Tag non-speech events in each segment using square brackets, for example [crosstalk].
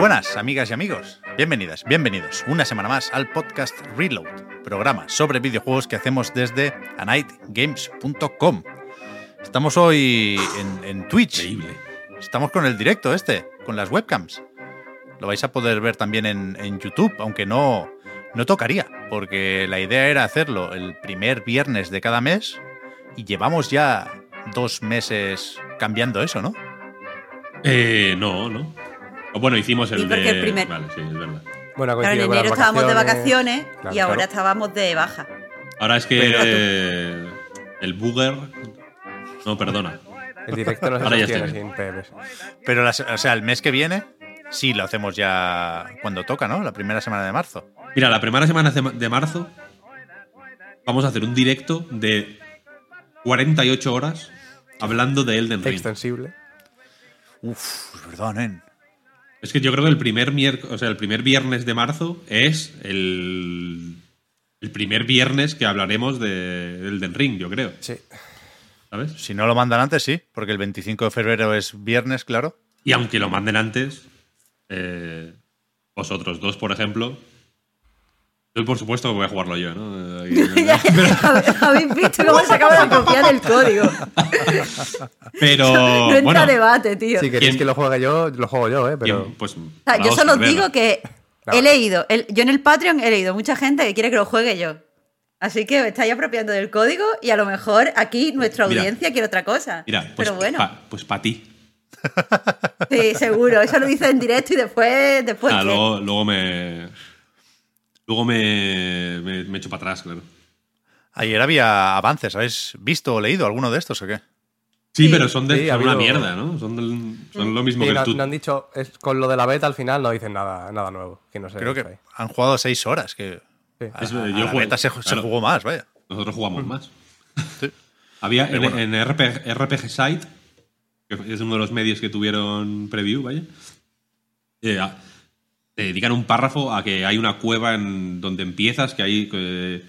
Buenas, amigas y amigos. Bienvenidas, bienvenidos una semana más al podcast Reload, programa sobre videojuegos que hacemos desde anightgames.com. Estamos hoy en, en Twitch. Estamos con el directo este, con las webcams. Lo vais a poder ver también en, en YouTube, aunque no, no tocaría, porque la idea era hacerlo el primer viernes de cada mes y llevamos ya dos meses cambiando eso, ¿no? Eh, no, no. Bueno, hicimos el porque de. el primer- Vale, sí, es verdad. Bueno, Claro, en enero estábamos de vacaciones Claro, y ahora claro. estábamos de baja. Ahora es que Pero- eh, el booger. No, perdona. El directo no se Ahora ya estoy. Pero, las- o sea, el mes que viene sí lo hacemos ya cuando toca, ¿no? La primera semana de marzo. Mira, la primera semana de marzo vamos a hacer un directo de 48 horas hablando de Elden Ring. Extensible. Uf, verdad, nen. Es que yo creo que el primer miérc- o sea, el primer viernes de marzo es el, el primer viernes que hablaremos de Elden Ring, yo creo. Sí. ¿Sabes? Si no lo mandan antes, sí, porque el 25 de febrero es viernes, claro. Y aunque lo manden antes, eh, vosotros dos, por ejemplo, yo por supuesto que voy a jugarlo yo, ¿no? [laughs] Habéis visto cómo se acaba de copiar el código. Pero, [laughs] no entra bueno, debate, tío. Si queréis ¿Quién- que lo juegue yo, lo juego yo, ¿eh? Pero pues, O sea, la yo solo digo que he leído, el- yo en el Patreon he leído mucha gente que quiere que lo juegue yo. Así que me estáis apropiando del código y a lo mejor aquí nuestra Mira. audiencia quiere otra cosa. Mira, pues, Pero bueno, pa- pues para ti. sí, seguro. Eso lo dices en directo y después, después Ah, luego, luego me. Luego me, me, me echo para atrás, claro. Ayer había avances. ¿Habéis visto o leído alguno de estos o qué? Sí, Sí. pero son de Sí, ha son una habido- mierda, ¿no? Son, del- son lo mismo Sí, que no, el tú. no han dicho, es, con lo de la beta al final no dicen nada, nada nuevo. Que no sé. Creo que ahí. han jugado seis horas, que Sí. a, Es- a yo la juego- beta se, jugó más, vaya. Nosotros jugamos más. Sí. [laughs] Había en, bueno. en RPG, RPG Site, que es uno de los medios que tuvieron preview, vaya. eh, te dedican un párrafo a que hay una cueva en donde empiezas, que hay que,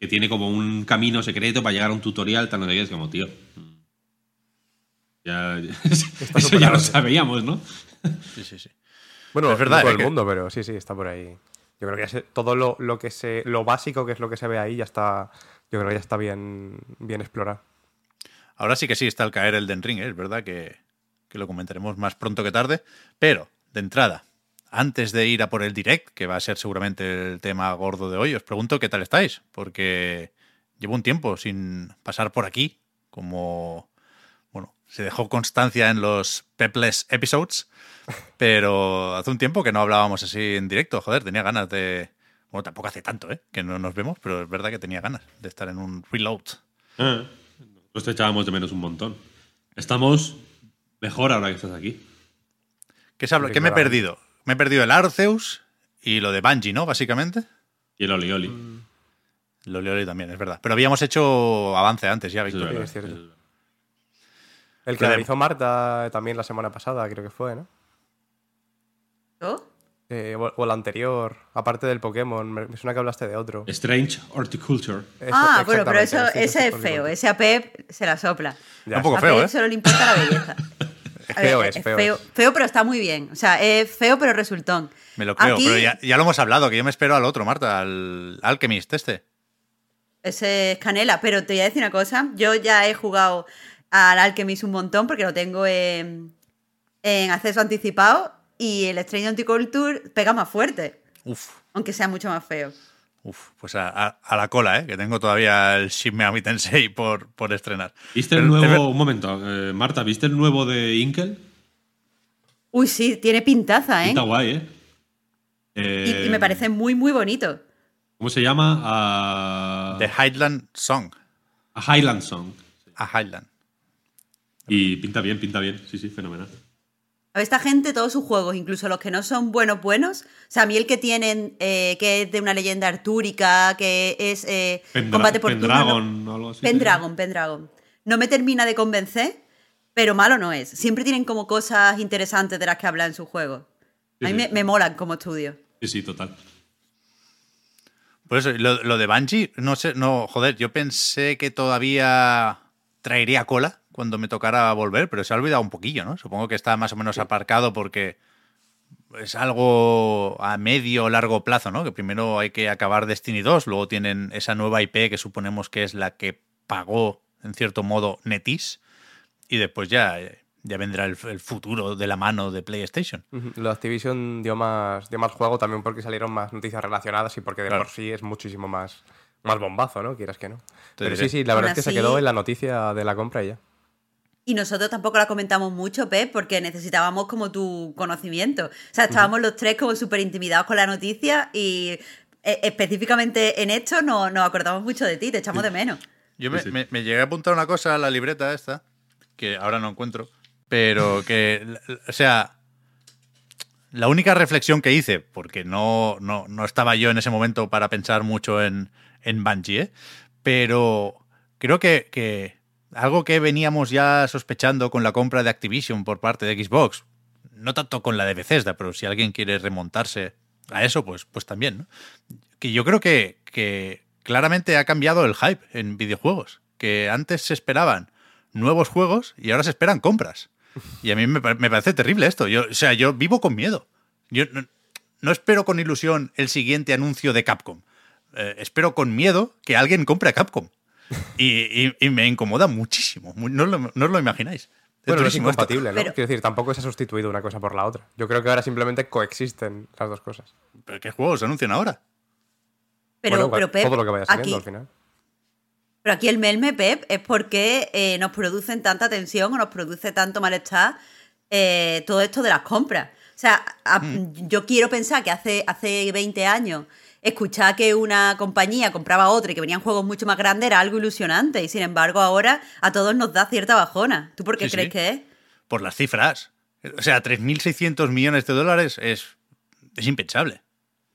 que tiene como un camino secreto para llegar a un tutorial, tal no sé qué. Es como, tío. Ya, [laughs] eso ya lo sí. sabíamos, ¿no? Sí, sí, sí. Bueno, Es verdad, no todo ¿eh? el que- mundo, pero sí, sí, está por ahí. Yo creo que ya se- todo lo, lo que se, lo básico que es lo que se ve ahí ya está, yo creo que ya está bien, bien explorado. Ahora sí que sí está al caer el Den Ring, ¿eh? es verdad que, que lo comentaremos más pronto que tarde. Pero, de entrada, antes de ir a por el direct, que va a ser seguramente el tema gordo de hoy, os pregunto qué tal estáis, porque llevo un tiempo sin pasar por aquí, como, bueno, se dejó constancia en los Pepless episodes, [laughs] pero hace un tiempo que no hablábamos así en directo, joder, tenía ganas de... Bueno, tampoco hace tanto, ¿eh? Que no nos vemos, pero es verdad que tenía ganas de estar en un reload. Ah, Nosotros te echábamos de menos un montón. Estamos mejor ahora que estás aquí. ¿Qué, se habla- qué me he perdido? Me he perdido el Arceus y lo de Bungie, ¿no? Básicamente. Y el Oli Oli. Mm. Lo Leoli también, es verdad. Pero habíamos hecho avance antes ya, Víctor. verdad. es cierto. Verdad. El que analizó Marta también la semana pasada, creo que fue, ¿no? ¿No? Eh, o, o la anterior, aparte del Pokémon, me, suena que hablaste de otro. Strange Horticulture. Eso, ah, bueno, pero eso, sí, ese sí, es sí, feo. sí. Ese a Pep se la sopla. Ya, Un poco a feo, Pep ¿eh? solo le importa la belleza. [laughs] Es A ver, feo, es feo. feo, feo, pero está muy bien. O sea, es feo, pero resultón. Me lo creo, Aquí, pero ya, ya lo hemos hablado, que yo me espero al otro, Marta, al Alchemist este. Ese es canela, pero te voy a decir una cosa. Yo ya he jugado al Alchemist un montón porque lo tengo en, en acceso anticipado y el Strange Anticulture pega más fuerte, Uf, aunque sea mucho más feo. Uf, pues a, a- a la cola, ¿eh? Que tengo todavía el Shin Megami Tensei por, por estrenar. ¿Viste el Pero- nuevo. Un momento, eh, Marta, ¿viste el nuevo de Inkel? Uy, sí, tiene pintaza, ¿eh? Está guay, ¿eh? Y, Eh, y me parece muy, muy bonito. ¿Cómo se llama? The Highland Song. a Highland Song. A Highland. Y pinta bien, pinta bien. Sí, sí, fenomenal. A ver, esta gente, todos sus juegos, incluso los que no son buenos, buenos, o sea, a mí el que tienen, eh, que es de una leyenda artúrica, que es eh, Pendra- combate por Pendragon no- o algo así. Pendragon, Pendragon. No me termina de convencer, pero malo no es. Siempre tienen como cosas interesantes de las que hablan en sus juegos. Sí, A mí sí. me, me molan como estudio. Sí, sí, total. Por eso, lo, lo de Bungie, no sé, no, joder, yo pensé que todavía traería cola cuando me tocara volver, pero se ha olvidado un poquillo, ¿no? Supongo que está más o menos aparcado porque es algo a medio o largo plazo, ¿no? Que primero hay que acabar Destiny 2, luego tienen esa nueva IP que suponemos que es la que pagó, en cierto modo, Netis, y después ya, ya vendrá el, el futuro de la mano de PlayStation. Ujú. Lo de Activision dio más, dio más juego también porque salieron más noticias relacionadas y porque de Claro. por sí es muchísimo más, más bombazo, ¿no? Quieras que no. Pero diré. sí, sí, la verdad es que se quedó en la noticia de la compra y ya. Y nosotros tampoco la comentamos mucho, Pep, porque necesitábamos como tu conocimiento. O sea, estábamos los tres como súper intimidados con la noticia y eh, específicamente en esto no nos acordamos mucho de ti, te echamos de menos. Yo me, Sí, sí. me- me llegué a apuntar una cosa a la libreta esta, que ahora no encuentro, pero [laughs] que, o sea, la única reflexión que hice, porque no, no, no estaba yo en ese momento para pensar mucho en, en Bungie, ¿eh? pero creo que, que algo que veníamos ya sospechando con la compra de Activision por parte de Xbox, no tanto con la de Bethesda, pero si alguien quiere remontarse a eso, pues, pues también, ¿no? Que yo creo que, claramente ha cambiado el hype en videojuegos. Que antes se esperaban nuevos juegos y ahora se esperan compras. Y a mí me, pa- me parece terrible esto. Yo, o sea, yo vivo con miedo. Yo no, no espero con ilusión el siguiente anuncio de Capcom. Eh, espero con miedo que alguien compre a Capcom. Y, y- y me incomoda muchísimo. Mu- No, lo- no os lo imagináis. Es Bueno, no es incompatible, ¿no? Pero- Quiero decir, tampoco se ha sustituido una cosa por la otra. Yo creo que ahora simplemente coexisten las dos cosas. ¿Pero ¿Qué juegos se anuncian ahora? Pero, Bueno, pero Pep, todo lo que vaya saliendo aquí, al final. pero aquí el melme, Pep, es porque eh, nos producen tanta tensión o nos produce tanto malestar eh, todo esto de las compras. O sea, a- yo quiero pensar que hace, hace 20 años escuchar que una compañía compraba otra y que venían juegos mucho más grandes era algo ilusionante. Y sin embargo, ahora a todos nos da cierta bajona. ¿Tú por qué Sí, crees sí. que es? Por las cifras. O sea, 3.600 millones de dólares es, es impensable.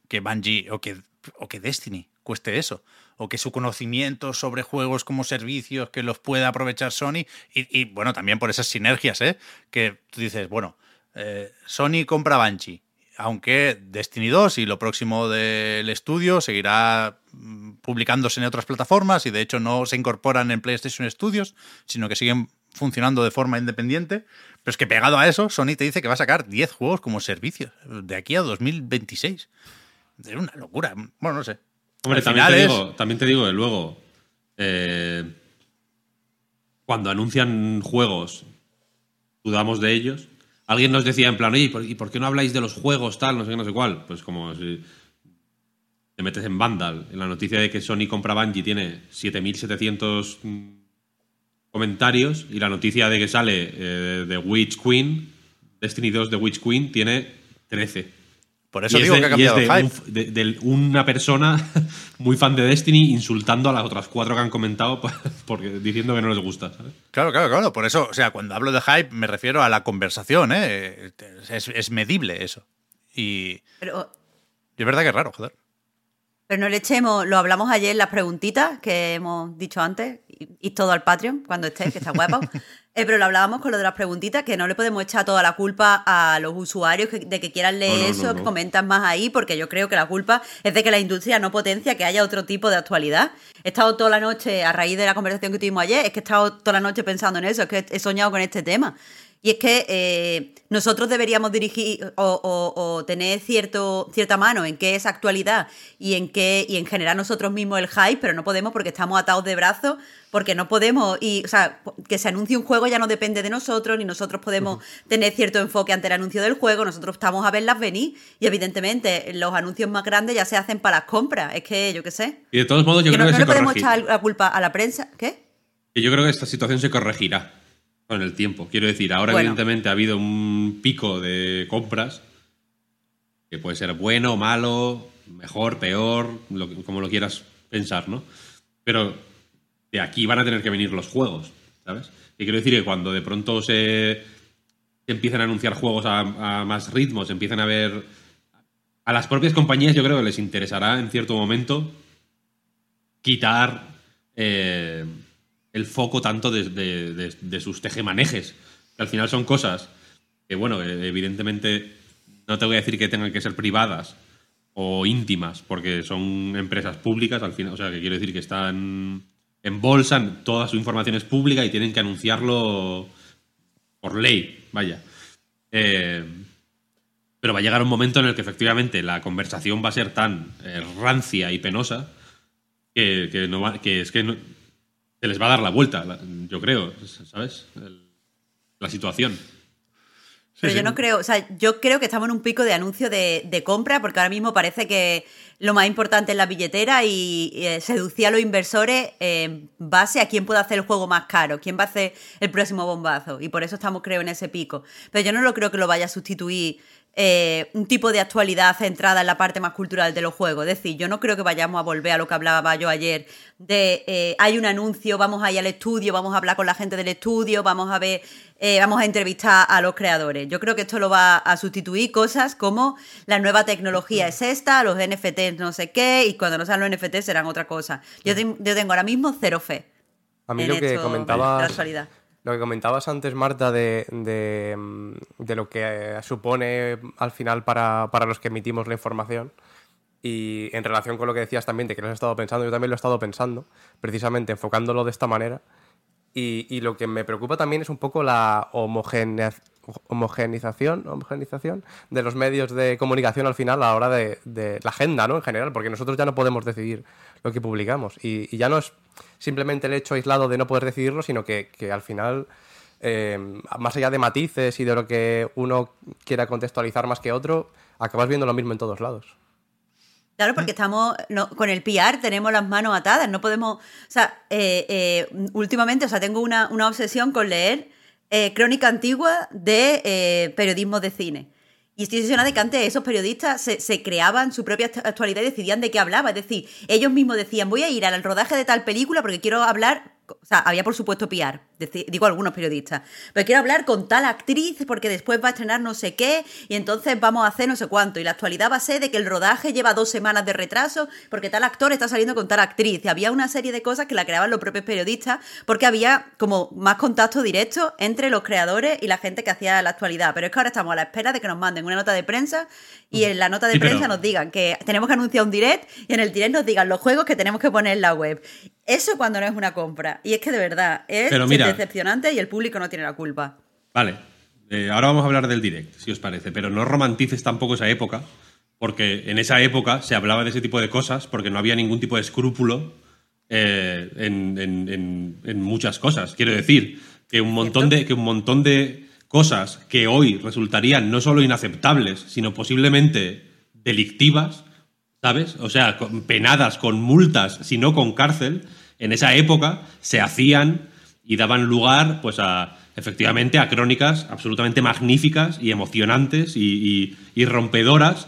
Que Bungie o que, o que Destiny cueste eso. O que su conocimiento sobre juegos como servicios que los pueda aprovechar Sony. Y, y, bueno, también por esas sinergias, ¿eh? Que tú dices, bueno, eh, Sony compra Bungie. Aunque Destiny 2 y lo próximo del estudio seguirá mm, publicándose en otras plataformas y de hecho no se incorporan en PlayStation Studios, sino que siguen funcionando de forma independiente. Pero es que pegado a eso, Sony te dice que va a sacar 10 juegos como servicios de aquí a 2026. Es una locura. Bueno, no sé. Hombre, también te, es- digo, también te digo que luego, eh, cuando anuncian juegos, dudamos de ellos. Alguien nos decía en plan, oye, ¿y por, qué no habláis de los juegos tal, no sé qué, no sé cuál? Pues como si te metes en Vandal, en la noticia de que Sony compra Bungie tiene 7.700 mm, comentarios y la noticia de que sale eh, de Witch Queen, Destiny 2 de Witch Queen, tiene 13. Por eso Y es digo de- que ha y es cambiado el de hype. un de, de una persona [laughs] muy fan de Destiny insultando a las otras cuatro que han comentado [laughs] porque, diciendo que no les gusta, ¿sabes? Claro, claro, claro. Por eso, o sea, cuando hablo de hype me refiero a la conversación, ¿eh? Es, es medible eso. Y, Pero, y es verdad que es raro, joder. pero no le echemos, lo hablamos ayer en las preguntitas que hemos dicho antes, y, y todo al Patreon cuando esté, que está guapo. [laughs] Eh, pero lo hablábamos con lo de las preguntitas, que no le podemos echar toda la culpa a los usuarios que- de que quieran leer No, no, eso, no, que comentan más ahí, porque yo creo que la culpa es de que la industria no potencia que haya otro tipo de actualidad. He estado toda la noche, a raíz de la conversación que tuvimos ayer, es que he estado toda la noche pensando en eso, es que he soñado con este tema. Y es que eh, nosotros deberíamos dirigir o, o- o tener cierto, cierta mano en qué es actualidad y en qué y en generar nosotros mismos el hype, pero no podemos porque estamos atados de brazos, porque no podemos, y, o sea, que se anuncie un juego ya no depende de nosotros, ni nosotros podemos tener cierto enfoque ante el anuncio del juego, nosotros estamos a verlas venir y evidentemente los anuncios más grandes ya se hacen para las compras, es que yo qué sé. Y de todos modos, yo que creo no, que no se le podemos echar la culpa a la prensa, ¿qué? Yo creo que esta situación se corregirá con el tiempo. Quiero decir, ahora Bueno. evidentemente ha habido un pico de compras que puede ser bueno, malo, mejor, peor, lo como lo quieras pensar, ¿no? Pero de aquí van a tener que venir los juegos, ¿sabes? Y quiero decir que cuando de pronto se, se empiezan a anunciar juegos a, a más ritmos, empiezan a ver... A las propias compañías yo creo que les interesará en cierto momento quitar eh, el foco tanto de, sus tejemanejes. Que al final son cosas que, bueno, eh, evidentemente no te voy a decir que tengan que ser privadas o íntimas, porque son empresas públicas, al final, o sea, que quiero decir que están en bolsa, toda su información es pública y tienen que anunciarlo por ley, vaya. Eh, pero va a llegar un momento en el que efectivamente la conversación va a ser tan eh, rancia y penosa que, que no va- que es que no- se les va a dar la vuelta, yo creo, ¿sabes? El- la situación. Pero sí. yo no creo, o sea, yo creo que estamos en un pico de anuncio de, de compra, porque ahora mismo parece que lo más importante es la billetera y, eh, seducir a los inversores en base a quién puede hacer el juego más caro, quién va a hacer el próximo bombazo. Y por eso estamos, creo, en ese pico. Pero yo no lo creo que lo vaya a sustituir eh, un tipo de actualidad centrada en la parte más cultural de los juegos. Es decir, yo no creo que vayamos a volver a lo que hablaba yo ayer de eh, hay un anuncio, vamos a ir al estudio, vamos a hablar con la gente del estudio, vamos a ver, eh, vamos a entrevistar a los creadores. Yo creo que esto lo va a sustituir cosas como la nueva tecnología es esta, los NFTs no sé qué, y cuando no sean los NFTs serán otra cosa. Yo, yo tengo ahora mismo cero fe. A mí en lo que esto la actualidad. Lo que comentabas antes, Marta, de, de, mm, lo que eh, supone al final para, para los que emitimos la información. Y en relación con lo que decías también, de que lo has estado pensando, yo también lo he estado pensando, precisamente enfocándolo de esta manera. Y, y lo que me preocupa también es un poco la homogenea- homogenización, de los medios de comunicación al final a la hora de, la agenda, ¿no? En general, porque nosotros ya no podemos decidir lo que publicamos. Y, ya no es simplemente el hecho aislado de no poder decidirlo, sino que, que al final, eh, más allá de matices y de lo que uno quiera contextualizar más que otro, acabas viendo lo mismo en todos lados. Claro, porque estamos no, con el PR, tenemos las manos atadas, no podemos. O sea, eh, eh, últimamente, o sea, tengo una, una obsesión con leer eh, crónica antigua de eh, periodismo de cine. Y estoy obsesionada de que antes esos periodistas se, se creaban su propia act- actualidad y decidían de qué hablaba. Es decir, ellos mismos decían, voy a ir al rodaje de tal película porque quiero hablar. O sea, había por supuesto PR, deci- digo algunos periodistas, pero quiero hablar con tal actriz porque después va a estrenar no sé qué y entonces vamos a hacer no sé cuánto. Y la actualidad va a ser de que el rodaje lleva dos semanas de retraso porque tal actor está saliendo con tal actriz. Y había una serie de cosas que la creaban los propios periodistas porque había como más contacto directo entre los creadores y la gente que hacía la actualidad. Pero es que ahora estamos a la espera de que nos manden una nota de prensa y en la nota de Sí, pero- prensa nos digan que tenemos que anunciar un direct y en el direct nos digan los juegos que tenemos que poner en la web. Eso cuando no es una compra. Y es que de verdad es Pero mira- decepcionante y el público no tiene la culpa. Vale, eh, ahora vamos a hablar del direct, si os parece, pero no romantices tampoco esa época, porque en esa época se hablaba de ese tipo de cosas porque no había ningún tipo de escrúpulo eh, en, en- en- en muchas cosas. Quiero decir que un montón de, que un montón de cosas que hoy resultarían no solo inaceptables, sino posiblemente delictivas, ¿sabes? O sea, con- penadas con multas, sino con cárcel, en esa época se hacían y daban lugar, pues, a efectivamente a crónicas absolutamente magníficas y emocionantes y, y- y rompedoras,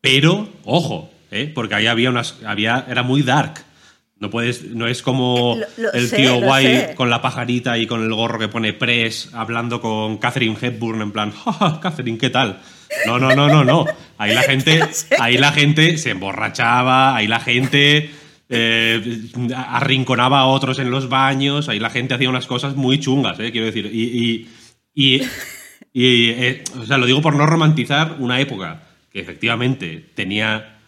pero ojo, ¿eh? porque ahí había unas, había, era muy dark. No puedes, no es como lo- lo el sé, tío guay con la pajarita y con el gorro que pone press, hablando con Catherine Hepburn en plan, "Ja, ja, Catherine, ¿qué tal? No, no, no, no, no. Ahí la [laughs] gente, ahí la gente se emborrachaba, ahí la gente eh, arrinconaba a otros en los baños, ahí la gente hacía unas cosas muy chungas, eh, quiero decir. Y, y, eh, o sea, lo digo por no romantizar una época que efectivamente tenía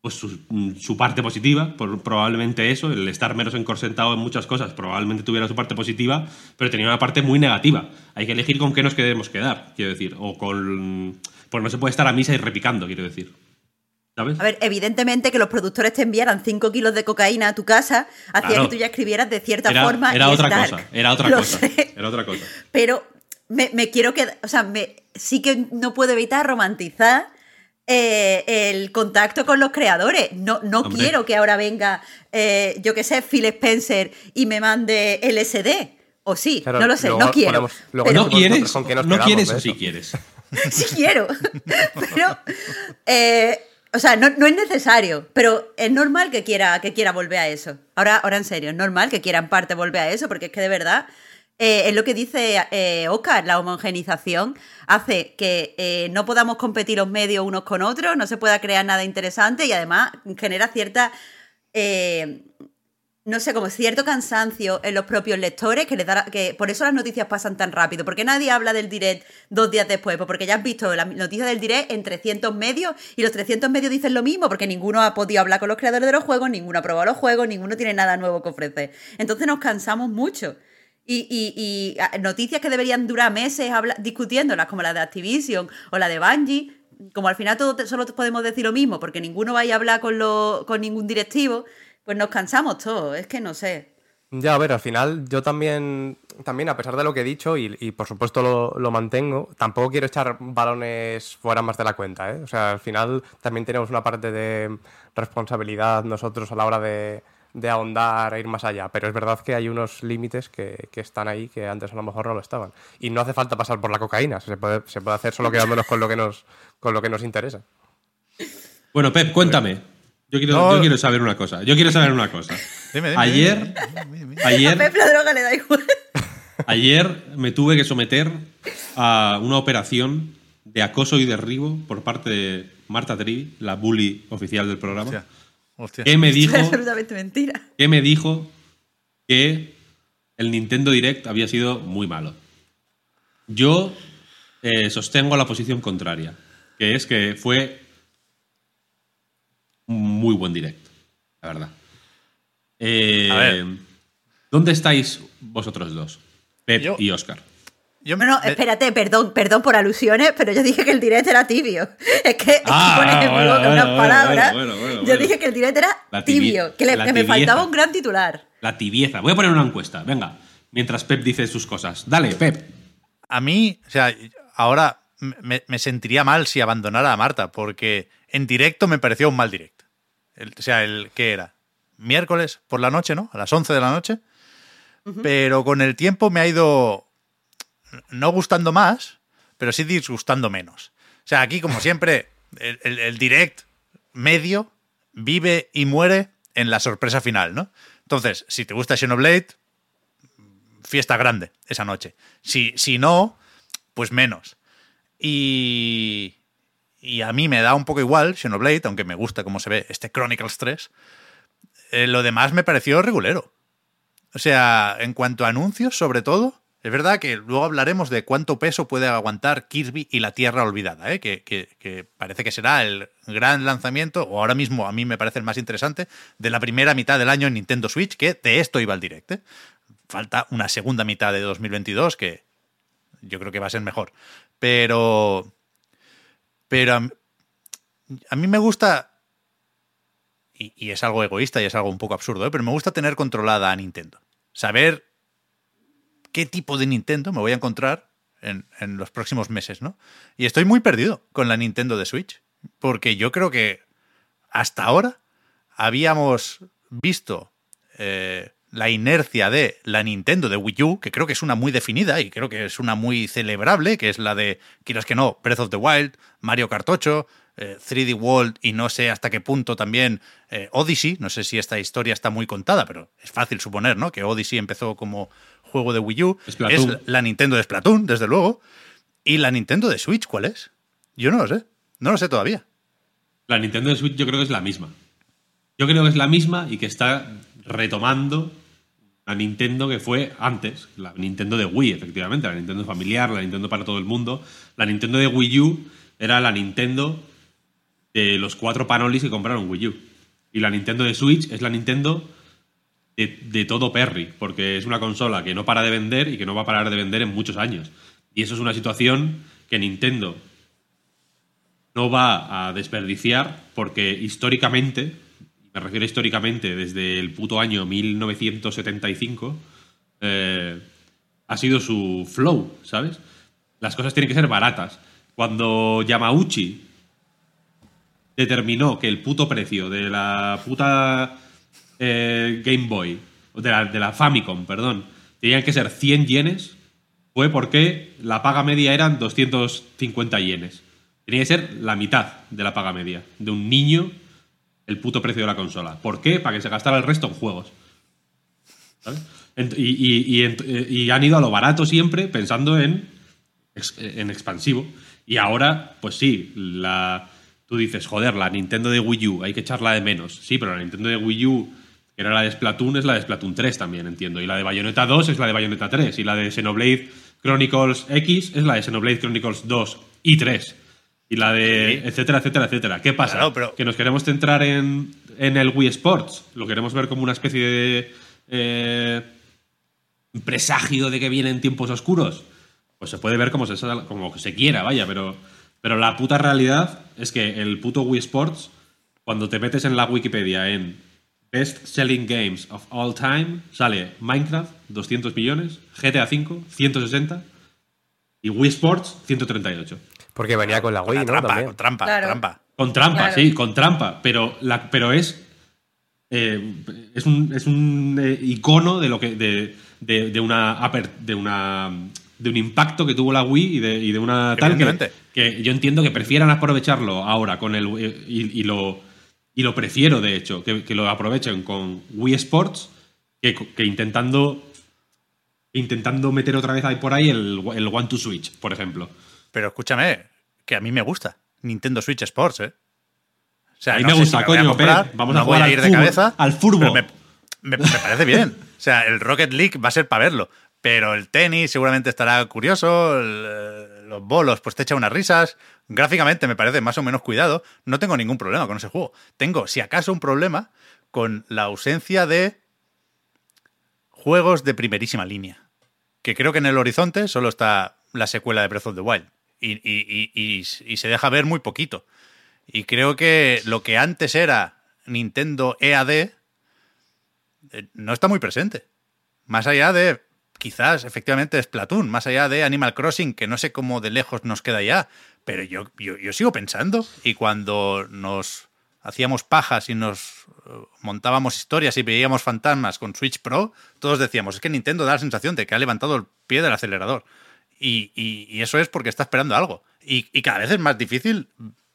pues su, su parte positiva, por, probablemente eso, el estar menos encorsentado en muchas cosas, probablemente tuviera su parte positiva, pero tenía una parte muy negativa. Hay que elegir con qué nos queremos quedar, quiero decir, o con... Pues no se puede estar a misa y repicando, quiero decir. ¿Sabes? A ver, evidentemente que los productores te enviaran 5 kilos de cocaína a tu casa hacía Claro. que tú ya escribieras de cierta era forma. era y es otra dark. cosa, era otra Lo cosa, sé. era otra cosa. Pero me, me quiero quedar, o sea, me, sí que no puedo evitar romantizar eh, el contacto con los creadores. No, no Hombre. quiero que ahora venga, eh, yo qué sé, Phil Spencer y me mande LSD. O sí, Claro, no lo sé, luego no quiero. ponemos- luego Pero- ¿No quieres? con qué nos ¿No quieres o sí quieres? [laughs] sí quiero. [laughs] pero, eh, o sea, no, es necesario, pero es normal que quiera, que quiera volver a eso. Ahora, ahora en serio, es normal que quiera en parte volver a eso, porque es que de verdad eh, es lo que dice eh, Oscar, la homogenización hace que eh, no podamos competir los medios unos con otros, no se pueda crear nada interesante y además genera cierta, no sé, como cierto cansancio en los propios lectores que les da, que por eso las noticias pasan tan rápido, porque nadie habla del direct dos días después, pues porque ya has visto la noticia del direct en 300 medios y los 300 medios dicen lo mismo, porque ninguno ha podido hablar con los creadores de los juegos, ninguno ha probado los juegos, ninguno tiene nada nuevo que ofrecer. Entonces nos cansamos mucho. Y, y, y, noticias que deberían durar meses discutiéndolas, como la de Activision o la de Bungie, como al final todos solo podemos decir lo mismo, porque ninguno vaya a hablar con, lo, con ningún directivo, pues nos cansamos todos, es que no sé. Ya, a ver, al final yo también, también a pesar de lo que he dicho, y, y por supuesto lo, lo, mantengo, tampoco quiero echar balones fuera más de la cuenta, ¿eh? O sea, al final también tenemos una parte de responsabilidad nosotros a la hora de, de ahondar e ir más allá. Pero es verdad que hay unos límites que, que, están ahí que antes a lo mejor no lo estaban. Y no hace falta pasar por la cocaína, se puede, se puede hacer solo quedándonos con lo que nos, con lo que nos interesa. Bueno, Pep, cuéntame. Yo quiero, no. yo quiero saber una cosa. Yo quiero saber una cosa. [laughs] Dime, dime, ayer, dime, ayer, A droga le da igual. [laughs] ayer me tuve que someter a una operación de acoso y derribo por parte de Marta Trivi, la bully oficial del programa. Hostia. Hostia. ¿Qué me dijo? Es absolutamente mentira. ¿Qué me dijo que el Nintendo Direct había sido muy malo? Yo eh, sostengo la posición contraria, que es que fue muy buen direct, la verdad. Eh, A ver. ¿Dónde estáis vosotros dos? Pep Yo- y Oscar. Yo no, me- espérate, perdón, perdón por alusiones, pero yo dije que el direct era tibio. [laughs] Es que, [laughs] es que pones en mi bueno, boca bueno, unas bueno, palabras. yo dije que el direct era tibio, que, le- la que me faltaba un gran titular. La tibieza. Voy a poner una encuesta, venga, mientras Pep dice sus cosas. Dale, Pep. a mí, o sea, ahora me, me sentiría mal si abandonara a Marta, porque en directo me pareció un mal directo. El- o sea, el que era miércoles por la noche, ¿no? A las 11 de la noche. Pero con el tiempo me ha ido no gustando más, pero sí disgustando menos. O sea, aquí, como siempre, el, el- el direct medio vive y muere en la sorpresa final, ¿no? Entonces, si te gusta Xenoblade, fiesta grande esa noche. Si, si no, pues menos. Y, y a mí me da un poco igual Xenoblade, aunque me gusta cómo se ve este Chronicles 3. Eh, lo demás me pareció regulero. O sea, en cuanto a anuncios, sobre todo, es verdad que luego hablaremos de cuánto peso puede aguantar Kirby y la Tierra Olvidada, ¿eh? que, que- parece que será el gran lanzamiento, o ahora mismo a mí me parece el más interesante, de la primera mitad del año en Nintendo Switch, que de esto iba al directo. Falta una segunda mitad de 2022 que yo creo que va a ser mejor. Pero. Pero a, mí me gusta. Y, es algo egoísta y es algo un poco absurdo, ¿eh? pero me gusta tener controlada a Nintendo. Saber qué tipo de Nintendo me voy a encontrar en, en los próximos meses, ¿no? Y estoy muy perdido con la Nintendo de Switch. Porque yo creo que hasta ahora habíamos visto eh, la inercia de la Nintendo de Wii U, que creo que es una muy definida y creo que es una muy celebrable, que es la de, quieras que no, Breath of the Wild, Mario Kart 8, eh, 3D World y no sé hasta qué punto también eh, Odyssey. No sé si esta historia está muy contada, pero es fácil suponer, ¿no? Que Odyssey empezó como juego de Wii U. Splatoon. Es la Nintendo de Splatoon, desde luego. ¿Y la Nintendo de Switch cuál es? Yo no lo sé. No lo sé todavía. La Nintendo de Switch yo creo que es la misma. Yo creo que es la misma y que está retomando la Nintendo que fue antes, la Nintendo de Wii, efectivamente, la Nintendo familiar, la Nintendo para todo el mundo. La Nintendo de Wii U era la Nintendo de los cuatro panolis que compraron Wii U. Y la Nintendo de Switch es la Nintendo de, de todo Perry, porque es una consola que no para de vender y que no va a parar de vender en muchos años. Y eso es una situación que Nintendo no va a desperdiciar porque históricamente, me refiero históricamente desde el puto año 1975, eh, ha sido su flow, ¿sabes? Las cosas tienen que ser baratas. Cuando Yamauchi determinó que el puto precio de la puta eh, Game Boy, de la, de la Famicom, perdón, tenían que ser 100 yenes, fue porque la paga media eran 250 yenes. Tenía que ser la mitad de la paga media de un niño el puto precio de la consola. ¿Por qué? Para que se gastara el resto en juegos. Y, han ido a lo barato siempre pensando en, en expansivo. Y ahora, pues sí, la, tú dices, joder, la Nintendo de Wii U, hay que echarla de menos. Sí, pero la Nintendo de Wii U, que era la de Splatoon, es la de Splatoon 3 también, entiendo. Y la de Bayonetta 2 es la de Bayonetta 3. Y la de Xenoblade Chronicles X es la de Xenoblade Chronicles 2 y 3. Y la de Sí. etcétera, etcétera, etcétera. ¿Qué pasa? Claro, pero- Que nos queremos centrar en, en el Wii Sports. Lo queremos ver como una especie de eh, presagio de que vienen tiempos oscuros. Pues se puede ver como se, como se quiera, vaya, pero, pero la puta realidad es que el puto Wii Sports, cuando te metes en la Wikipedia en Best Selling Games of All Time, sale Minecraft, 200 millones, GTA V, 160 y Wii Sports, 138. Porque venía con la Wii, Con ¿no? trampa, También. con trampa, Claro. trampa. Con trampa, Claro. sí, con trampa. Pero, la, pero es. eh, es un, es un eh, icono de lo que. de, de, de una de una. de un impacto que tuvo la Wii y de, y de una tal que yo entiendo que prefieran aprovecharlo ahora con el eh, y, y lo y lo prefiero de hecho que, que lo aprovechen con Wii Sports que, que intentando intentando meter otra vez ahí por ahí el, el One to Switch por ejemplo Pero escúchame, que a mí me gusta Nintendo Switch Sports, ¿eh? O sea, A mí no me gusta, si voy a coño, comprar. Vamos a no voy jugar a al ir de cabeza. al furbo. Me, me- me parece bien. O sea, el Rocket League va a ser para verlo. Pero el tenis seguramente estará curioso. el, eh, los bolos, pues te echa unas risas. Gráficamente me parece más o menos cuidado. No tengo ningún problema con ese juego. Tengo, si acaso, un problema con la ausencia de juegos de primerísima línea. Que creo que en el horizonte solo está la secuela de Breath of the Wild. Y, y- y- y- se deja ver muy poquito. Y creo que lo que antes era Nintendo EAD eh, no está muy presente. Más allá de, quizás, efectivamente, Splatoon, más allá de Animal Crossing, que no sé cómo de lejos nos queda ya, pero yo, yo, yo sigo pensando, y cuando nos hacíamos pajas y nos eh, montábamos historias y veíamos fantasmas con Switch Pro, todos decíamos, es que Nintendo da la sensación de que ha levantado el pie del acelerador. Y, eso es porque está esperando algo. Y, y cada vez es más difícil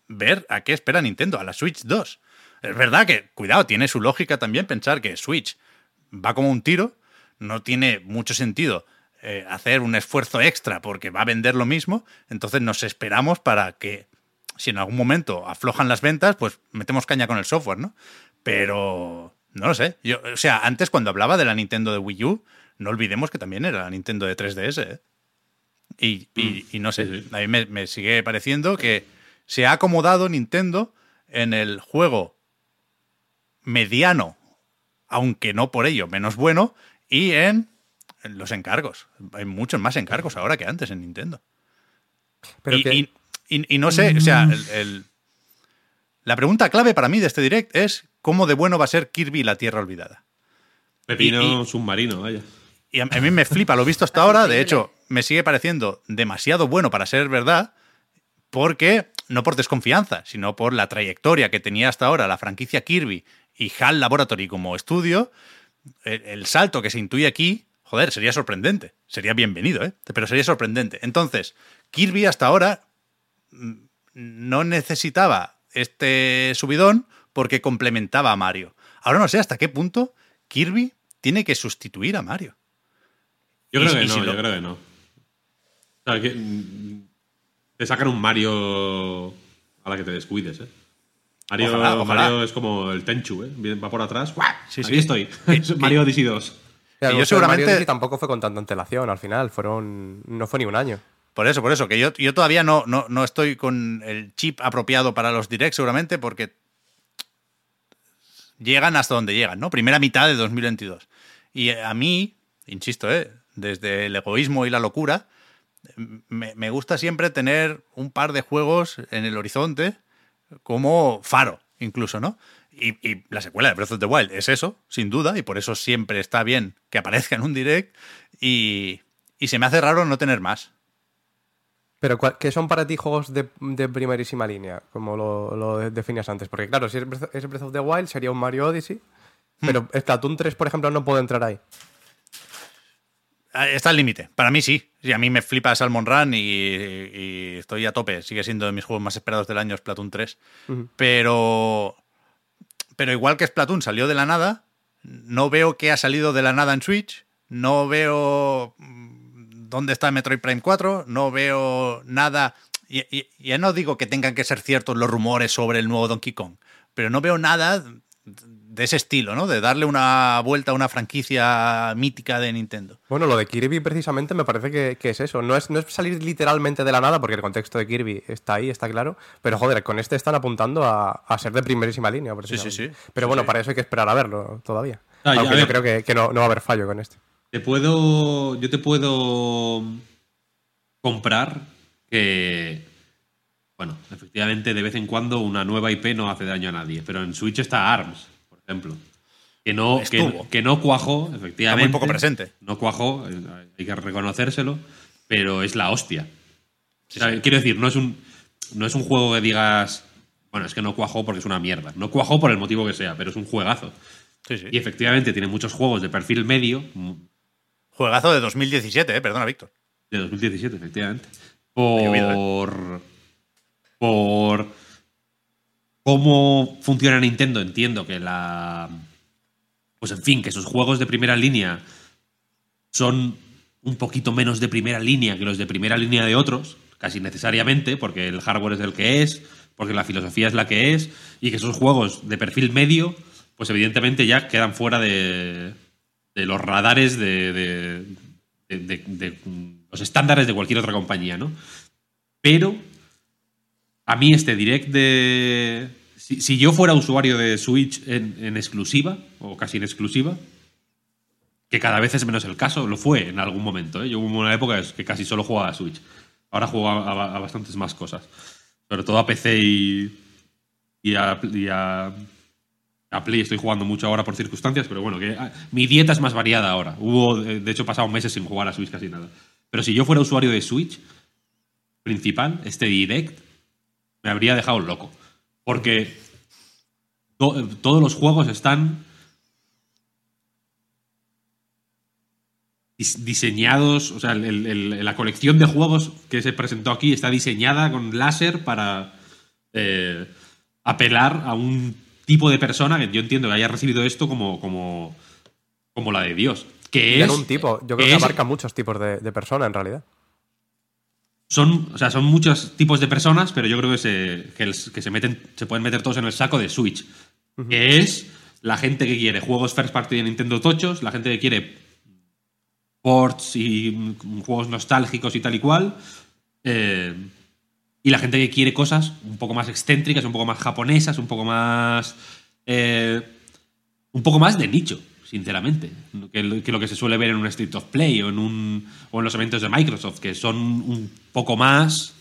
ver a qué espera Nintendo, a la Switch 2. Es verdad que, cuidado, tiene su lógica también pensar que Switch va como un tiro, no tiene mucho sentido eh, hacer un esfuerzo extra porque va a vender lo mismo, entonces nos esperamos para que si en algún momento aflojan las ventas, pues metemos caña con el software, ¿no? Pero no lo sé. Yo, o sea, antes cuando hablaba de la Nintendo de Wii U, no olvidemos que también era la Nintendo de 3DS, ¿eh? Y, y- y no sé, Sí, sí. a mí me, me sigue pareciendo que se ha acomodado Nintendo en el juego mediano, aunque no por ello menos bueno, y en, los encargos. Hay muchos más encargos ahora que antes en Nintendo. Pero y, que- y- y- y no sé, o sea, el- el- la pregunta clave para mí de este direct es cómo de bueno va a ser Kirby y la Tierra Olvidada. Pepino Y- y- submarino, vaya. Y a, a mí me flipa lo visto hasta ahora. De hecho, me sigue pareciendo demasiado bueno para ser verdad. Porque, no por desconfianza, sino por la trayectoria que tenía hasta ahora la franquicia Kirby y HAL Laboratory como estudio, el, el salto que se intuye aquí, joder, sería sorprendente. Sería bienvenido, ¿eh? Pero sería sorprendente. Entonces, Kirby hasta ahora mm, no necesitaba este subidón porque complementaba a Mario. Ahora no sé hasta qué punto Kirby tiene que sustituir a Mario. Yo creo que y no, si yo lo- creo que no. O sea, que, te sacan un Mario a la que te descuides, ¿eh? Mario, Ojalá, ojalá. Mario es como el Tenchu, ¿eh? Va por atrás. ¡guau! Sí, Aquí estoy. [laughs] Mario Odyssey 2. Y yo seguramente- Mario Odyssey tampoco fue con tanta antelación al final, fueron no fue ni un año. Por eso, por eso, que yo, yo todavía no, no, no estoy con el chip apropiado para los directs, seguramente, porque llegan hasta donde llegan, ¿no? Primera mitad de 2022. Y a mí, insisto, ¿eh? desde el egoísmo y la locura, me, me gusta siempre tener un par de juegos en el horizonte como faro, incluso, ¿no? Y, y la secuela de Breath of the Wild es eso, sin duda, y por eso siempre está bien que aparezca en un direct. Y, y se me hace raro no tener más. Pero ¿cuál- ¿qué son para ti juegos de, de primerísima línea? Como lo, lo de- definías antes. Porque claro, si es Breath, of the Wild sería un Mario Odyssey. Pero Splatoon 3, por ejemplo, no puede entrar ahí. Ah, Está al límite. Para mí sí. Sí, a mí me flipa Salmon Run y, y estoy a tope. Sigue siendo de mis juegos más esperados del año, Splatoon 3. Pero. Pero igual que Splatoon salió de la nada, no veo que ha salido de la nada en Switch. No veo mm, dónde está Metroid Prime 4. No veo nada. Y, y- ya no digo que tengan que ser ciertos los rumores sobre el nuevo Donkey Kong, pero no veo nada de ese estilo, ¿no? De darle una vuelta a una franquicia mítica de Nintendo. Bueno, lo de Kirby precisamente me parece que, que es eso. No es, no es salir literalmente de la nada, porque el contexto de Kirby está ahí, está claro. Pero joder, con este están apuntando a, a ser de primerísima línea. precisamente. sí, sí. Pero Sí, bueno, sí. para eso hay que esperar a verlo todavía. Ah, Aunque yo creo que, que no, no va a haber fallo con este. Te puedo. Yo te puedo comprar que. Bueno, efectivamente, de vez en cuando una nueva IP no hace daño a nadie. Pero en Switch está ARMS, ejemplo. Que no, que, Estuvo. que no cuajó, efectivamente. Está muy poco presente. No cuajó, eh, hay que reconocérselo, pero es la hostia. O sea, Quiero decir, no es un. No es un juego que digas. Bueno, es que no cuajó porque es una mierda. No cuajó por el motivo que sea, pero es un juegazo. Sí, sí. Y efectivamente tiene muchos juegos de perfil medio, Juegazo de 2017, ¿eh? Perdona, Víctor. De 2017, efectivamente. ¿eh? Por. Por. Cómo funciona Nintendo, entiendo que la. Pues en fin, que sus juegos de primera línea son un poquito menos de primera línea que los de primera línea de otros, casi necesariamente, porque el hardware es el que es, porque la filosofía es la que es, y que esos juegos de perfil medio, pues evidentemente ya quedan fuera de, de los radares de, de- de- los estándares de cualquier otra compañía, ¿no? Pero a mí este direct de... Si, yo fuera usuario de Switch en, exclusiva, o casi en exclusiva, que cada vez es menos el caso, lo fue en algún momento. ¿eh? Yo hubo una época que casi solo jugaba a Switch. Ahora juego a, bastantes más cosas. Sobre todo a PC y, y, a, a- Play estoy jugando mucho ahora por circunstancias, pero bueno, ah, mi dieta es más variada ahora. Hubo, eh, de hecho, he pasado meses sin jugar a Switch casi nada. Pero si yo fuera usuario de Switch principal, este direct, me habría dejado loco. Porque to- todos los juegos están dis- diseñados, o sea, el- el- el- la colección de juegos que se presentó aquí está diseñada con láser para eh, apelar a un tipo de persona que yo entiendo que haya recibido esto como, como, como la de Dios. Que es un tipo. Yo creo que abarca muchos tipos de, de persona, en realidad. Son, o sea, son muchos tipos de personas, pero yo creo que se, que, el- que se meten, se pueden meter todos en el saco de Switch. Que es la gente que quiere juegos first party de Nintendo tochos, la gente que quiere ports y juegos nostálgicos y tal y cual. eh, y la gente que quiere cosas un poco más excéntricas, un poco más japonesas, un poco más. eh, un poco más de nicho, sinceramente. Que, lo- que lo que se suele ver en un Street of Play o en, un, o en los eventos de Microsoft, que son un poco más.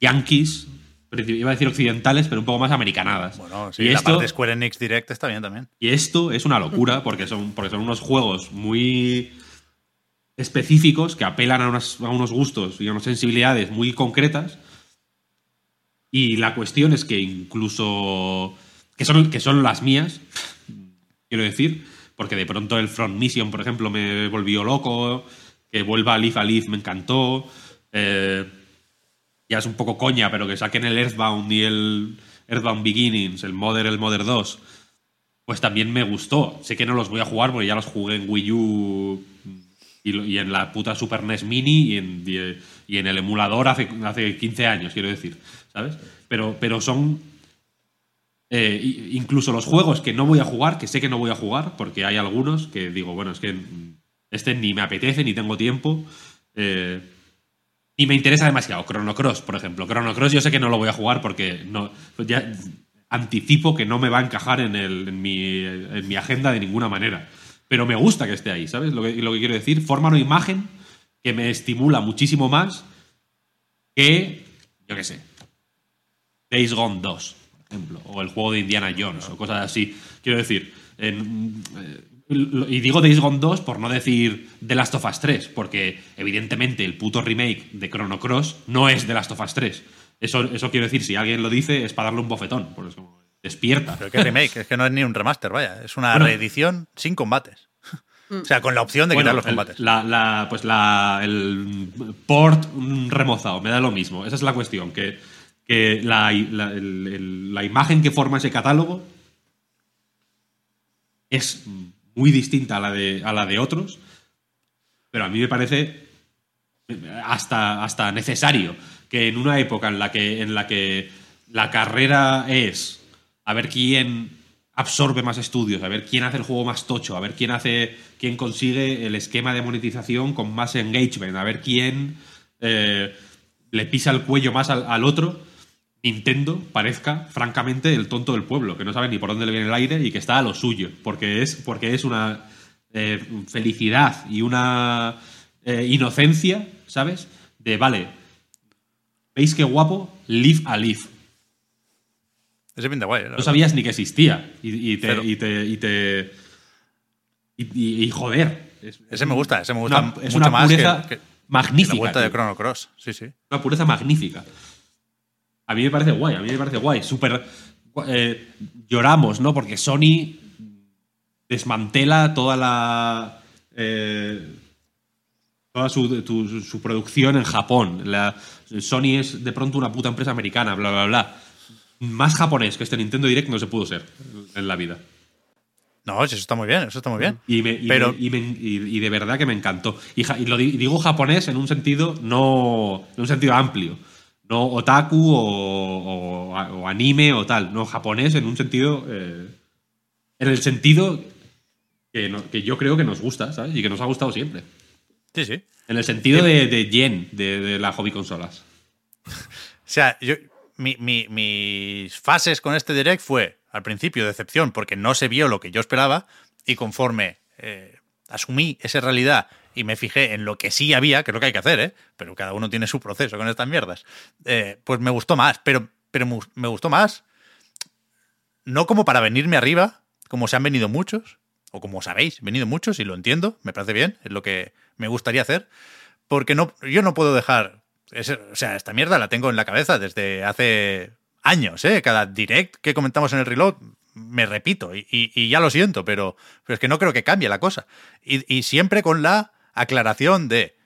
yankees. Iba a decir occidentales, pero un poco más americanadas. Bueno, sí, y la esto, parte de Square Enix Direct está bien también. y esto es una locura porque son, porque son unos juegos muy específicos que apelan a, unas- a unos gustos y a unas sensibilidades muy concretas. Y la cuestión es que incluso. que son, que son las mías, quiero decir, porque de pronto el Front Mission, por ejemplo, me volvió loco, que vuelva Leaf a Leaf me encantó. eh, ya es un poco coña, pero que saquen el Earthbound y el Earthbound Beginnings, el Mother, el Mother 2, pues también me gustó. Sé que no los voy a jugar porque ya los jugué en Wii U y, en la puta Super NES Mini y en, y en el emulador hace, hace 15 años, quiero decir, ¿sabes? Pero, pero son eh, incluso los juegos que no voy a jugar, que sé que no voy a jugar, porque hay algunos que digo, bueno, es que mm, este ni me apetece, ni tengo tiempo, eh, ni me interesa demasiado. Chrono Cross, por ejemplo. Chrono Cross yo sé que no lo voy a jugar porque no, pues ya anticipo que no me va a encajar en, mi, en mi agenda de ninguna manera. Pero me gusta que esté ahí, ¿sabes? Lo que, lo que quiero decir, forma una imagen que me estimula muchísimo más que, yo qué sé, Days Gone 2, por ejemplo, o el juego de Indiana Jones, o cosas así. Quiero decir, en- eh, y digo Days Gone 2 por no decir The Last of Us 3, porque evidentemente el puto remake de Chrono Cross no es The Last of Us 3. Eso, eso quiero decir, si alguien lo dice es para darle un bofetón, por eso despierta. Pero qué remake, es que no es ni un remaster, vaya. Es una Bueno. reedición sin combates. O sea, con la opción de Bueno, quitar los el- combates. La, la- pues la, el port mm, remozado, me da lo mismo. Esa es la cuestión. Que, que la, la- imagen que forma ese catálogo es muy distinta a la de, a la de otros, pero a mí me parece hasta, hasta necesario que en una época en la que, en la que la carrera es a ver quién absorbe más estudios, a ver quién hace el juego más tocho, a ver quién hace, quién consigue el esquema de monetización con más engagement, a ver quién eh, le pisa el cuello más al otro. Nintendo parezca, francamente, el tonto del pueblo, que no sabe ni por dónde le viene el aire y que está a lo suyo, porque es, porque es una eh, felicidad y una eh, inocencia, ¿sabes? De, vale, ¿veis qué guapo? Live a live. Ese pinta guay. No sabías ni que existía. Y, y te, y te. Y te. joder. es- Ese me gusta, ese me gusta una- es mucho una más que- pureza que magnífica. la vuelta de. Chrono Cross. Sí, sí. Una pureza magnífica. A mí me parece guay, a mí me parece guay. Súper. eh, lloramos, ¿no? Porque Sony desmantela toda la. eh, toda su, tu- su producción en Japón. La, Sony es de pronto una puta empresa americana, bla, bla, bla. Más japonés que este Nintendo Direct no se pudo ser en la vida. No, eso está muy bien, eso está muy bien. Y, me- y Pero- me- y me- y- y de verdad que me encantó. Y, ja- lo di- digo japonés en un sentido no. en un sentido amplio. No otaku o, o- o anime o tal. No, japonés en un sentido. eh, en el sentido que, no- que yo creo que nos gusta, ¿sabes? Y que nos ha gustado siempre. Sí, sí. En el sentido de, de yen de, de la hobby consolas. [laughs] O sea, yo, mi- mi- mis fases con este direct fue, al principio, decepción, porque no se vio lo que yo esperaba, y conforme eh, asumí esa realidad y me fijé en lo que sí había, que es lo que hay que hacer, ¿eh? pero cada uno tiene su proceso con estas mierdas, eh, pues me gustó más, pero, pero me gustó más, no como para venirme arriba, como se han venido muchos, o como sabéis, venido muchos, y lo entiendo, me parece bien, es lo que me gustaría hacer, porque no, yo no puedo dejar. o sea, esta mierda la tengo en la cabeza desde hace años, ¿eh? Cada direct que comentamos en el reload me repito y, y- y ya lo siento, pero, pero es que no creo que cambie la cosa. Y, y siempre con la aclaración de.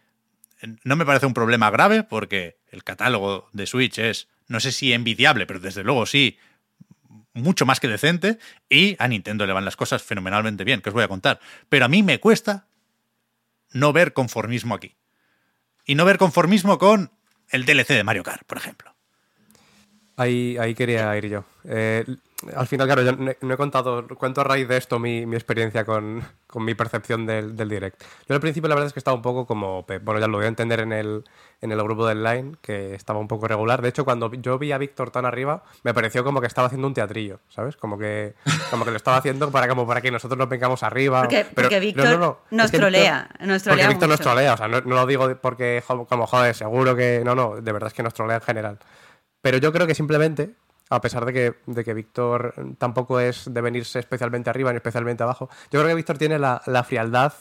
No me parece un problema grave porque el catálogo de Switch es, no sé si envidiable, pero desde luego sí, mucho más que decente y a Nintendo le van las cosas fenomenalmente bien, que os voy a contar. Pero a mí me cuesta no ver conformismo aquí. Y no ver conformismo con el DLC de Mario Kart, por ejemplo. Ahí, quería ir yo. Eh, al final, claro, yo no he, no he contado, cuento a raíz de esto mi, mi experiencia con, con mi percepción del, del direct. Yo al principio la verdad es que estaba un poco como, bueno, ya lo voy a entender en el, en el grupo del line, que estaba un poco regular. De hecho, cuando yo vi a Víctor tan arriba, me pareció como que estaba haciendo un teatrillo, ¿sabes? Como que, como que lo estaba haciendo para, como para que nosotros nos vengamos arriba. Porque- Pero- porque no, Víctor no, no, nos es que trolea, nos porque trolea Víctor nos trolea, o sea, no, no lo digo porque como joder, seguro que no, no, de verdad es que nos trolea en general. Pero yo creo que simplemente, a pesar de que, de que Víctor tampoco es de venirse especialmente arriba ni especialmente abajo, yo creo que Víctor tiene la, la frialdad,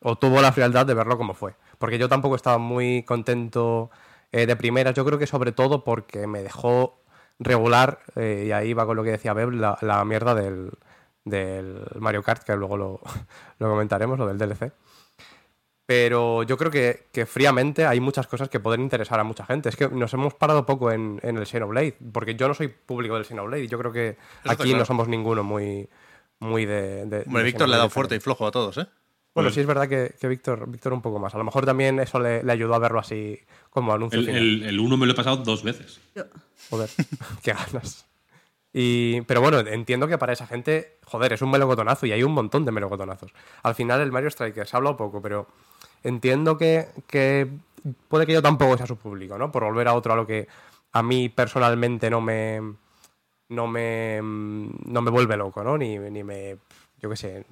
o tuvo la frialdad de verlo como fue. Porque yo tampoco estaba muy contento eh, de primeras, yo creo que sobre todo porque me dejó regular, eh, y ahí va con lo que decía Beb, la, la mierda del, del Mario Kart, que luego lo, [laughs] lo comentaremos, lo del DLC. Pero yo creo que, que fríamente hay muchas cosas que pueden interesar a mucha gente. Es que nos hemos parado poco en, en el Xenoblade, porque yo no soy público del Xenoblade y yo creo que aquí claro. no somos ninguno muy, muy de... de- Hombre, de Víctor le ha dado fuerte y flojo a todos, ¿eh? Bueno, sí es verdad que, que Víctor, Víctor un poco más. A lo mejor también eso le, le ayudó a verlo así como anuncio El, final. el, el uno me lo he pasado dos veces. Joder, [laughs] qué ganas. Y, pero bueno, entiendo que para esa gente, joder, es un melocotonazo y hay un montón de melocotonazos. Al final el Mario Strikers se ha hablado poco, pero entiendo que, puede que yo tampoco sea su público, ¿no? Por volver a otro a lo que a mí personalmente no me no me no me vuelve loco, ¿no? Ni, ni me yo qué sé,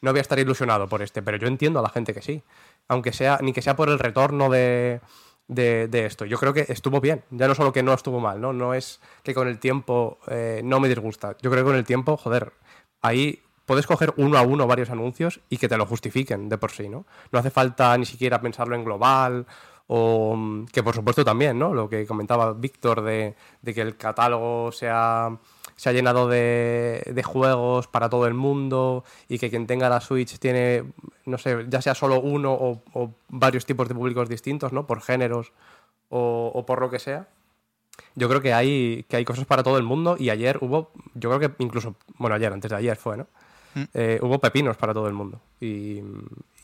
no voy a estar ilusionado por este, pero yo entiendo a la gente que sí. Aunque sea, ni que sea por el retorno de, de, de esto. Yo creo que estuvo bien. Ya no solo que no estuvo mal, ¿no? No es que con el tiempo eh, no me disgusta. Yo creo que con el tiempo, joder, ahí puedes coger uno a uno varios anuncios y que te lo justifiquen de por sí, ¿no? No hace falta ni siquiera pensarlo en global o mm, que por supuesto también, ¿no? Lo que comentaba Víctor de, de que el catálogo sea se ha llenado de, de juegos para todo el mundo y que quien tenga la Switch tiene, no sé, ya sea solo uno o, o varios tipos de públicos distintos, ¿no? Por géneros o, o por lo que sea. Yo creo que hay, que hay cosas para todo el mundo y ayer hubo, yo creo que incluso, bueno, ayer, antes de ayer fue, ¿no? Eh, hubo pepinos para todo el mundo. Y,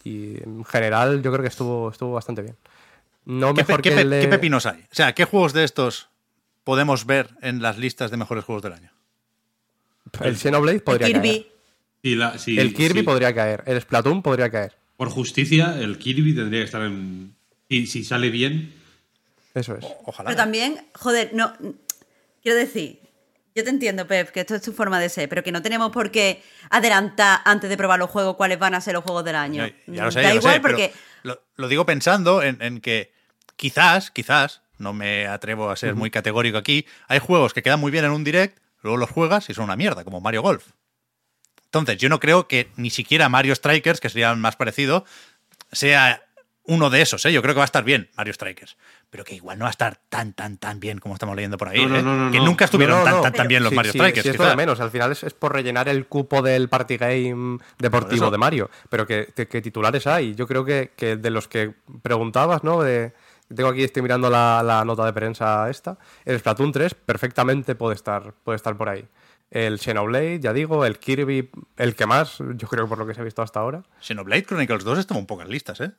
y en general yo creo que estuvo, estuvo bastante bien. No ¿Qué, mejor que el de- qué pepinos hay? O sea, ¿qué juegos de estos podemos ver en las listas de mejores juegos del año? El Xenoblade podría Kirby. caer. Sí, la- sí, El Kirby sí. podría caer. El Splatoon podría caer. Por justicia, el Kirby tendría que estar en. Y si sale bien, Eso es. Ojalá. Pero también, joder, no. Quiero decir, yo te entiendo, Pep, que esto es tu forma de ser, pero que no tenemos por qué adelantar antes de probar los juegos cuáles van a ser los juegos del año. Ya, ya lo sé, da ya lo igual sé, pero porque. lo, lo digo pensando en, en que quizás, quizás, no me atrevo a ser muy categórico aquí, hay juegos que quedan muy bien en un direct, luego los juegas y son una mierda, como Mario Golf. Entonces, yo no creo que ni siquiera Mario Strikers, que sería más parecido, sea uno de esos, ¿eh? Yo creo que va a estar bien Mario Strikers. Pero que igual no va a estar tan, tan, tan bien como estamos leyendo por ahí. No, ¿eh? no, no, que nunca estuvieron tan, tan, tan bien los Sí, Mario sí, Strikers. sí, es quizá. lo de menos. Al final es, es por rellenar el cupo del party game deportivo de Mario. Pero que, que- que titulares hay. Yo creo que, que de los que preguntabas, ¿no? De, tengo aquí, estoy mirando la, la nota de prensa esta. El Splatoon 3 perfectamente puede estar, puede estar por ahí. El Xenoblade, ya digo, el Kirby, el que más, yo creo por lo que se ha visto hasta ahora. Xenoblade Chronicles 2 estuvo en pocas listas, ¿eh?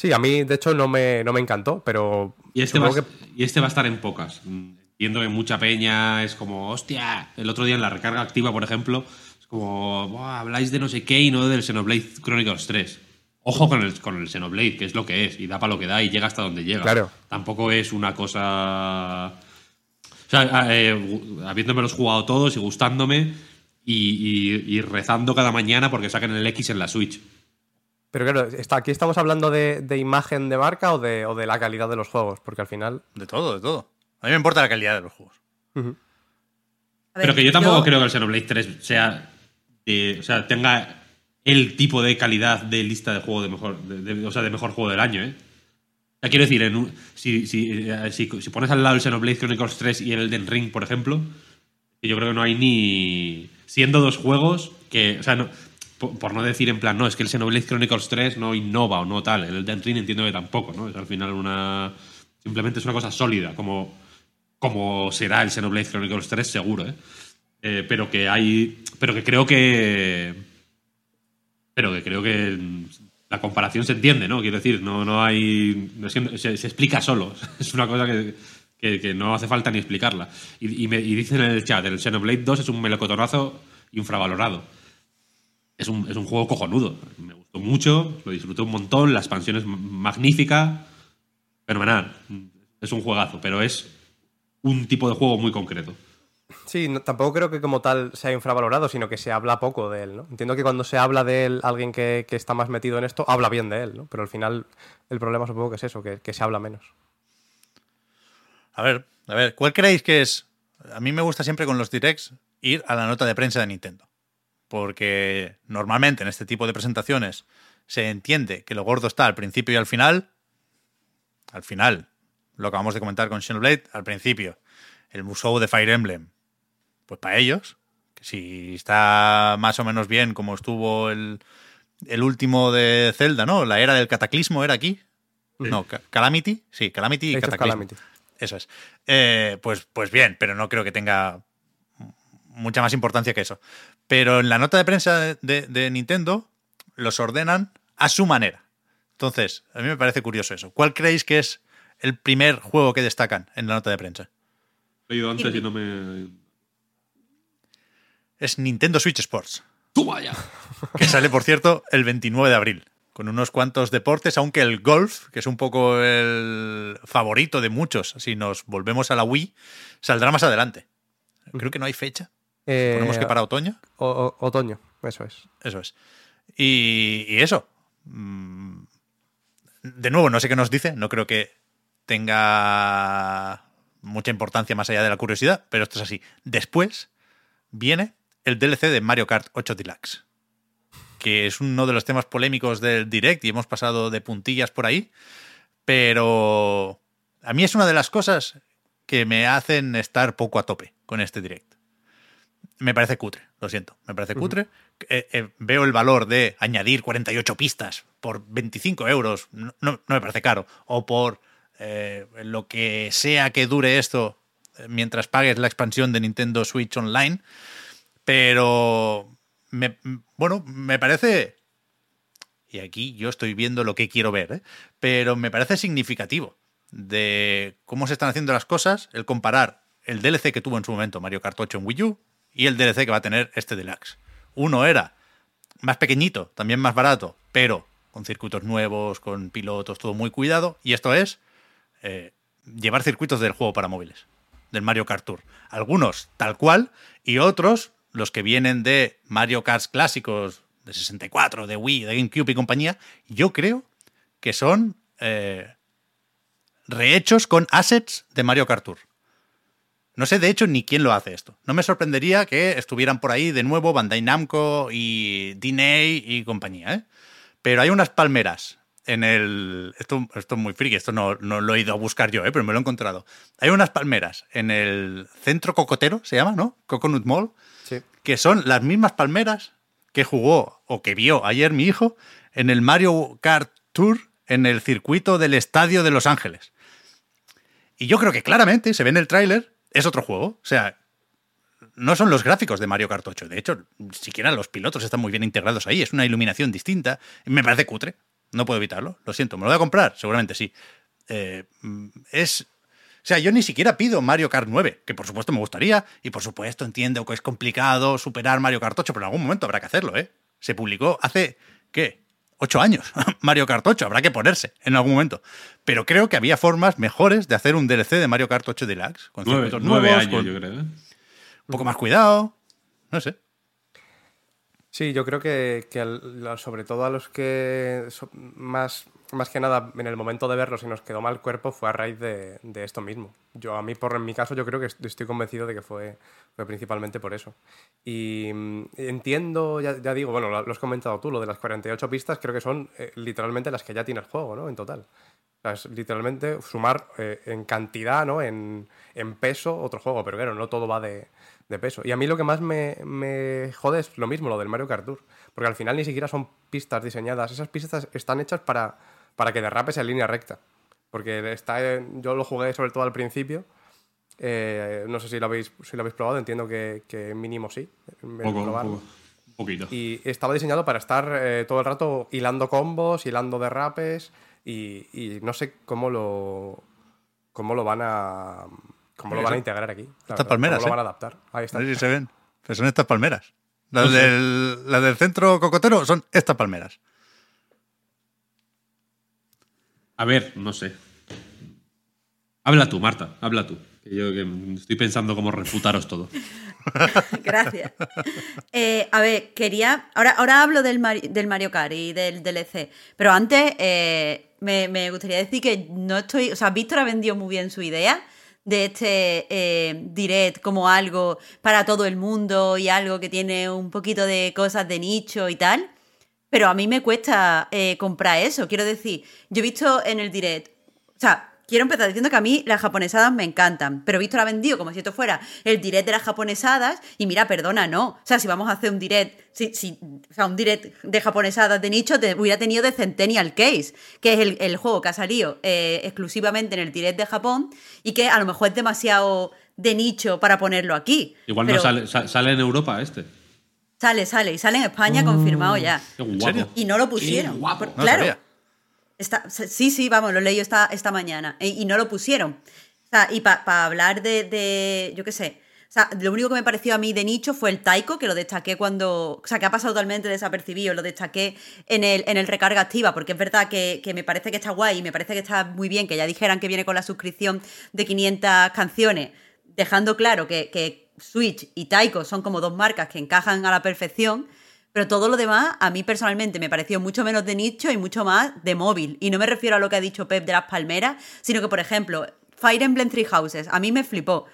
Sí, a mí de hecho no me, no me encantó, pero Y este, va, que y este va a estar en pocas. Entiendo que mucha peña es como, hostia, el otro día en la recarga activa, por ejemplo, es como, "Buah, habláis de no sé qué y no del Xenoblade Chronicles 3. Ojo con el, con el Xenoblade, que es lo que es, y da para lo que da y llega hasta donde llega. Claro. Tampoco es una cosa... O sea, eh, gu- habiéndomelos jugado todos y gustándome y, y- y rezando cada mañana porque saquen el X en la Switch. Pero claro, está, aquí estamos hablando de, de imagen de marca o de, o de la calidad de los juegos, porque al final... De todo, de todo. A mí me importa la calidad de los juegos. ver, Pero que yo tampoco creo que el Xenoblade 3 sea, o sea, tenga el tipo de calidad de lista de juego de mejor, de- de- o sea, de mejor juego del año, ¿eh? O sea, quiero decir, en un- si, si, eh, si- si pones al lado el Xenoblade Chronicles 3 y el Elden Ring, por ejemplo, yo creo que no hay ni... Siendo dos juegos que, o sea, no- por, no decir en plan, no, es que el Xenoblade Chronicles 3 no innova o no tal, el Elden Ring entiendo que tampoco, ¿no? Es al final una... Simplemente es una cosa sólida, como, como será el Xenoblade Chronicles 3 seguro, ¿eh? Eh, pero que hay. Pero que creo que. Pero que creo que la comparación se entiende, ¿no? Quiero decir, no, no hay. se, explica solo. [laughs] Es una cosa que, que- no hace falta ni explicarla. Y, y me, y dicen en el chat: el Xenoblade 2 es un melocotonazo infravalorado. Es un, es un juego cojonudo. Me gustó mucho, lo disfruté un montón, la expansión es magnífica, fenomenal. Es un juegazo, pero es un tipo de juego muy concreto. Sí, no- tampoco creo que como tal sea infravalorado, sino que se habla poco de él, ¿no? Entiendo que cuando se habla de él, alguien que, que está más metido en esto, habla bien de él, ¿no? Pero al final el problema supongo que es eso, que, que se habla menos. A ver, a ver, ¿cuál creéis que es? A mí me gusta siempre con los directs ir a la nota de prensa de Nintendo. Porque normalmente en este tipo de presentaciones se entiende que lo gordo está al principio y al final. Al final, lo acabamos de comentar con Xenoblade, al principio, el museo de Fire Emblem. Pues para ellos, que si está más o menos bien como estuvo el, el último de Zelda, ¿no? La era del cataclismo era aquí. No, Ca- Calamity, sí, Calamity y Cataclismo. Calamity. Eso es. Eh, pues, pues bien, pero no creo que tenga mucha más importancia que eso. Pero en la nota de prensa de, de- de Nintendo los ordenan a su manera. Entonces, a mí me parece curioso eso. ¿Cuál creéis que es el primer juego que destacan en la nota de prensa? He oído antes y no me. Es Nintendo Switch Sports, ¡Toma ya! [laughs] que sale, por cierto, el 29 de abril, con unos cuantos deportes, aunque el golf, que es un poco el favorito de muchos, si nos volvemos a la Wii, saldrá más adelante. Creo que no hay fecha. Eh, Ponemos que para otoño. o- o- otoño, eso es. Eso es. Y, y eso. Mm, De nuevo, no sé qué nos dice. No creo que tenga mucha importancia más allá de la curiosidad, pero esto es así. Después viene el DLC de Mario Kart 8 Deluxe, que es uno de los temas polémicos del Direct y hemos pasado de puntillas por ahí, pero a mí es una de las cosas que me hacen estar poco a tope con este direct. Me parece cutre, lo siento, me parece cutre. Eh, eh, veo el valor de añadir 48 pistas por 25 euros, no, no me parece caro, o por eh, lo que sea que dure esto mientras pagues la expansión de Nintendo Switch Online, pero me, bueno, me parece y aquí yo estoy viendo lo que quiero ver, pero me parece significativo de cómo se están haciendo las cosas el comparar el DLC que tuvo en su momento Mario Kart 8 en Wii U y el DLC que va a tener este Deluxe. Uno era más pequeñito, también más barato, pero con circuitos nuevos, con pilotos, todo muy cuidado, y esto es eh, llevar circuitos del juego para móviles, del Mario Kart Tour. Algunos tal cual, y otros, los que vienen de Mario Kart clásicos, de 64, de Wii, de GameCube y compañía, yo creo que son eh, rehechos con assets de Mario Kart Tour. No sé, de hecho, ni quién lo hace esto. No me sorprendería que estuvieran por ahí de nuevo Bandai Namco y Diney y compañía, ¿eh? Pero hay unas palmeras en el... Esto, esto es muy friki, esto no, no, lo he ido a buscar yo, ¿eh? pero me lo he encontrado. Hay unas palmeras en el centro cocotero, se llama, ¿no? Coconut Mall, Sí. que son las mismas palmeras que jugó o que vio ayer mi hijo en el Mario Kart Tour en el circuito del Estadio de Los Ángeles. Y yo creo que claramente se ve en el tráiler, es otro juego. O sea, no son los gráficos de Mario Kart 8. De hecho, siquiera los pilotos están muy bien integrados ahí. Es una iluminación distinta. Me parece cutre. No puedo evitarlo. Lo siento. ¿Me lo voy a comprar? Seguramente sí. Eh, es. O sea, yo ni siquiera pido Mario Kart 9, que por supuesto me gustaría, y por supuesto entiendo que es complicado superar Mario Kart 8, pero en algún momento habrá que hacerlo, ¿eh? Se publicó hace, ¿qué? Ocho años, [laughs] Mario Kart 8, habrá que ponerse en algún momento. Pero creo que había formas mejores de hacer un DLC de Mario Kart 8 Deluxe, con Nueve, nuevos, años, con yo creo. ¿eh? un poco más cuidado, no sé. Sí, yo creo que, que al- sobre todo a los que so- más, más que nada en el momento de verlos y nos quedó mal cuerpo fue a raíz de, de esto mismo. Yo a mí, por en mi caso, yo creo que est- estoy convencido de que fue, fue principalmente por eso. Y mm, entiendo, ya, ya digo, bueno, lo, lo has comentado tú, lo de las 48 pistas creo que son eh, literalmente las que ya tiene el juego, ¿no? En total. O sea, es literalmente sumar eh, en cantidad, ¿no? En, en peso otro juego, pero claro, no todo va de, de peso. Y a mí lo que más me, me jode es lo mismo, lo del Mario Kart Tour. Porque al final ni siquiera son pistas diseñadas. Esas pistas están hechas para, para que derrapes en línea recta. Porque está, en- yo lo jugué sobre todo al principio. Eh, no sé si lo habéis, si lo habéis probado, entiendo que, que mínimo sí. Poco, poco. Un poquito. Y estaba diseñado para estar eh, todo el rato hilando combos, hilando derrapes y, y no sé cómo lo cómo lo van a cómo lo van a integrar aquí. verdad, palmeras, cómo lo ¿eh? van a adaptar. Ahí está. No sé si se ven. Pero son estas palmeras. Las, del, las del centro cocotero son estas palmeras. A ver, no sé. Habla tú, Marta, habla tú. Que yo que estoy pensando cómo refutaros todo. [laughs] Gracias. Eh, a ver, quería. Ahora, ahora hablo del, del Mario Kart y del DLC. Pero antes eh, me, me gustaría decir que no estoy. O sea, Víctor ha vendido muy bien su idea de este eh, direct como algo para todo el mundo y algo que tiene un poquito de cosas de nicho y tal. Pero a mí me cuesta eh, comprar eso. Quiero decir, yo he visto en el direct. O sea, quiero empezar diciendo que a mí las japonesadas me encantan. Pero Víctor ha vendido como si esto fuera el direct de las japonesadas. Y mira, perdona, no. O sea, si vamos a hacer un direct. Si, si- o sea, un direct de japonesadas de nicho, te hubiera tenido de Centennial Case, que es el, el juego que ha salido eh, exclusivamente en el direct de Japón y que a lo mejor es demasiado de nicho para ponerlo aquí. Igual Pero no sale, sa- sale en Europa este. Sale, sale. Y sale en España confirmado ya. Qué guapo. Y no lo pusieron. Qué guapo. No claro. sabía. Sí, sí, vamos, lo leí esta, mañana. E- Y, no lo pusieron. Y para hablar de, yo qué sé. Lo único que me pareció a mí de nicho fue el Taiko, que lo destaqué cuando. O sea, que ha pasado totalmente desapercibido. Lo destaqué en el, en el recarga activa, porque es verdad que, que me parece que está guay y me parece que está muy bien que ya dijeran que viene con la suscripción de 500 canciones, dejando claro que, que Switch y Taiko son como dos marcas que encajan a la perfección. Pero todo lo demás, a mí personalmente me pareció mucho menos de nicho y mucho más de móvil. Y no me refiero a lo que ha dicho Pep de las palmeras, sino que, por ejemplo, Fire Emblem Three Houses, a mí me flipó.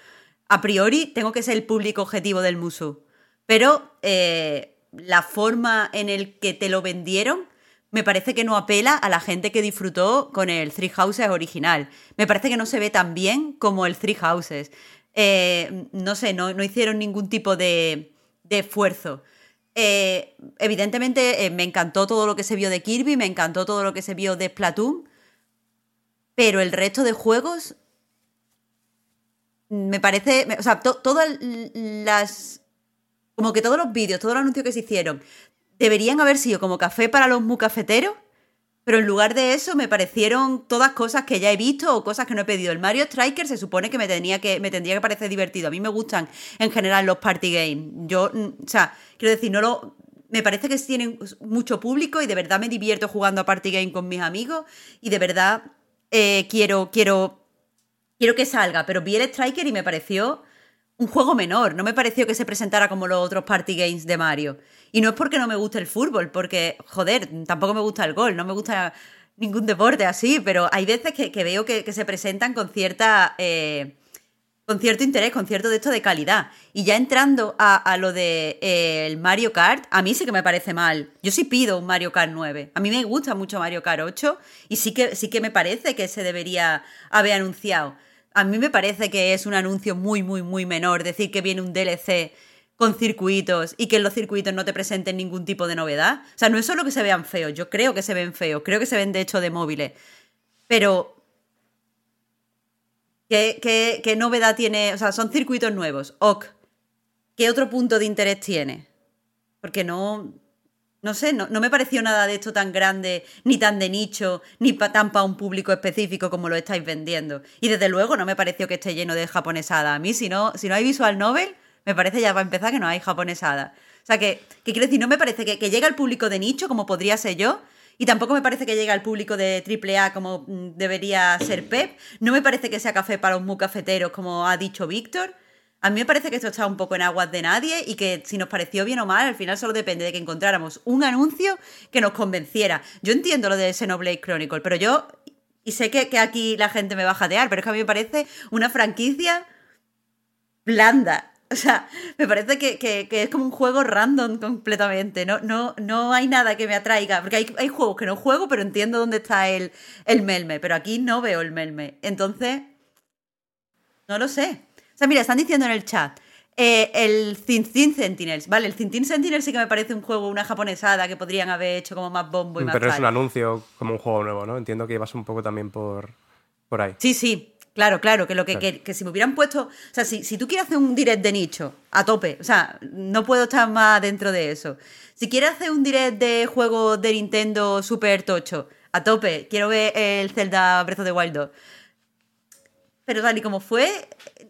A priori, tengo que ser el público objetivo del Musu. Pero eh, la forma en el que te lo vendieron me parece que no apela a la gente que disfrutó con el Three Houses original. Me parece que no se ve tan bien como el Three Houses. eh, no sé, no, hicieron ningún tipo de esfuerzo. Eh, evidentemente eh, me encantó todo lo que se vio de Kirby, me encantó todo lo que se vio de Splatoon, pero el resto de juegos me parece, o sea, todas las, como que todos los vídeos, todos los anuncios que se hicieron, deberían haber sido como café para los muy cafeteros pero en lugar de eso me parecieron todas cosas que ya he visto o cosas que no he pedido. El Mario Striker se supone que me, tenía que me tendría que parecer divertido. A mí me gustan en general los party games. Yo, mm, o sea, quiero decir, no lo, me parece que tienen mucho público y de verdad me divierto jugando a party game con mis amigos y de verdad eh, quiero, quiero, quiero que salga. Pero vi el Striker y me pareció un juego menor. No me pareció que se presentara como los otros party games de Mario. Y no es porque no me guste el fútbol, porque, joder, tampoco me gusta el gol, no me gusta ningún deporte así, pero hay veces que, veo que, se presentan con cierta... Eh, con cierto interés, con cierto de esto de calidad. Y ya entrando a, lo de eh, el Mario Kart, a mí sí que me parece mal. Yo sí pido un Mario Kart 9. A mí me gusta mucho Mario Kart 8 y sí que, sí que me parece que se debería haber anunciado. A mí me parece que es un anuncio muy, muy, muy menor. Decir que viene un DLC con circuitos y que en los circuitos no te presenten ningún tipo de novedad. O sea, no es solo que se vean feos, yo creo que se ven feos, creo que se ven de hecho de móviles. Pero, ¿qué, novedad tiene? O sea, son circuitos nuevos. Ok. ¿Qué otro punto de interés tiene? Porque no. No sé, no, me pareció nada de esto tan grande, ni tan de nicho, ni tan para un público específico como lo estáis vendiendo. Y desde luego no me pareció que esté lleno de japonesada. A mí, si no, si no hay visual novel, me parece ya va a empezar que no hay japonesada. O sea, que, que quiero decir, no me parece que, llegue al público de nicho como podría ser yo, y tampoco me parece que llegue al público de AAA como mm, debería ser Pep. No me parece que sea café para los muy cafeteros, como ha dicho Víctor. A mí me parece que esto está un poco en aguas de nadie y que si nos pareció bien o mal, al final solo depende de que encontráramos un anuncio que nos convenciera. Yo entiendo lo de Xenoblade Chronicle, pero yo, y sé que, que aquí la gente me va a jatear, pero es que a mí me parece una franquicia blanda. O sea, me parece que, es como un juego random completamente. No, no, no hay nada que me atraiga. Porque hay, juegos que no juego, pero entiendo dónde está el, el melme. Pero aquí no veo el melme. Entonces, no lo sé. O sea, mira, están diciendo en el chat. Eh, el Tintin Sentinels, vale, el Tintin Sentinels sí que me parece un juego, una japonesada que podrían haber hecho como más bombo y más Pero es un anuncio como un juego nuevo, ¿no? Entiendo que ibas un poco también por, por ahí. Sí, sí, Claro, claro, que lo que, que, si me hubieran puesto. O sea, si, si, tú quieres hacer un direct de nicho, a tope, o sea, no puedo estar más dentro de eso. Si quieres hacer un direct de juego de Nintendo Super Tocho, a tope, quiero ver el Zelda Breath of the Wild 2. Pero tal y como fue,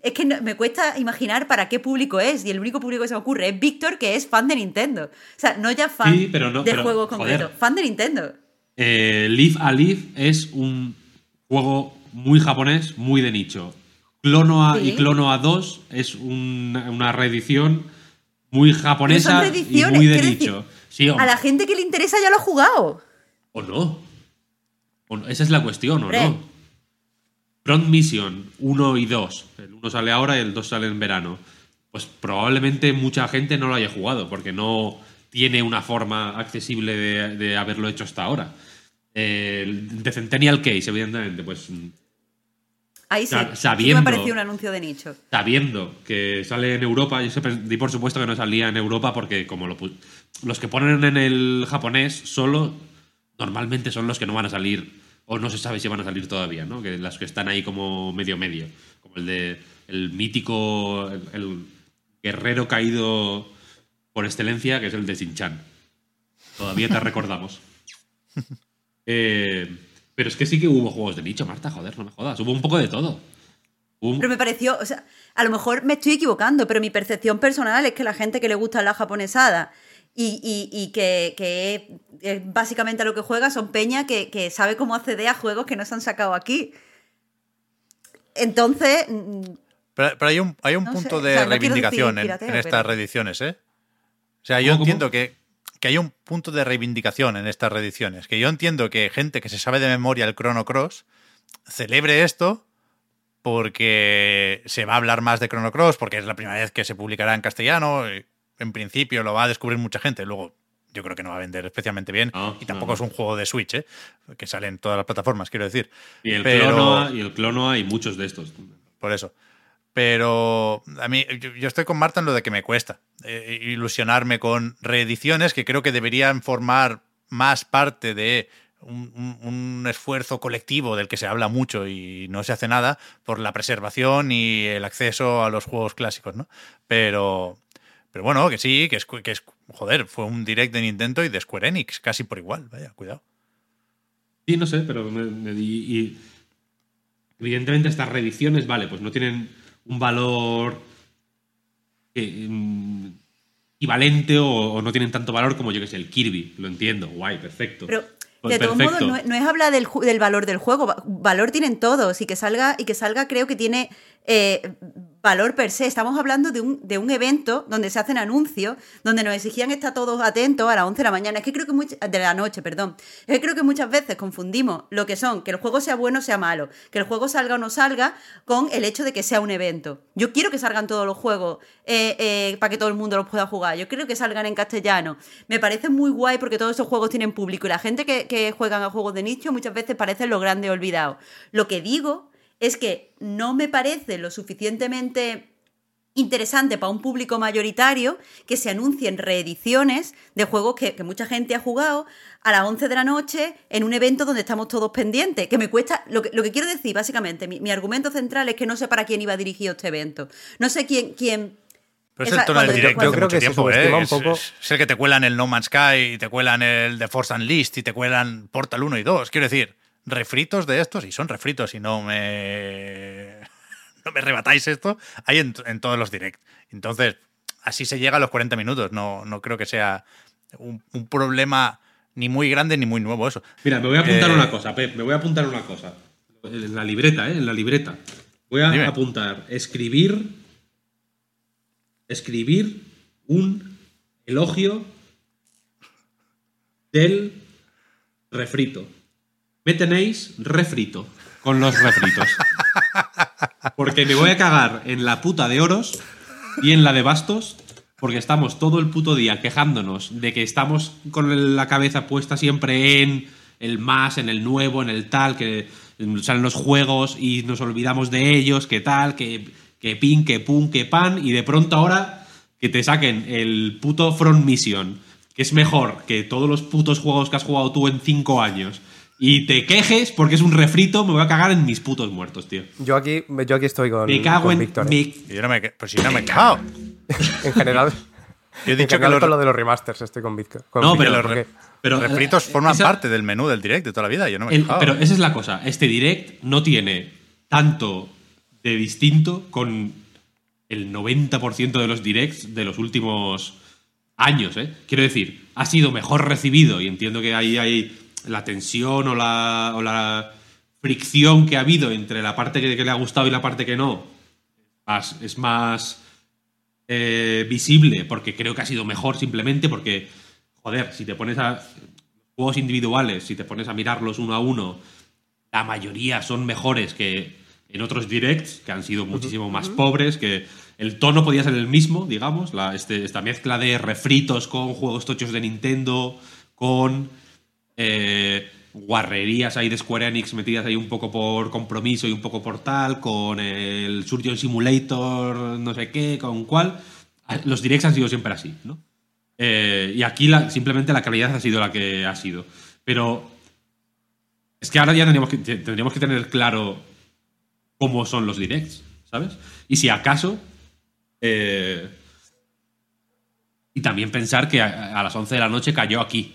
es que me cuesta imaginar para qué público es. Y el único público que se me ocurre es Víctor, que es fan de Nintendo. O sea, no ya fan de juegos concretos, fan de Nintendo. Eh, Live a Live es un juego muy japonés, muy de nicho. Clonoa y Clonoa 2 es una reedición muy japonesa y muy de nicho. a la gente que le interesa ya lo ha jugado. ¿O no? esa es la cuestión, ¿o no? Front Mission 1 y 2. El 1 sale ahora y el 2 sale en verano. Pues probablemente mucha gente no lo haya jugado porque no tiene una forma accesible de, haberlo hecho hasta ahora. El de Centennial Case, evidentemente, pues Ahí sí, sabiendo, me pareció un anuncio de nicho. Sabiendo que sale en Europa, yo di por supuesto que no salía en Europa porque como los que ponen en el japonés solo, normalmente son los que no van a salir, o no se sabe si van a salir todavía, ¿no? Que las que están ahí como medio medio, como el de el mítico, el, guerrero caído por excelencia, que es el de Sinchan. Todavía te recordamos. [laughs] Eh, pero es que sí que hubo juegos de nicho, Marta, joder, no me jodas. Hubo un poco de todo. Pero me pareció, o sea, a lo mejor me estoy equivocando, pero mi percepción personal es que la gente que le gusta la japonesada y, que, básicamente a lo que juega son peña que, sabe cómo acceder a juegos que no se han sacado aquí. Entonces. Mm, pero, hay un, hay un punto de reivindicación en, estas reediciones, ¿eh? O sea, yo entiendo que que hay un punto de reivindicación en estas reediciones. Que yo entiendo que gente que se sabe de memoria el Chrono Cross celebre esto porque se va a hablar más de Chrono Cross, porque es la primera vez que se publicará en castellano. En principio lo va a descubrir mucha gente. Luego yo creo que no va a vender especialmente bien. y tampoco es un juego de Switch, ¿eh? que sale en todas las plataformas, quiero decir. Y el, Clonoa, y el Clonoa y muchos de estos. Por eso. Pero a mí, yo, yo estoy con Marta en lo de que me cuesta eh, ilusionarme con reediciones que creo que deberían formar más parte de un, un- un esfuerzo colectivo del que se habla mucho y no se hace nada por la preservación y el acceso a los juegos clásicos, ¿no? Pero, pero bueno, que sí, que es, que es, joder, fue un direct de Nintendo y de Square Enix, casi por igual, vaya, cuidado. Sí, no sé, pero me- me- y, y evidentemente estas reediciones, vale, pues no tienen un valor que, mm, equivalente o, o no tienen tanto valor como yo que sé, el Kirby, lo entiendo, guay, perfecto. Pero Pues de todos modos, no, es- no es hablar del, del valor del juego. va- Valor tienen todos. Y que salga, y que salga creo que tiene eh, valor per se. Estamos hablando de un, de un evento donde se hacen anuncios, donde nos exigían estar todos atentos a las 11 de la mañana. Es que creo que much- de la noche, perdón. Es que creo que muchas veces confundimos lo que son que el juego sea bueno o sea malo, que el juego salga o no salga, con el hecho de que sea un evento. Yo quiero que salgan todos los juegos eh, eh, para que todo el mundo los pueda jugar. Yo quiero que salgan en castellano. Me parece muy guay porque todos esos juegos tienen público y la gente que, que juegan a juegos de nicho muchas veces parecen los grandes olvidados. Lo que digo es que no me parece lo suficientemente interesante para un público mayoritario que se anuncien reediciones de juegos que, que mucha gente ha jugado a las 11 de la noche en un evento donde estamos todos pendientes. Que me cuesta. Lo que, lo que quiero decir, básicamente, mi, mi argumento central es que no sé para quién iba dirigido este evento. No sé quién. quién Pero es el tono del directo yo creo que se tiempo, ¿eh? un poco. Es, es el que te cuelan el No Man's Sky y te cuelan el The Force Unleashed y te cuelan Portal 1 y 2. Quiero decir, refritos de estos, y son refritos y no me, [laughs] no me rebatáis esto, hay en, en todos los direct. Entonces, así se llega a los 40 minutos. No, no creo que sea un, un problema ni muy grande ni muy nuevo eso. Mira, me voy a apuntar Eh, una cosa, Pep, me voy a apuntar una cosa. En la libreta, ¿eh? En la libreta. Voy a Dime. apuntar, escribir, escribir un elogio del refrito. Me tenéis refrito con los refritos. Porque me voy a cagar en la puta de oros y en la de bastos. Porque estamos todo el puto día quejándonos de que estamos con la cabeza puesta siempre en el más, en el nuevo, en el tal, que salen los juegos y nos olvidamos de ellos, que tal, que, que pin, que pum, que pan, y de pronto ahora que te saquen el puto Front Mission, que es mejor que todos los putos juegos que has jugado tú en cinco años, y te quejes porque es un refrito, me voy a cagar en mis putos muertos, tío. Yo aquí, yo aquí estoy con, Me cago con en. Víctor. ¿eh? Y yo no me, pues si no me he quejado. [laughs] En general, [laughs] Yo he en dicho que general los, con lo de los remasters estoy con Víctor. No, pero- porque- pero, los refritos eh, forman esa- parte del menú del direct de toda la vida. Yo no me he El- pero esa es la cosa. Este direct no tiene tanto de distinto con el 90% de los directs de los últimos años. ¿eh? Quiero decir, ha sido mejor recibido y entiendo que ahí hay la tensión o la, o la fricción que ha habido entre la parte que, que le ha gustado y la parte que no. Más- es más eh, visible porque creo que ha sido mejor simplemente porque, joder, si te pones a juegos individuales, si te pones a mirarlos uno a uno, la mayoría son mejores que en otros directs, que han sido muchísimo más pobres, que el tono podía ser el mismo, digamos, la, este- esta mezcla de refritos con juegos tochos de Nintendo, con eh, guarrerías ahí de Square Enix metidas ahí un poco por compromiso y un poco por tal, con el Surgeon Simulator, no sé qué, con cuál. Los directs han sido siempre así, ¿no? Eh, y aquí simplemente la calidad ha sido la que ha sido. Pero es que ahora ya tendríamos que, tendríamos que tener claro cómo son los directs, ¿sabes? Y si acaso... eh, y también pensar que a, a las 11 de la noche cayó aquí.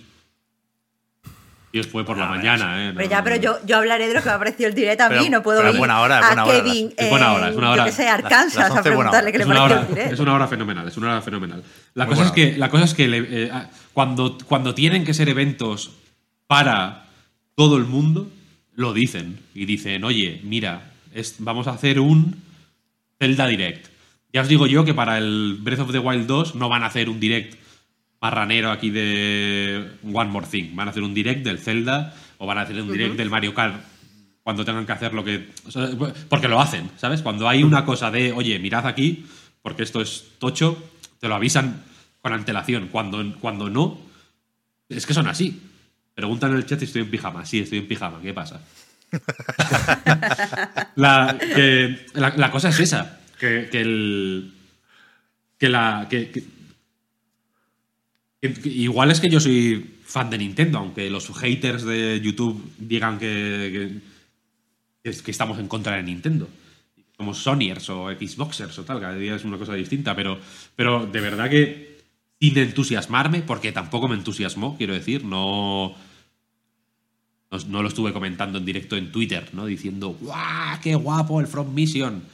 Y después por la mañana, ¿eh? Pero ya, pero yo, yo hablaré de lo que me ha parecido el directo a mí, Pero- no puedo ir buena hora, es a buena hora, Kevin es buena hora, es una hora. yo que sé, Las- Arkansas las 11 a buena preguntarle hora. qué le es una, pareció hora, el directo. es una hora fenomenal, es una hora fenomenal. La, Muy cosa es, que, la cosa es que le- eh, ah, cuando, cuando tienen que ser eventos para todo el mundo, lo dicen. Y dicen, oye, mira, es- vamos a hacer un Zelda Direct. Ya os digo yo que para el Breath of the Wild 2 no van a hacer un Direct marranero aquí de One More Thing. Van a hacer un Direct del Zelda o van a hacer un Direct del Mario Kart cuando tengan que hacer lo que... o sea, porque lo hacen, ¿sabes? Cuando hay una cosa de, oye, mirad aquí, porque esto es tocho, te lo avisan con antelación. Cuando, cuando no, es que son así. Preguntan en el chat si estoy en pijama. Sí, estoy en pijama. ¿Qué pasa? [laughs] la, que- la- la cosa es esa. que, que el. Que la. que igual es que yo soy fan de Nintendo, aunque los haters de YouTube digan que, que, que estamos en contra de Nintendo. Somos Sonyers o Xboxers o tal, cada día es una cosa distinta, pero, pero de verdad que sin entusiasmarme, porque tampoco me entusiasmó, quiero decir, no, no, no lo estuve comentando en directo en Twitter, ¿no? Diciendo, ¡guau! ¡Qué guapo el From Mission!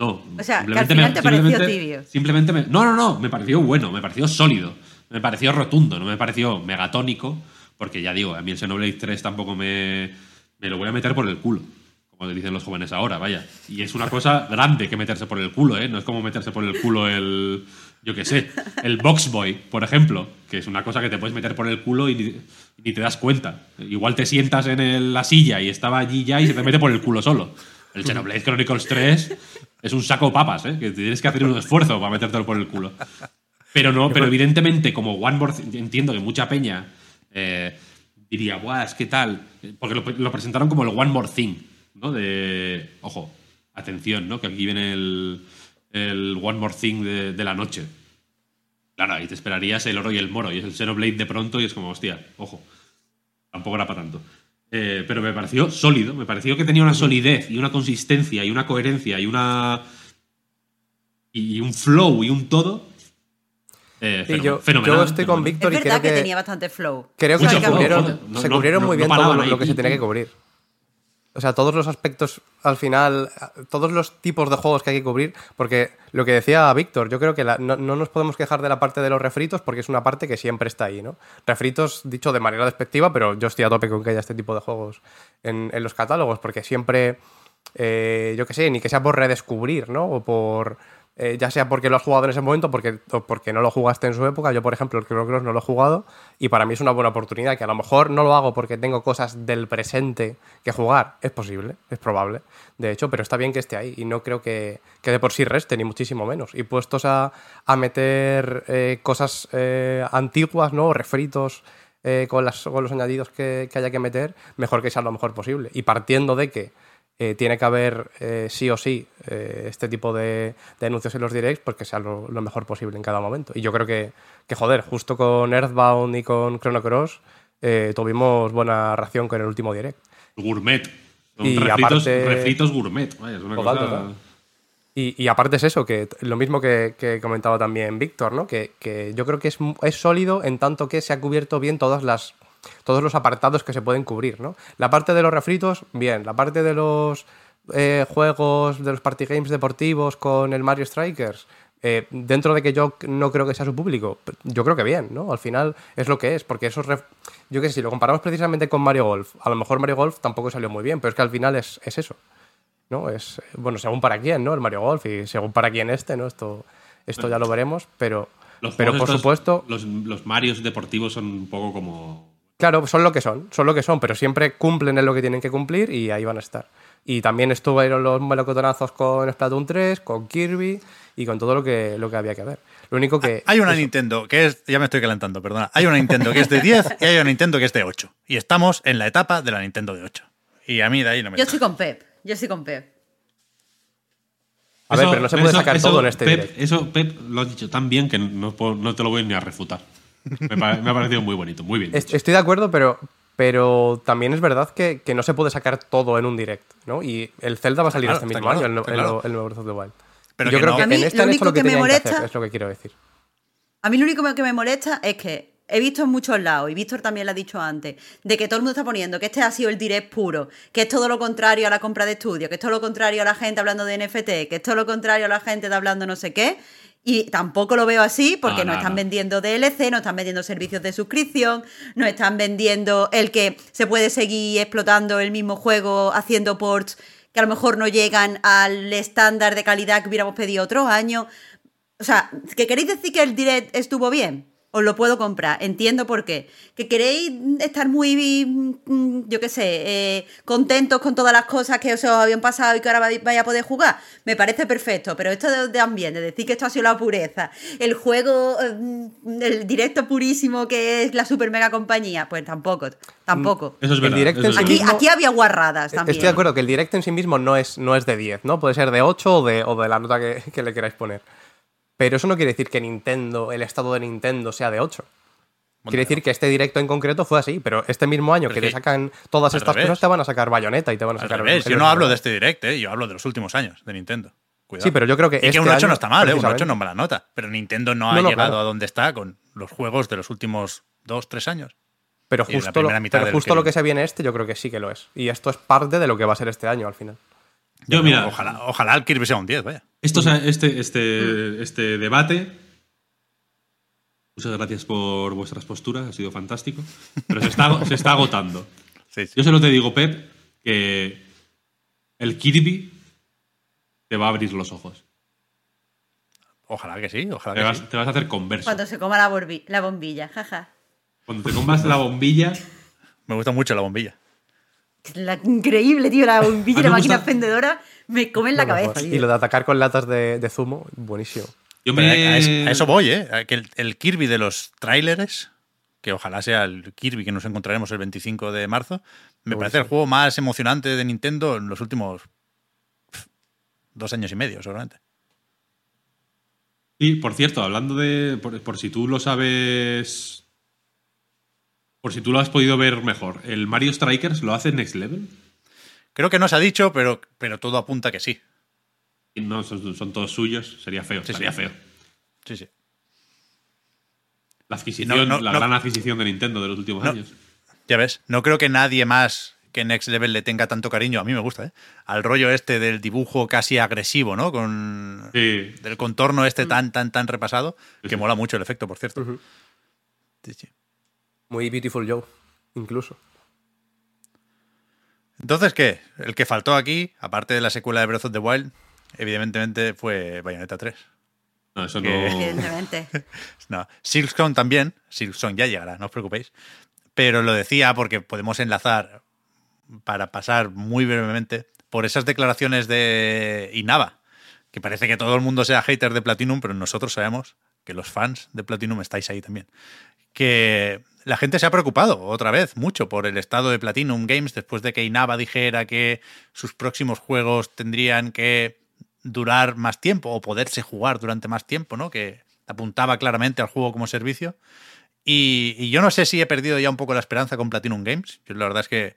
No. O sea, que simplemente al final me- te pareció simplemente- tibio. Simplemente me- No, no, no, me pareció bueno, me pareció sólido, me pareció rotundo, no me pareció megatónico, porque ya digo, a mí el Xenoblade 3 tampoco me, me lo voy a meter por el culo, como dicen los jóvenes ahora, vaya. Y es una cosa grande que meterse por el culo, ¿eh? No es como meterse por el culo el, yo qué sé, el Box Boy, por ejemplo, que es una cosa que te puedes meter por el culo y ni, te das cuenta. Igual te sientas en el- la silla y estaba allí ya y se te mete por el culo solo. El Xenoblade Chronicles 3 es un saco de papas, ¿eh? que tienes que hacer un esfuerzo para metértelo por el culo. Pero no, pero evidentemente, como One More Thing- entiendo que mucha peña eh, diría, Buah, es que tal. Porque lo, lo presentaron como el One More Thing, ¿no? De. Ojo, atención, ¿no? Que aquí viene el, el One More Thing de, de la noche. Claro, ahí te esperarías el oro y el moro, y es el Xenoblade de pronto, y es como, hostia, ojo. Tampoco era para tanto. Eh, pero me pareció sólido, me pareció que tenía una solidez y una consistencia y una coherencia y una. y un flow y un todo. Eh, Sí, yo, fenomenal, yo estoy con. Víctor Es y creo que, que, tenía bastante flow. creo que Mucho se cubrieron, joder. No, se no, cubrieron no, muy no bien todo lo, que se tenía que cubrir. O sea, todos los aspectos, al final, todos los tipos de juegos que hay que cubrir, porque lo que decía Víctor, yo creo que la- no, no nos podemos quejar de la parte de los refritos porque es una parte que siempre está ahí, ¿no? Refritos, dicho de manera despectiva, pero yo estoy a tope con que haya este tipo de juegos en, en los catálogos, porque siempre, eh, yo qué sé, ni que sea por redescubrir, ¿no? O por, eh, ya sea porque lo has jugado en ese momento porque, o porque no lo jugaste en su época. Yo, por ejemplo, el Chrono Cross no lo he jugado y para mí es una buena oportunidad, que a lo mejor no lo hago porque tengo cosas del presente que jugar. Es posible, es probable, de hecho, pero está bien que esté ahí y no creo que, que de por sí reste, ni muchísimo menos. Y puestos a, a meter eh, cosas eh, antiguas, ¿no? Refritos con, las, con los añadidos que, que haya que meter, mejor que sea lo mejor posible. Y partiendo de que eh, tiene que haber eh, sí o sí eh, este tipo de, de anuncios en los directs, pues que sea lo, lo mejor posible en cada momento. Y yo creo que, que joder, justo con Earthbound y con Chrono Cross tuvimos buena ración con el último direct. Gourmet. Son Y refritos, aparte- refritos gourmet. Vaya, es una Total, cosa- total. Y, y aparte es eso, que lo mismo que, que comentaba también Víctor, ¿no? Que, que yo creo que es, es sólido en tanto que se ha cubierto bien todas las, todos los apartados que se pueden cubrir, ¿no? La parte de los refritos, bien. La parte de los eh, juegos, de los party games deportivos con el Mario Strikers, eh, dentro de que yo no creo que sea su público, yo creo que bien, ¿no? Al final es lo que es, porque esos... ref- Yo que sé, si lo comparamos precisamente con Mario Golf, a lo mejor Mario Golf tampoco salió muy bien, pero es que al final es, es eso. ¿no? Es, bueno, según para quién, ¿no? El Mario Golf y según para quién este, ¿no? Esto, esto ya lo veremos, pero, Los pero por estos- supuesto, Los, los Marios deportivos son un poco como. Claro, son lo que son, son lo que son, pero siempre cumplen en lo que tienen que cumplir y ahí van a estar. Y también estuvieron los melocotonazos con Splatoon 3, con Kirby y con todo lo que, lo que había que ver. Lo único que... Hay una eso- Nintendo que es. Ya me estoy calentando, perdona. Hay una Nintendo que es de 10 y hay una Nintendo que es de 8. Y estamos en la etapa de la Nintendo de 8. Y a mí de ahí no me. Yo estoy con Pep. Yo estoy con Pep. A ver, pero no se puede sacar todo en este Pep. Eso, Pep, lo has dicho tan bien que no, no te lo voy ni a refutar. Me, pa- me ha parecido muy bonito, muy bien. Estoy de acuerdo, pero, pero también es verdad que, que no se puede sacar todo en un direct, ¿no? Y el Zelda va a salir claro, este mismo claro, año, el, nuevo- el nuevo Breath of the Wild. Pero Yo que creo no. que A mí en este lo único lo que, que me tenían que hacer, molesta- es lo que quiero decir. A mí lo único que me molesta es que he visto en muchos lados, y Víctor también lo ha dicho antes, de que todo el mundo está poniendo que este ha sido el direct puro, que es todo lo contrario a la compra de estudio, que es todo lo contrario a la gente hablando de NFT, que es todo lo contrario a la gente de hablando no sé qué. Y tampoco lo veo así porque No, nos no, están no. vendiendo DLC, nos están vendiendo servicios de suscripción, nos están vendiendo el que se puede seguir explotando el mismo juego haciendo ports que a lo mejor no llegan al estándar de calidad que hubiéramos pedido otros años. O sea, ¿que queréis decir que el direct estuvo bien? Os lo puedo comprar, entiendo por qué. Que queréis estar muy, mm, yo qué sé, eh, contentos con todas las cosas que os habían pasado y que ahora vais a poder jugar, me parece perfecto, pero esto de, de ambiente, de decir que esto ha sido la pureza, el juego, eh, el directo purísimo que es la super mega compañía, pues tampoco, tampoco. Eso es El verdad. directo eso es sí Aquí, aquí había guarradas también. Estoy de acuerdo que el directo en sí mismo no es, no es de 10, ¿no? Puede ser de 8 o de, o de la nota que, que le queráis poner. Pero eso no quiere decir que Nintendo, el estado de Nintendo sea de 8. Quiere decir que este directo en concreto fue así, pero este mismo año Pero que te sacan todas al estas revés. cosas te van a sacar Bayonetta y te van a Al sacar... revés, yo no hablo de este direct, ¿eh? yo hablo de los últimos años de Nintendo. Cuidado. Sí, pero yo creo que Y que este un 8 año, no está mal, ¿eh? un 8 precisamente- no es mala nota. Pero Nintendo no ha No, llegado claro. a donde está con los juegos de los últimos 2, 3 años. Pero la justo, lo, pero justo lo que- que se viene este yo creo que sí que lo es. Y esto es parte de lo que va a ser este año al final. Yo, mira, Ojalá, ojalá el Kirby sea un 10, vaya. Esto, se- este, este, este debate. Muchas gracias por vuestras posturas, ha sido fantástico. Pero se está, se está agotando. Sí, sí. Yo solo te digo, Pep, que el Kirby te va a abrir los ojos. Ojalá que sí, ojalá Te que vas, sí. te vas a hacer converso. Cuando se coma la, la bombilla, jaja. Cuando te comas la bombilla, Me gusta mucho la bombilla. La- increíble, tío, la [laughs] bombilla y la máquina gusta- expendedora me comen la cabeza, Y lo de atacar con latas de, de zumo, buenísimo. yo me. a, es- a eso voy, ¿eh? A que el, el Kirby de los trailers, que ojalá sea el Kirby que nos encontraremos el 25 de marzo, me parece el juego más emocionante de Nintendo en los últimos dos años y medio, seguramente. Y, por cierto, hablando de. Por, por si tú lo sabes. Por si tú lo has podido ver mejor. ¿El Mario Strikers lo hace Next Level? Creo que no se ha dicho, pero, pero todo apunta que sí. Y No, son, son todos suyos. Sería feo. Sí, sería sí. feo. Sí, sí. La adquisición, No, no, la no. gran adquisición de Nintendo de los últimos No. años. Ya ves, no creo que nadie más que Next Level le tenga tanto cariño, a mí me gusta, ¿eh? Al rollo este del dibujo casi agresivo, ¿no? Con Sí. del contorno este tan, tan, tan repasado, que sí. mola mucho el efecto, por cierto. Sí, sí. Muy Beautiful Joe, incluso. Entonces, ¿qué? El que faltó aquí, aparte de la secuela de Breath of the Wild, evidentemente fue Bayonetta 3. No, eso Que- no. Evidentemente. [laughs] No, Silksong también, Silksong ya llegará, no os preocupéis. Pero lo decía porque podemos enlazar para pasar muy brevemente por esas declaraciones de Inaba, que parece que todo el mundo sea hater de Platinum, pero nosotros sabemos que los fans de Platinum estáis ahí también. Que la gente se ha preocupado otra vez mucho por el estado de Platinum Games después de que Inaba dijera que sus próximos juegos tendrían que durar más tiempo o poderse jugar durante más tiempo, ¿no? Que apuntaba claramente al juego como servicio. Y, yo no sé si he perdido ya un poco la esperanza con Platinum Games. Yo la verdad es que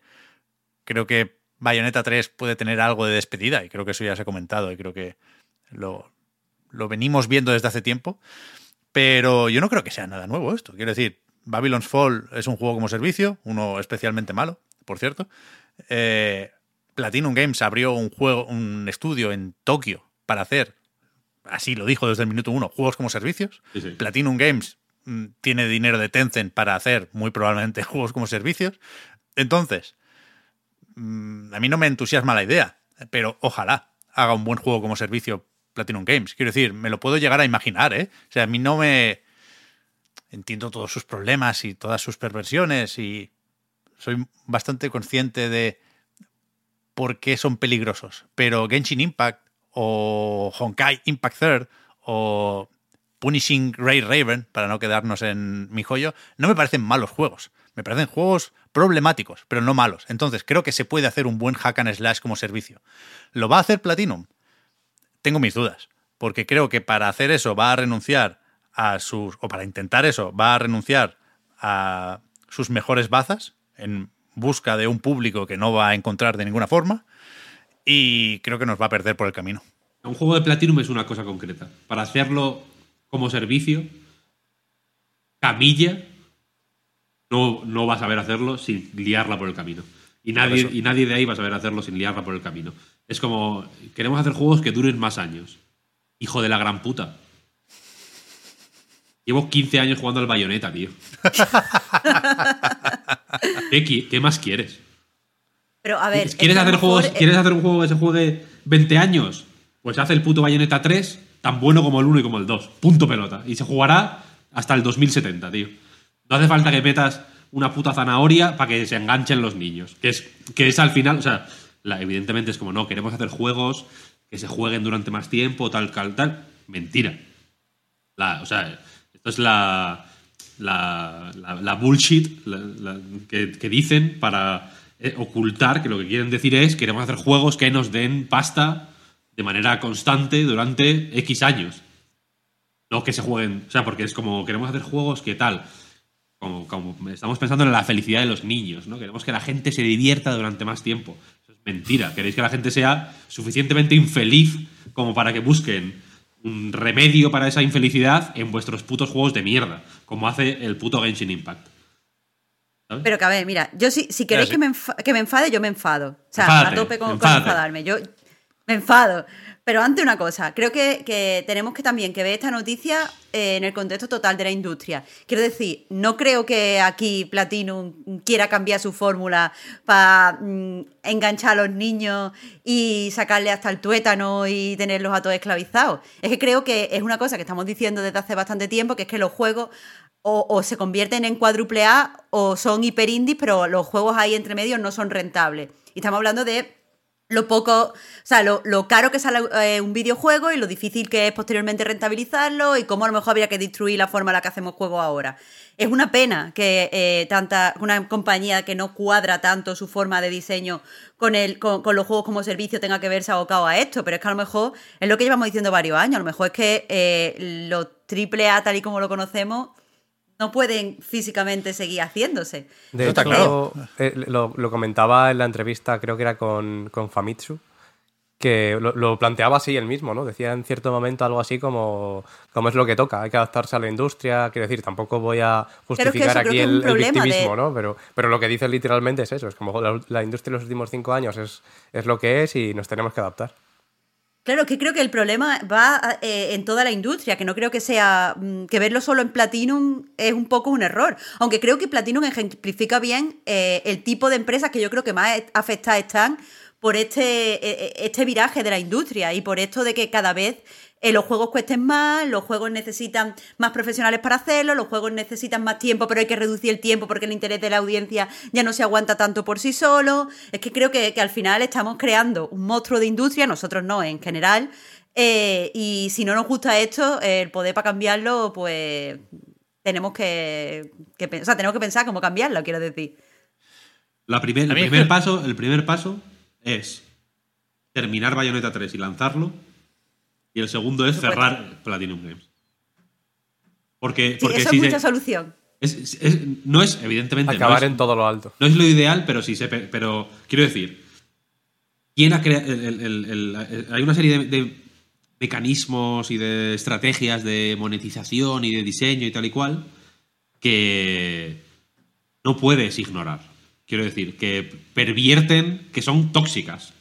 creo que Bayonetta 3 puede tener algo de despedida y creo que eso ya se ha comentado y creo que lo, lo venimos viendo desde hace tiempo. Pero yo no creo que sea nada nuevo esto. Quiero decir, Babylon's Fall es un juego como servicio, uno especialmente malo, por cierto. Eh, Platinum Games abrió un juego, un estudio en Tokio para hacer, así lo dijo desde el minuto uno, juegos como servicios. Sí, sí. Platinum Games mm, tiene dinero de Tencent para hacer muy probablemente [laughs] juegos como servicios. Entonces, mm, a mí no me entusiasma la idea, pero ojalá haga un buen juego como servicio Platinum Games. Quiero decir, me lo puedo llegar a imaginar, ¿eh? O sea, a mí no me... Entiendo todos sus problemas y todas sus perversiones y soy bastante consciente de por qué son peligrosos. Pero Genshin Impact o Honkai Impact Third o Punishing Ray Raven, para no quedarnos en mi joyo, no me parecen malos juegos. Me parecen juegos problemáticos, pero no malos. Entonces creo que se puede hacer un buen hack and slash como servicio. ¿Lo va a hacer Platinum? Tengo mis dudas, porque creo que para hacer eso va a renunciar a sus, o para intentar eso, va a renunciar a sus mejores bazas en busca de un público que no va a encontrar de ninguna forma y creo que nos va a perder por el camino. Un juego de Platinum es una cosa concreta. Para hacerlo como servicio, camilla, no, no vas a saber hacerlo sin liarla por el camino. Y nadie, y nadie de ahí va a saber hacerlo sin liarla por el camino. Es como, queremos hacer juegos que duren más años. Hijo de la gran puta. Llevo 15 años jugando al bayoneta, tío. [laughs] ¿Qué, más quieres? Pero a ver. ¿Quieres hacer, juegos, eh, ¿Quieres hacer un juego que se juegue 20 años? Pues hace el puto Bayonetta 3 tan bueno como el 1 y como el 2. Punto pelota. Y se jugará hasta el 2070, tío. No hace falta que metas una puta zanahoria para que se enganchen los niños. Que es, que es al final, o sea, la- evidentemente es como, no, queremos hacer juegos que se jueguen durante más tiempo, tal, tal, tal. Mentira. La, o sea, esto es la, la, la- bullshit que, dicen para eh, ocultar que lo que quieren decir es queremos hacer juegos que nos den pasta de manera constante durante X años. No que se jueguen, o sea, porque es como queremos hacer juegos que tal. Como, como estamos pensando en la felicidad de los niños, ¿no? Queremos que la gente se divierta durante más tiempo. Es mentira. Queréis que la gente sea suficientemente infeliz como para que busquen un remedio para esa infelicidad en vuestros putos juegos de mierda, como hace el puto Genshin Impact. ¿Sabes? Pero que a ver, mira, yo si, si queréis sí. que, me enfa- que me enfade, yo me enfado. O sea, Enfádate, a tope con, enfadarme. Yo me enfado. Pero antes una cosa, creo que, que tenemos que también que ver esta noticia eh, en el contexto total de la industria. Quiero decir, no creo que aquí Platinum quiera cambiar su fórmula para enganchar a los niños y sacarle hasta el tuétano y tenerlos a todos esclavizados. Es que creo que es una cosa que estamos diciendo desde hace bastante tiempo, que es que los juegos o, se convierten en cuádruple A o son hiper indies, pero los juegos ahí entre medios no son rentables. Y estamos hablando de lo poco, o sea, lo, lo caro que sale eh, un videojuego y lo difícil que es posteriormente rentabilizarlo y cómo a lo mejor habría que destruir la forma en la que hacemos juegos ahora. Es una pena que eh, tanta una compañía que no cuadra tanto su forma de diseño con, el, con, con los juegos como servicio tenga que verse abocado a esto, pero es que a lo mejor es lo que llevamos diciendo varios años, a lo mejor es que eh, los triple A tal y como lo conocemos no pueden físicamente seguir haciéndose. De hecho, eh, lo, lo comentaba en la entrevista, creo que era con, con Famitsu, que lo, lo planteaba así él mismo, ¿no? Decía en cierto momento algo así como, como es lo que toca, hay que adaptarse a la industria, quiero decir, tampoco voy a justificar eso aquí el, el de- victimismo, ¿no? Pero, pero lo que dice literalmente es eso, es como la, la industria en los últimos cinco años es, es lo que es y nos tenemos que adaptar. Claro, que creo que el problema va eh, en toda la industria, que no creo que sea mm, que verlo solo en Platinum es un poco un error. Aunque creo que Platinum ejemplifica bien eh, el tipo de empresas que yo creo que más afectadas están por este, eh, este viraje de la industria y por esto de que cada vez eh, los juegos cuesten más, los juegos necesitan más profesionales para hacerlo, los juegos necesitan más tiempo, pero hay que reducir el tiempo porque el interés de la audiencia ya no se aguanta tanto por sí solo. Es que creo que, que al final estamos creando un monstruo de industria, nosotros no en general, eh, y si no nos gusta esto, eh, el poder para cambiarlo, pues tenemos que, o sea, tenemos que pensar cómo cambiarlo, quiero decir. La primer, el, primer paso, el primer paso es terminar Bayonetta 3 y lanzarlo. Y el segundo es cerrar Platinum Games. Porque, Sí, porque eso si es se- mucha solución. es- es- es- no es, evidentemente, no Acabar es- en todo lo alto. No es lo ideal, pero sí se. pe- Pero quiero decir, ¿quién ha creado? hay una serie de, de mecanismos y de estrategias de monetización y de diseño y tal y cual que no puedes ignorar. Quiero decir, que pervierten, que son tóxicas.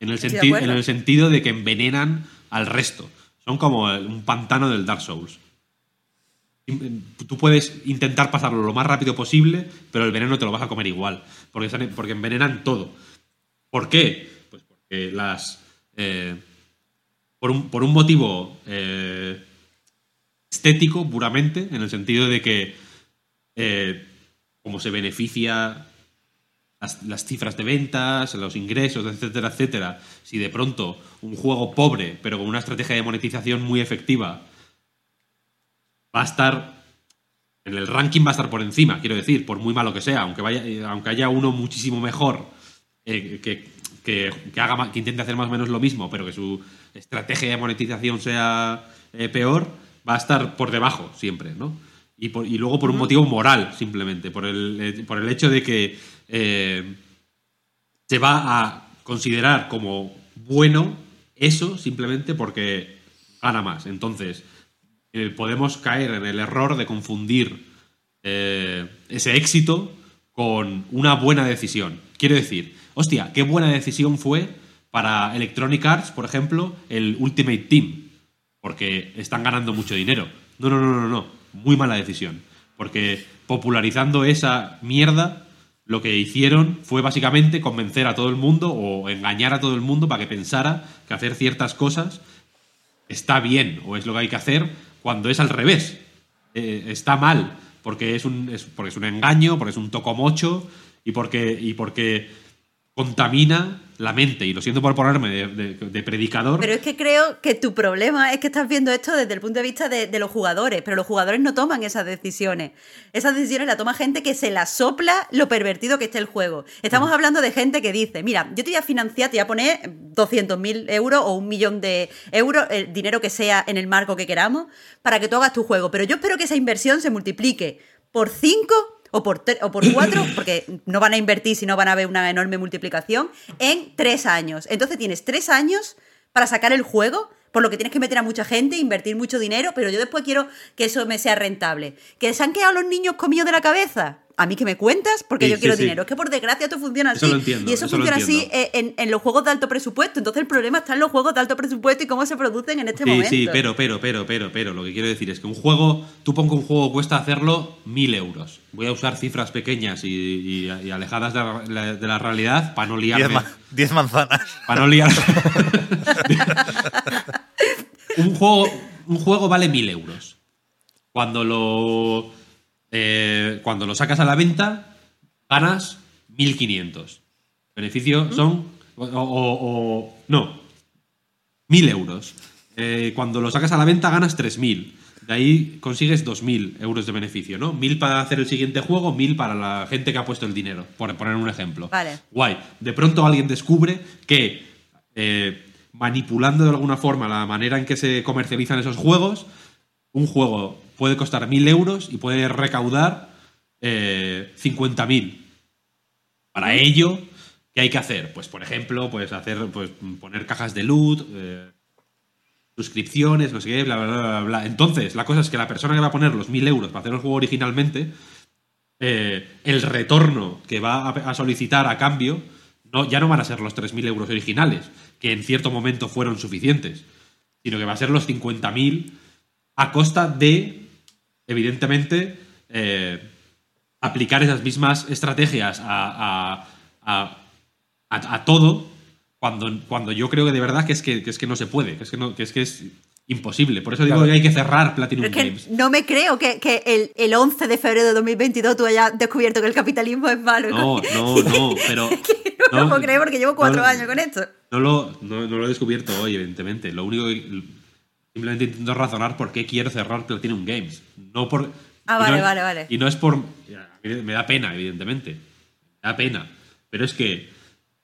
En el, Estoy de senti- acuerdo. en el sentido de que envenenan al resto. Son como el- un pantano del Dark Souls. Tú puedes intentar pasarlo lo más rápido posible, pero el veneno te lo vas a comer igual. Porque, porque envenenan todo. ¿Por qué? Pues porque las. eh, por, un, por un motivo eh, estético, puramente, en el sentido de que. eh, como se beneficia las, cifras de ventas, los ingresos, etcétera, etcétera. Si de pronto un juego pobre, pero con una estrategia de monetización muy efectiva, va a estar en el ranking va a estar por encima, quiero decir, por muy malo que sea, aunque vaya, aunque haya uno muchísimo mejor eh, que, que- que haga que intente hacer más o menos lo mismo, pero que su estrategia de monetización sea eh, peor, va a estar por debajo siempre, ¿no? Y, por- y luego por un motivo moral, simplemente, por el, eh, por el hecho de que eh, se va a considerar como bueno eso simplemente porque gana más. Entonces, eh, podemos caer en el error de confundir eh, ese éxito con una buena decisión. Quiero decir, hostia, qué buena decisión fue para Electronic Arts, por ejemplo, el Ultimate Team, porque están ganando mucho dinero. No, no, no, no, no, muy mala decisión, porque popularizando esa mierda, lo que hicieron fue básicamente convencer a todo el mundo o engañar a todo el mundo para que pensara que hacer ciertas cosas está bien o es lo que hay que hacer cuando es al revés. eh, está mal, porque es, un, es- porque es un engaño, porque es un tocomocho y porque, y porque contamina la mente. Y lo siento por ponerme de, de- de predicador. Pero es que creo que tu problema es que estás viendo esto desde el punto de vista de, de los jugadores, pero los jugadores no toman esas decisiones. Esas decisiones las toma gente que se la sopla lo pervertido que esté el juego. Estamos hablando de gente que dice, mira, yo te voy a financiar, te voy a poner 200.000 euros o un millón de euros, el dinero que sea en el marco que queramos, para que tú hagas tu juego. Pero yo espero que esa inversión se multiplique por 5 o por, o por cuatro, [coughs] porque no van a invertir si no van a ver una enorme multiplicación, en tres años. Entonces tienes tres años para sacar el juego, por lo que tienes que meter a mucha gente, invertir mucho dinero, pero yo después quiero que eso me sea rentable. ¿Que se han quedado los niños comidos de la cabeza? A mí que me cuentas, porque Sí, yo quiero sí. dinero. Es que por desgracia esto funciona Eso así. lo entiendo, y eso, eso lo funciona así eh, en, en los juegos de alto presupuesto. Entonces el problema está en los juegos de alto presupuesto y cómo se producen en este Sí, momento. sí, pero, pero, pero, pero, pero, lo que quiero decir es que un juego, tú pon que un juego cuesta hacerlo mil euros. Voy a usar cifras pequeñas y, y- y alejadas de la, de la realidad para no Diez, liarme. ma- diez manzanas. Para no liar. [laughs] un, juego, un juego vale mil euros. Cuando lo, eh, cuando lo sacas a la venta, ganas 1500. Beneficio son. O, o- o- no. 1000 euros. Eh, cuando lo sacas a la venta, ganas 3000. De ahí consigues 2000 euros de beneficio, ¿no? 1000 para hacer el siguiente juego, 1000 para la gente que ha puesto el dinero, por poner un ejemplo. Vale. Guay. De pronto alguien descubre que eh, manipulando de alguna forma la manera en que se comercializan esos juegos, un juego puede costar 1000 euros y puede recaudar eh, 50.000. Para ello, ¿qué hay que hacer? Pues, por ejemplo, pues hacer, pues poner cajas de loot, eh, suscripciones, no sé qué, bla, bla, bla, bla. Entonces, la cosa es que la persona que va a poner los 1000 euros para hacer el juego originalmente, eh, el retorno que va a, solicitar a cambio, ya no van a ser los 3.000 euros originales, que en cierto momento fueron suficientes, sino que va a ser los 50.000 a costa de, evidentemente, eh, aplicar esas mismas estrategias a, a- a- a- a todo cuando, cuando yo creo que de verdad que es que, que es que no se puede, que es que, no, que es, que es imposible. Por eso digo Claro. que hay que cerrar Platinum Pero es que Games. no me creo que, que el, el 11 de febrero de 2022 tú hayas descubierto que el capitalismo es malo. No, no, [laughs] no, pero... [laughs] no, lo puedo creer porque llevo cuatro no, años con esto. No lo, no, no lo he descubierto hoy, evidentemente. Lo único que. Simplemente intento razonar por qué quiero cerrar Platinum Games. No por. Ah, y vale, no- vale, vale. Y no es por. Me da pena, evidentemente. Me da pena. Pero es que.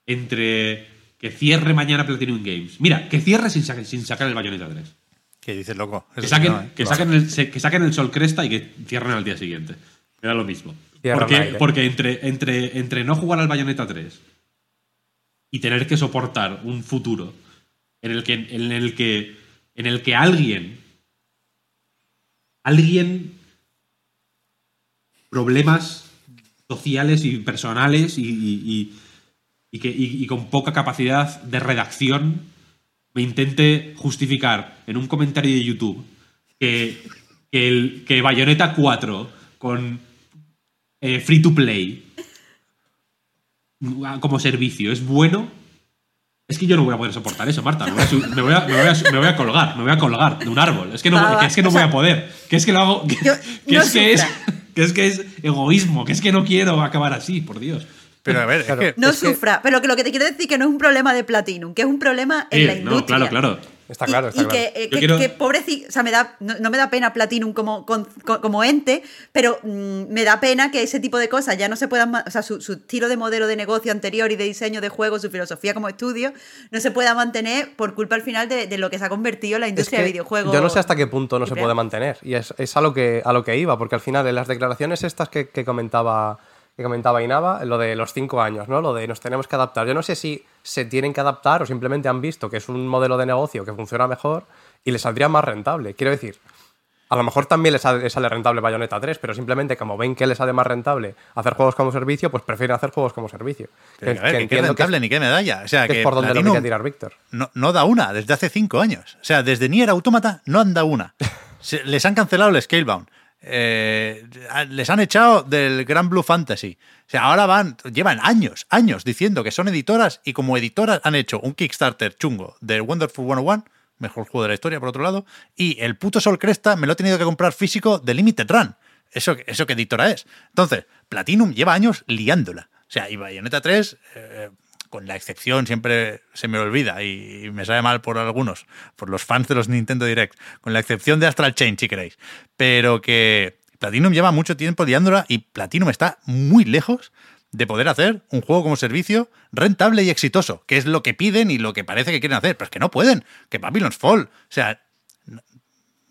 Entre. Que cierre mañana Platinum Games. Mira, que cierre sin, sa- sin sacar el Bayonetta 3. ¿Qué dices, loco? Que saquen, no, ¿eh? que, saquen el, se- que saquen el Sol Cresta y que cierren al día siguiente. Me da lo mismo. Porque, porque entre, entre, entre no jugar al Bayonetta 3 y tener que soportar un futuro en el que, en el que, en el que alguien, alguien, problemas sociales y personales y, que, con poca capacidad de redacción me intente justificar en un comentario de YouTube que, que Bayonetta 4 con eh, free to play como servicio es bueno, es que yo no voy a poder soportar eso, Marta. Me voy a, me voy a- me voy a- me voy a colgar, me voy a colgar de un árbol. Es que no, Va, va, que es que no voy sea, a poder. Que es que lo hago. Que, yo- que no es, que, es, [laughs] que es que es egoísmo, que es que no quiero acabar así, por Dios. Pero a ver, Claro. es que. No Es que- sufra. Pero que lo que te quiero decir que no es un problema de Platinum, que es un problema en Sí, la no, industria. claro, claro. Está Y- claro, está y, claro. que, eh, que, quiero- que pobrecito, o sea, me da, no, no me da pena Platinum como, con- como ente, pero mm, me da pena que ese tipo de cosas ya no se puedan, o sea, su, su estilo de modelo de negocio anterior y de diseño de juegos, su filosofía como estudio, no se pueda mantener por culpa al final de, de lo que se ha convertido la Es industria que de videojuegos. Yo no sé hasta qué punto no se puede mantener. Y es, es a, lo que, a lo que iba, porque al final en las declaraciones estas que, que comentaba que comentaba Inaba, lo de los cinco años, ¿no? Lo de nos tenemos que adaptar. Yo no sé si se tienen que adaptar o simplemente han visto que es un modelo de negocio que funciona mejor y les saldría más rentable. Quiero decir, a lo mejor también les sale, rentable Bayonetta 3, pero simplemente como ven que les sale más rentable hacer juegos como servicio, pues prefieren hacer juegos como servicio. Pero, Que- a ver, que que qué entiendo que es- rentable ni qué medalla. O sea, que es por donde lo Platinum quería tirar Víctor. no, no da una desde hace cinco años. O sea, desde Nier Automata no han dado una. [laughs] Se- les han cancelado el Scalebound. Eh, les han echado del Grand Blue Fantasy. O sea, ahora van, llevan años, años diciendo que son editoras y como editoras han hecho un Kickstarter chungo del Wonderful 101 mejor juego de la historia, por otro lado. Y el puto Sol Cresta me lo he tenido que comprar físico de Limited Run. Eso, eso qué editora es. Entonces, Platinum lleva años liándola. O sea, y Bayonetta 3, eh, con la excepción, siempre se me olvida y me sabe mal por algunos, por los fans de los Nintendo Direct, con la excepción de Astral Chain, si queréis. Pero que Platinum lleva mucho tiempo liándola y Platinum está muy lejos de poder hacer un juego como servicio rentable y exitoso, que es lo que piden y lo que parece que quieren hacer, pero es que no pueden, que Babylon's Fall, o sea, no,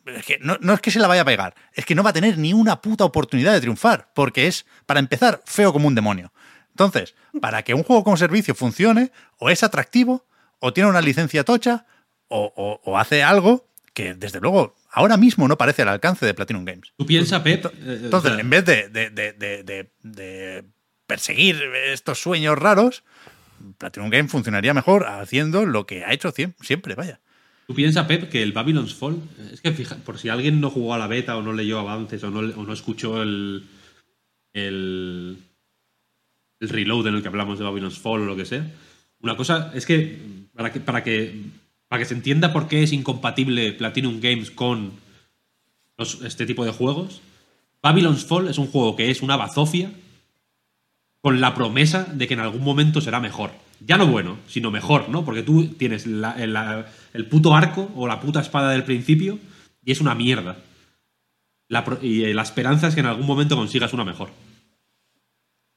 es que no, no es que se la vaya a pegar, es que no va a tener ni una puta oportunidad de triunfar, porque es, para empezar, feo como un demonio. Entonces, para que un juego como servicio funcione, o es atractivo, o tiene una licencia tocha, o, o- o hace algo que, desde luego, ahora mismo no parece al alcance de Platinum Games. Tú piensas, Pep. eh, Entonces, o sea, en vez de, de- de- de- de- de perseguir estos sueños raros, Platinum Game funcionaría mejor haciendo lo que ha hecho siem- siempre, vaya. Tú piensas, Pep, que el Babylon's Fall. Es que, fija, por si alguien no jugó a la beta o no leyó avances o no, o no escuchó el. el. El reload en el que hablamos de Babylon's Fall o lo que sea. Una cosa es que. Para que, para que, para que se entienda por qué es incompatible Platinum Games con los- este tipo de juegos, Babylon's Fall es un juego que es una bazofia con la promesa de que en algún momento será mejor. Ya no bueno, sino mejor, ¿no? Porque tú tienes el, puto arco o la puta espada del principio y es una mierda. La y eh, la esperanza es que en algún momento consigas una mejor.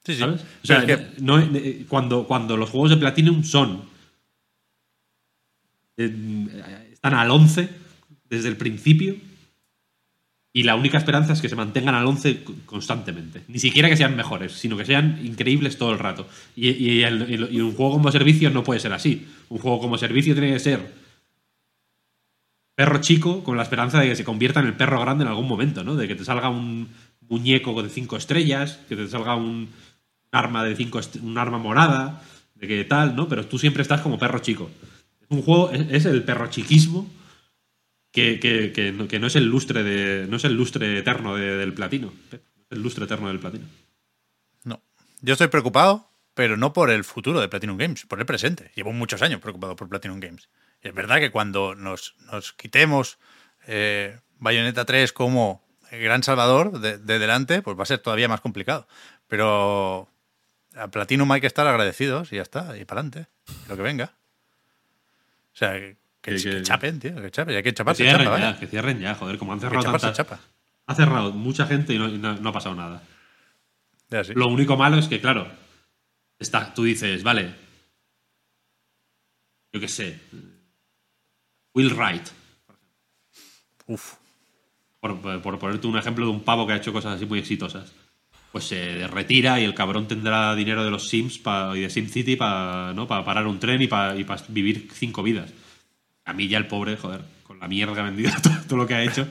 Sí, sí. ¿Sabes? O sea, es que- no- eh, cuando, cuando los juegos de Platinum son. eh, están al 11 desde el principio. Y la única esperanza es que se mantengan al 11 c- constantemente. Ni siquiera que sean mejores, sino que sean increíbles todo el rato. Y, y el- y- y un juego como servicio no puede ser así. Un juego como servicio tiene que ser perro chico con la esperanza de que se convierta en el perro grande en algún momento, ¿no? De que te salga un muñeco de cinco estrellas, que te salga un arma de cinco un arma morada, de que tal, ¿no? Pero tú siempre estás como perro chico. Es un juego, es, el perro chiquismo que, que- que no, es el lustre de. no es el lustre eterno de- del platino. El lustre eterno del platino. No. Yo estoy preocupado, pero no por el futuro de Platinum Games, por el presente. Llevo muchos años preocupado por Platinum Games. Es verdad que cuando nos, nos quitemos eh, Bayonetta 3 como gran salvador de, de delante, pues va a ser todavía más complicado. Pero a Platinum hay que estar agradecidos y ya está, y para adelante, lo que venga. O sea, que, que- Que- que- que chapen, tío, que chapen, hay que Que chaparse, cierren chapa, ya, vaya. que cierren ya, joder, como han Que cerrado tantas- chapa. Ha cerrado mucha gente y no, y no- no ha pasado nada. Ya, sí. Lo único malo es que, claro, está, tú dices, vale, yo qué sé, Will Wright, Uf. por, por ponerte un ejemplo de un pavo que ha hecho cosas así muy exitosas. Pues se retira y el cabrón tendrá dinero de los Sims pa- y de SimCity para ¿no? pa parar un tren y para vivir cinco vidas. A mí ya el pobre, joder, con la mierda que ha vendido [laughs] todo, todo lo que ha hecho.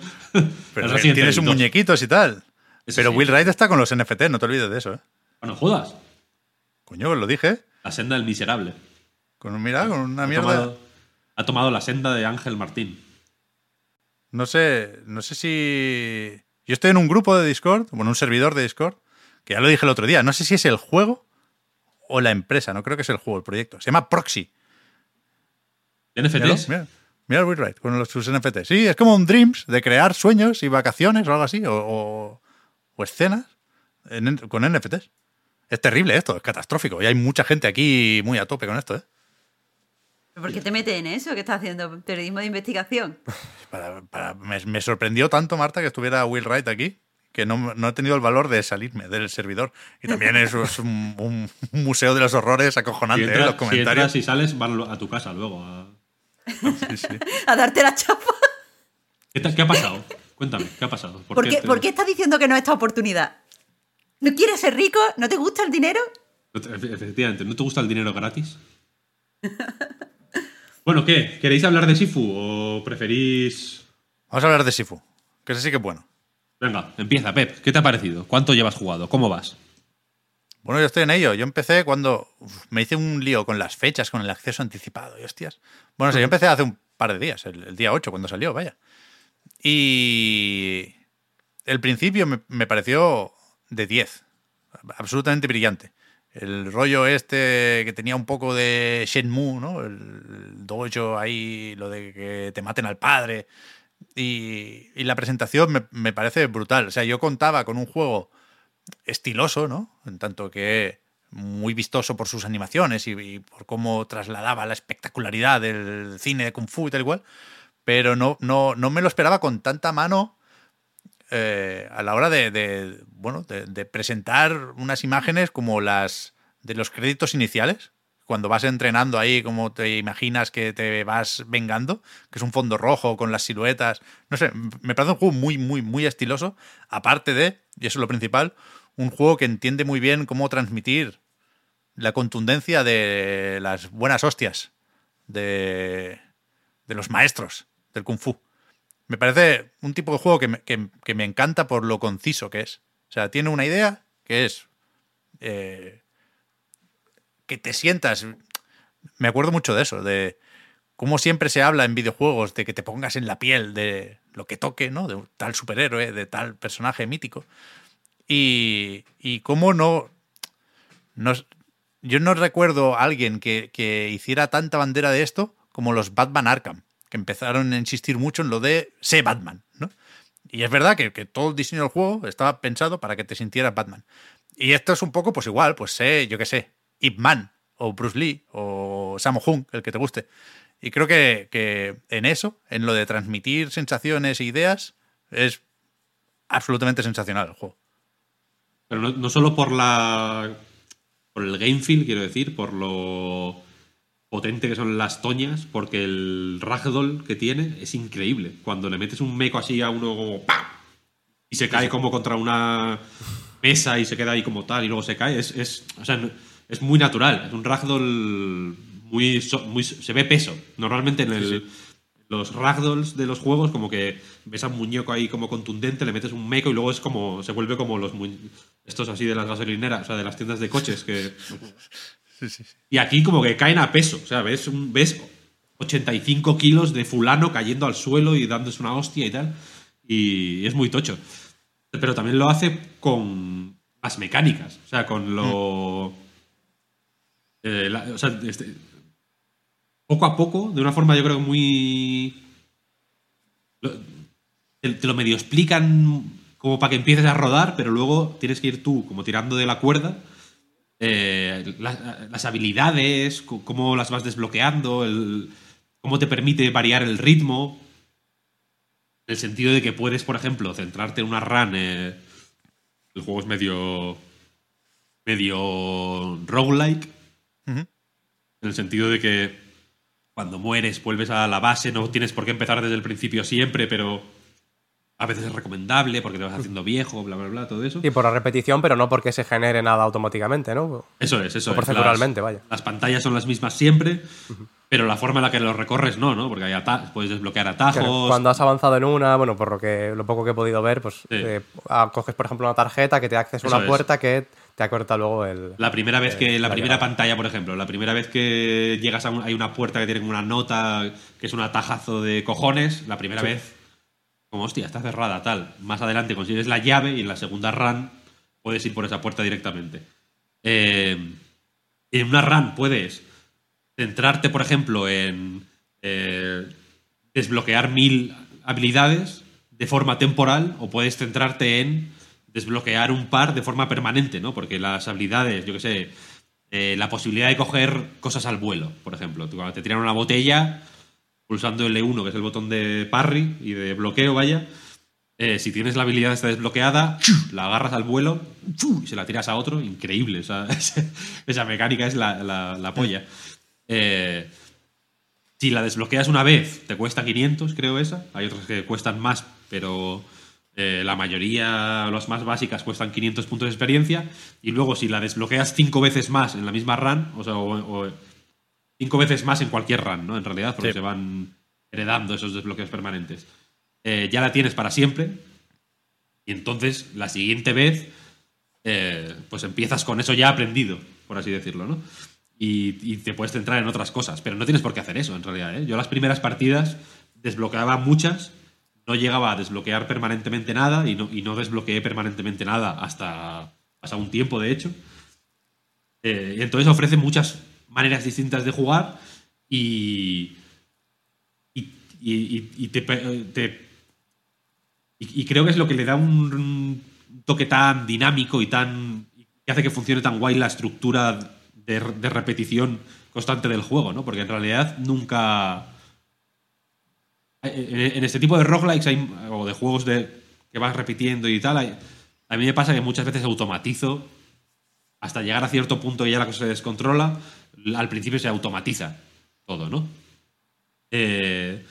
Pero es que así en tiene sus 32. muñequitos y tal. Eso Pero sí. Will Wright está con los NFT, no te olvides de eso, ¿eh? Bueno, jodas. Coño, lo dije. La senda del miserable. Con, mira, con una Ha mierda. tomado, ha tomado la senda de Ángel Martín. No sé, no sé si. Yo estoy en un grupo de Discord, bueno, un servidor de Discord, que ya lo dije el otro día. No sé si es el juego o la empresa, no creo que es el juego, el proyecto. Se llama Proxy. ¿De Míralo, NFTs? mira, mira Wright con los, sus NFT. Sí, es como un Dreams de crear sueños y vacaciones o algo así, o, o- o escenas en- con NFTs. Es terrible esto, es catastrófico. Y hay mucha gente aquí muy a tope con esto, ¿eh? ¿Por qué te metes en eso? ¿Qué estás haciendo? ¿Periodismo de investigación? [laughs] Para- para- me, me sorprendió tanto, Marta, que estuviera Will Wright aquí, que no, no he tenido el valor de salirme del servidor. Y también es, es un, un museo de los horrores Si acojonante, ¿eh? entras, los si comentarios. entras y sales, van a tu casa luego. a- Sí, sí. [laughs] A darte la chapa. ¿Qué, te- qué ha pasado? Cuéntame, ¿qué ha pasado? ¿Por qué, te- por qué estás diciendo que no es esta oportunidad? ¿No quieres ser rico? ¿No te gusta el dinero? Efe- Efectivamente, ¿no te gusta el dinero gratis? bueno, ¿qué? ¿Queréis hablar de Sifu o preferís...? Vamos a hablar de Sifu, que ese sí que es bueno. Venga, empieza, Pep. ¿Qué te ha parecido? ¿Cuánto llevas jugado? ¿Cómo vas? Bueno, yo estoy en ello. Yo empecé cuando uf, me hice un lío con las fechas, con el acceso anticipado y hostias. Bueno, o sea, yo empecé hace un par de días, el, el día 8, cuando salió, vaya. Y el principio me, me pareció de 10, absolutamente brillante. el rollo este que tenía un poco de Shenmue, ¿no? El dojo ahí, lo de que te maten al padre. Y, y la presentación me, parece brutal. O sea, yo contaba con un juego estiloso, ¿no? En tanto que muy vistoso por sus animaciones y, y por cómo trasladaba la espectacularidad del cine de Kung Fu y tal igual, pero no, no, no me lo esperaba con tanta mano eh, a la hora de, bueno, de presentar unas imágenes como las de los créditos iniciales, cuando vas entrenando ahí, como te imaginas que te vas vengando, que es un fondo rojo con las siluetas. No sé, me parece un juego muy, muy, muy estiloso. Aparte de, y eso es lo principal, un juego que entiende muy bien cómo transmitir la contundencia de las buenas hostias de, de los maestros del Kung Fu. Me parece un tipo de juego que me, que, que me encanta por lo conciso que es. O sea, tiene una idea que es eh, que te sientas. Me acuerdo mucho de eso, de cómo siempre se habla en videojuegos de que te pongas en la piel de lo que toque, ¿no? De tal superhéroe, de tal personaje mítico. Y, y cómo no, no. Yo no recuerdo a alguien que, que hiciera tanta bandera de esto como los Batman Arkham, que empezaron a insistir mucho en lo de sé Batman, ¿no? Y es verdad que, que, todo el diseño del juego estaba pensado para que te sintieras Batman. Y esto es un poco, pues igual, pues sé, yo qué sé, Ip Man, o Bruce Lee, o Sammo Hung, el que te guste. Y creo que, que, en eso, en lo de transmitir sensaciones e ideas, es absolutamente sensacional el juego. Pero no, no solo por la. por el game feel, quiero decir, por lo potente que son las toñas, porque el ragdoll que tiene es increíble. Cuando le metes un meco así a uno como ¡pam! y se cae como contra una mesa y se queda ahí como tal y luego se cae, es, es o sea, es muy natural. Es un ragdoll muy, muy se ve peso. Normalmente en el, sí, los ragdolls de los juegos como que ves a un muñeco ahí como contundente, le metes un meco y luego es como se vuelve como los estos así de las gasolineras, o sea, de las tiendas de coches que [laughs] Sí, sí, sí. Y aquí como que caen a peso, o sea, ves, un, ves 85 kilos de fulano cayendo al suelo y dándose una hostia y tal. Y es muy tocho. Pero también lo hace con las mecánicas, o sea, con lo... Mm. Eh, este, poco a poco, de una forma yo creo muy... Te, lo medio explican como para que empieces a rodar, pero luego tienes que ir tú como tirando de la cuerda eh, la, las habilidades, cómo las vas desbloqueando, cómo te permite variar el ritmo. En el sentido de que puedes, por ejemplo, centrarte en una run. Eh, el juego es medio. medio roguelike. Uh -huh. En el sentido de que cuando mueres vuelves a la base, no tienes por qué empezar desde el principio siempre, pero a veces es recomendable porque te vas haciendo viejo, bla, bla, bla, todo eso. Y por la repetición, pero no porque se genere nada automáticamente, ¿no? Eso es, eso o proceduralmente, las, vaya. Las pantallas son las mismas siempre, uh -huh. Pero la forma en la que los recorres no, ¿no? Porque hay puedes desbloquear atajos. Claro, cuando has avanzado en una, bueno, por lo, que, lo poco que he podido ver, pues sí. eh, coges, por ejemplo, una tarjeta que te accesa una puerta es. que te acorta luego el. La primera vez que. la, la primera llegada. pantalla, por ejemplo, la primera vez que llegas a un, hay una puerta que tiene una nota que es un atajazo de cojones, la primera sí. vez como hostia, está cerrada, tal. Más adelante consigues la llave y en la segunda run puedes ir por esa puerta directamente. Eh, en una run puedes centrarte, por ejemplo, en eh, desbloquear mil habilidades de forma temporal o puedes centrarte en desbloquear un par de forma permanente, ¿no? Porque las habilidades, yo qué sé, eh, la posibilidad de coger cosas al vuelo, por ejemplo. Cuando te tiran una botella, pulsando L1, que es el botón de parry y de bloqueo, vaya. Eh, si tienes la habilidad esta desbloqueada, la agarras al vuelo y se la tiras a otro. Increíble. [laughs] Esa mecánica es la, la, la polla. Eh, si la desbloqueas una vez, te cuesta 500, creo esa. Hay otras que cuestan más, pero eh, la mayoría, las más básicas, cuestan 500 puntos de experiencia. Y luego, si la desbloqueas cinco veces más en la misma run, o sea, o, o cinco veces más en cualquier run, ¿no? En realidad, porque sí. se van heredando esos desbloqueos permanentes. Eh, ya la tienes para siempre. Y entonces, la siguiente vez, eh, pues empiezas con eso ya aprendido, por así decirlo, ¿no? Y, te puedes centrar en otras cosas. Pero no tienes por qué hacer eso, en realidad. ¿eh? Yo las primeras partidas desbloqueaba muchas, no llegaba a desbloquear permanentemente nada y no, y no desbloqueé permanentemente nada hasta, hasta un tiempo, de hecho. Eh, entonces ofrece muchas maneras distintas de jugar y. Y, y- te, te- y, creo que es lo que le da un, un toque tan dinámico y tan. que hace que funcione tan guay la estructura de, repetición constante del juego, ¿no? Porque en realidad nunca. En, este tipo de roguelikes hay, o de juegos de, que vas repitiendo y tal, a mí me pasa que muchas veces automatizo hasta llegar a cierto punto y ya la cosa se descontrola. Al principio se automatiza todo, ¿no? Eh,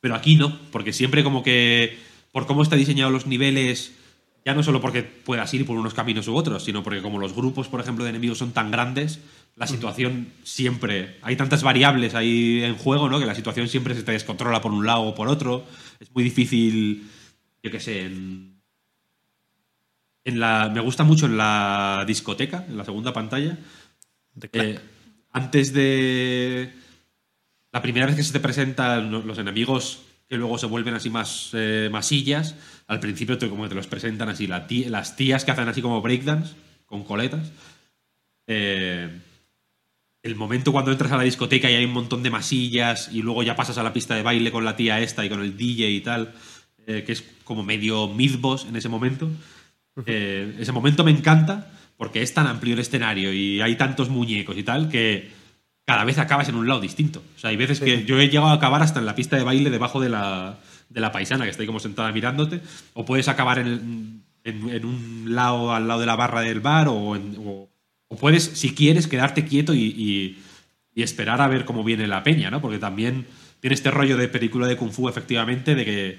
pero aquí no, porque siempre como que por cómo está diseñado los niveles, ya no solo porque puedas ir por unos caminos u otros, sino porque como los grupos, por ejemplo, de enemigos son tan grandes, la situación siempre, hay tantas variables ahí en juego, ¿no? Que la situación siempre se te descontrola por un lado o por otro. Es muy difícil, yo qué sé, en, en la, me gusta mucho en la discoteca, en la segunda pantalla, eh, antes de. La primera vez que se te presentan lo- los enemigos que luego se vuelven así más eh, masillas, al principio te, como te los presentan así, la las tías que hacen así como breakdance, con coletas. Eh, el momento cuando entras a la discoteca y hay un montón de masillas y luego ya pasas a la pista de baile con la tía esta y con el DJ y tal, eh, que es como medio mid-boss en ese momento. Eh, ese momento me encanta porque es tan amplio el escenario y hay tantos muñecos y tal que cada vez acabas en un lado distinto. O sea, hay veces que yo he llegado a acabar hasta en la pista de baile debajo de la, de la paisana que está ahí como sentada mirándote, o puedes acabar en, en- un lado al lado de la barra del bar o, en- o- puedes, si quieres, quedarte quieto y, y- y esperar a ver cómo viene la peña, ¿no? Porque también tiene este rollo de película de Kung Fu, efectivamente, de que...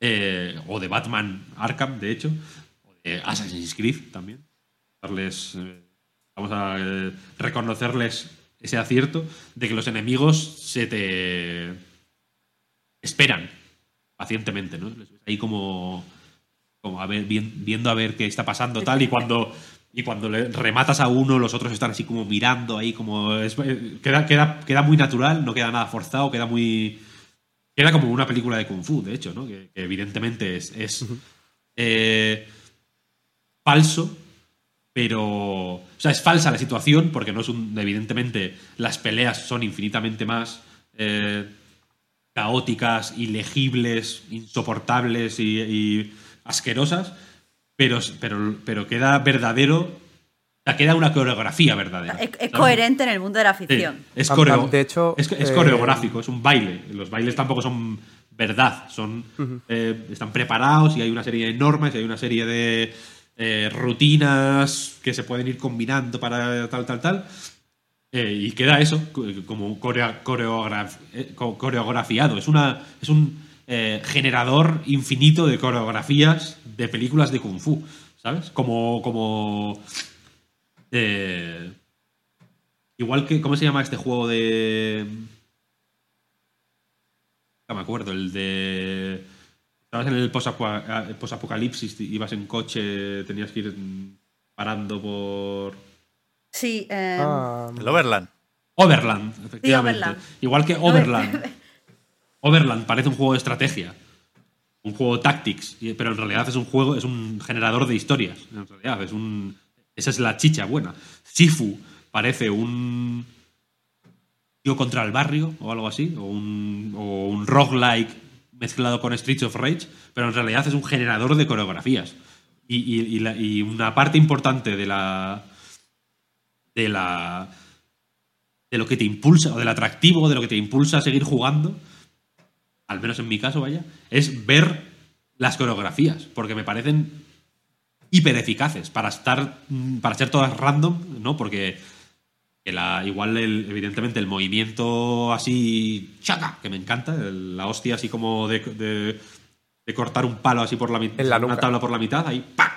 eh, o de Batman Arkham, de hecho, o de Assassin's Creed también. Darles... eh, vamos a eh, reconocerles ese acierto de que los enemigos se te esperan pacientemente, ¿no? Ahí como, como a ver, viendo a ver qué está pasando tal y cuando y cuando le rematas a uno los otros están así como mirando ahí como es- eh, queda, queda, queda muy natural, no queda nada forzado, queda muy queda como una película de kung fu, de hecho, ¿no? Que, que evidentemente es, es eh, falso, pero. O sea, es falsa la situación porque no es un. Evidentemente, las peleas son infinitamente más eh, caóticas, ilegibles, insoportables y, y asquerosas, pero, pero, pero queda verdadero. O sea, queda una coreografía verdadera. Es, coherente en el mundo de la Sí, ficción. es, coreo- de hecho, es, es eh, coreográfico, es un baile. Los bailes tampoco son verdad, son eh, están preparados y hay una serie de normas y hay una serie de eh, rutinas que se pueden ir combinando para tal, tal, tal. Eh, y queda eso co- como coreograf- eh, co- coreografiado. Es, una, es un eh, generador infinito de coreografías de películas de Kung Fu, ¿sabes? Como. como igual que. ¿Cómo se llama este juego de. No me acuerdo, el de. Estabas en el posapocalipsis, ibas en coche, tenías que ir parando por. Sí, eh, Ah, El Overland. Overland, efectivamente. Overland. Igual que Overland. [laughs] Overland parece un juego de estrategia. Un juego de tactics. Pero en realidad es un juego, es un generador de historias. En realidad, es un. Esa es la chicha buena. Sifu parece un. Tío contra el barrio o algo así. O un, o un roguelike mezclado con Streets of Rage. Pero en realidad es un generador de coreografías. Y, y- y la- y una parte importante de la. De la de lo que te impulsa, o del atractivo, de lo que te impulsa a seguir jugando, al menos en mi caso, vaya, es ver las coreografías, porque me parecen hiper eficaces para estar, mm, para ser todas random, ¿no? Porque que la, igual, el- evidentemente, el movimiento así, chaca, que me encanta, el- la hostia así como de, de- de cortar un palo así por la mitad, En la una tabla por la mitad, ahí, ¡pac!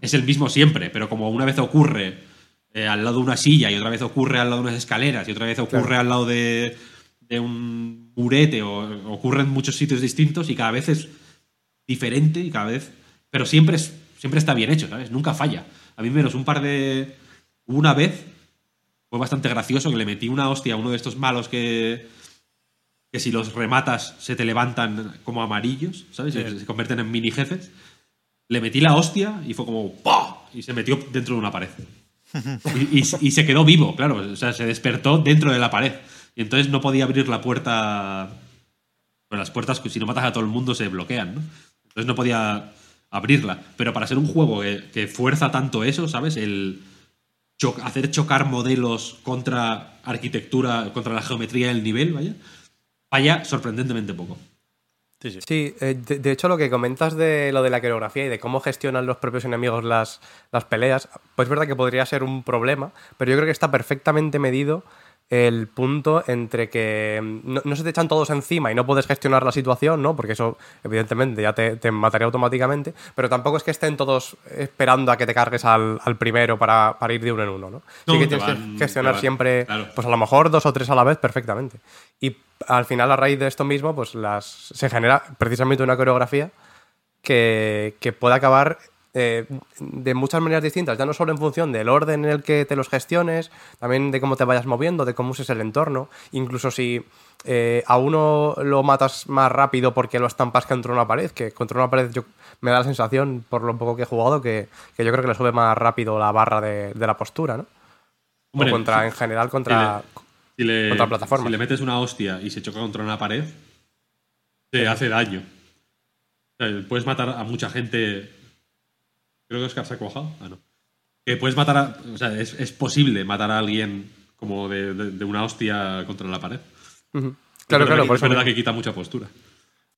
es el mismo siempre, pero como una vez ocurre eh, al lado de una silla y otra vez ocurre al lado de unas escaleras y otra vez ocurre Claro. al lado de, de un murete o ocurre en muchos sitios distintos y cada vez es diferente y cada vez... Pero siempre, es, siempre está bien hecho, ¿sabes? Nunca falla. A mí menos un par de... Una vez fue bastante gracioso que le metí una hostia a uno de estos malos que que si los rematas se te levantan como amarillos, ¿sabes? Se, se convierten en mini jefes. Le metí la hostia y fue como ¡pah! Y se metió dentro de una pared. Y, se quedó vivo, claro. O sea, se despertó dentro de la pared. Y entonces no podía abrir la puerta. Pues las puertas, si no matas a todo el mundo, se bloquean, ¿no? Entonces no podía abrirla. Pero para ser un juego que, fuerza tanto eso, ¿sabes? El hacer chocar modelos contra arquitectura, contra la geometría del nivel, vaya. Falla sorprendentemente poco. Sí, eh, de, de hecho lo que comentas de lo de la coreografía y de cómo gestionan los propios enemigos las, las peleas, pues es verdad que podría ser un problema, pero yo creo que está perfectamente medido el punto entre que mm, no, no se te echan todos encima y no puedes gestionar la situación, ¿no? Porque eso evidentemente ya te, te mataría automáticamente, pero tampoco es que estén todos esperando a que te cargues al, al primero para, para ir de uno en uno, ¿no? No, sí que tienes van- que gestionar van- siempre, claro. pues a lo mejor dos o tres a la vez perfectamente. Y al final, a raíz de esto mismo, pues las se genera precisamente una coreografía que, que puede acabar eh, de muchas maneras distintas, ya no solo en función del orden en el que te los gestiones, también de cómo te vayas moviendo, de cómo uses el entorno, incluso si eh, a uno lo matas más rápido porque lo estampas contra una pared, que contra una pared yo, me da la sensación, por lo poco que he jugado, que, que yo creo que le sube más rápido la barra de, de la postura, ¿no? O contra, en general, contra... Si le, Contra plataformas. si le metes una hostia y se choca contra una pared, te hace daño. O sea, puedes matar a mucha gente. Creo que Oscar se ha cuajado. Ah, no. Que puedes matar a. O sea, es, es posible matar a alguien como de, de- de una hostia contra la pared. Claro, verdad claro, que- por es eso verdad que quita mucha postura.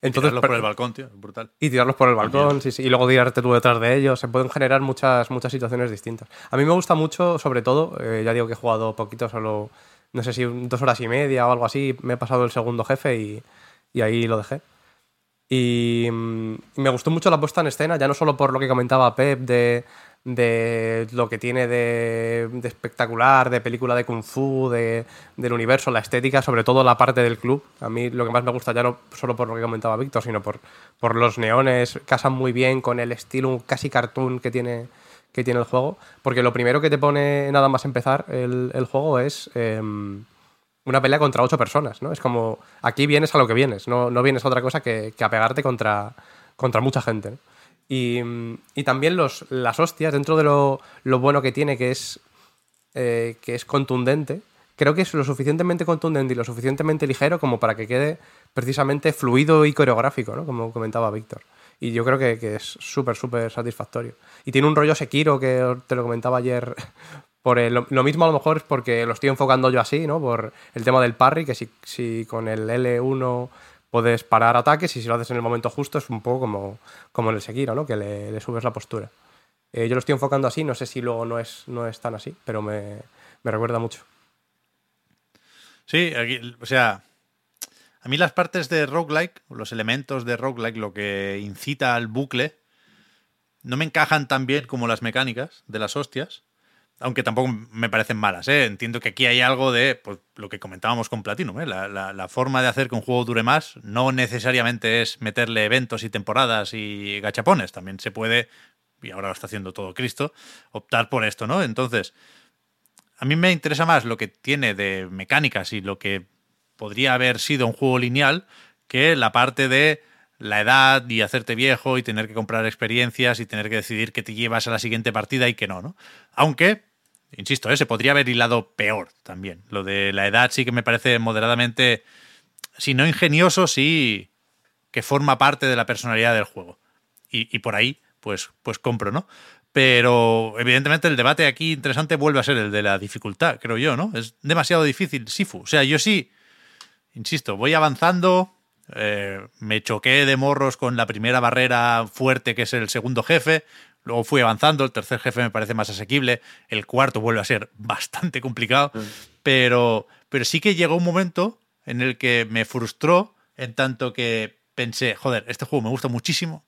Entonces, Tirarlos por el balcón, tío. Brutal. Y tirarlos por el balcón, sí, sí. Y luego tirarte tú detrás de ellos. Se pueden generar muchas, muchas situaciones distintas. A mí me gusta mucho, sobre todo, eh, ya digo que he jugado poquito, solo, no sé si dos horas y media o algo así. Me he pasado el segundo jefe y, y ahí lo dejé. Y mm, me gustó mucho la puesta en escena, ya no solo por lo que comentaba Pep de, de lo que tiene de, de espectacular, de película de kung fu, de, del universo, la estética, sobre todo la parte del club. A mí lo que más me gusta ya no solo por lo que comentaba Víctor, sino por, por los neones, casan muy bien con el estilo casi cartoon que tiene, que tiene el juego. Porque lo primero que te pone nada más empezar el, el juego es... em, una pelea contra ocho personas, ¿no? Es como, aquí vienes a lo que vienes, no, no vienes a otra cosa que, que a pegarte contra, contra mucha gente. Y, y también los, las hostias, dentro de lo, lo bueno que tiene, que es, eh, que es contundente, creo que es lo suficientemente contundente y lo suficientemente ligero como para que quede precisamente fluido y coreográfico, ¿no? Como comentaba Víctor. Y yo creo que, que es súper, súper satisfactorio. Y tiene un rollo Sekiro que te lo comentaba ayer. Por el- lo, mismo a lo mejor es porque lo estoy enfocando yo así, ¿no? Por el tema del parry, que si, si con el L1 puedes parar ataques y si lo haces en el momento justo es un poco como, como en el Sekiro, ¿no? Que le, le subes la postura. Eh, yo lo estoy enfocando así, no sé si luego no es, no es tan así, pero me, me recuerda mucho. Sí, aquí, o sea, a mí las partes de roguelike, los elementos de roguelike, lo que incita al bucle, no me encajan tan bien como las mecánicas de las hostias, aunque tampoco me parecen malas. ¿eh? Entiendo que aquí hay algo de pues, lo que comentábamos con Platinum. ¿eh? La, forma de hacer que un juego dure más no necesariamente es meterle eventos y temporadas y gachapones. También se puede, y ahora lo está haciendo todo Cristo, optar por esto, ¿no? Entonces, a mí me interesa más lo que tiene de mecánicas y lo que podría haber sido un juego lineal que la parte de la edad y hacerte viejo y tener que comprar experiencias y tener que decidir que te llevas a la siguiente partida y que no, ¿no? Aunque, insisto, ¿eh? se podría haber hilado peor también. Lo de la edad sí que me parece moderadamente, si no ingenioso, sí que forma parte de la personalidad del juego. Y, por ahí, pues, pues compro, ¿no? Pero evidentemente el debate aquí interesante vuelve a ser el de la dificultad, creo yo, ¿no? Es demasiado difícil, Sifu. O sea, yo sí, insisto, voy avanzando, eh, me choqué de morros con la primera barrera fuerte que es el segundo jefe, luego fui avanzando, el tercer jefe me parece más asequible, el cuarto vuelve a ser bastante complicado, pero, pero sí que llegó un momento en el que me frustró en tanto que pensé, joder, este juego me gusta muchísimo,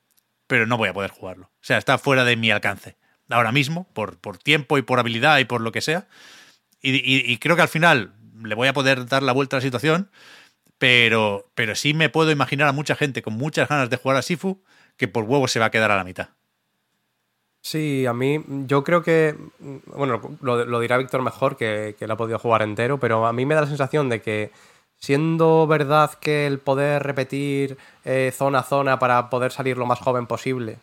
pero no voy a poder jugarlo. O sea, está fuera de mi alcance. Ahora mismo, por, por tiempo y por habilidad y por lo que sea. Y, y- y creo que al final le voy a poder dar la vuelta a la situación, pero, pero sí me puedo imaginar a mucha gente con muchas ganas de jugar a Sifu que por huevo se va a quedar a la mitad. Sí, a mí, yo creo que, mm, bueno, lo, dirá Víctor mejor, que, que lo ha podido jugar entero, pero a mí me da la sensación de que siendo verdad que el poder repetir eh, zona a zona para poder salir lo más joven posible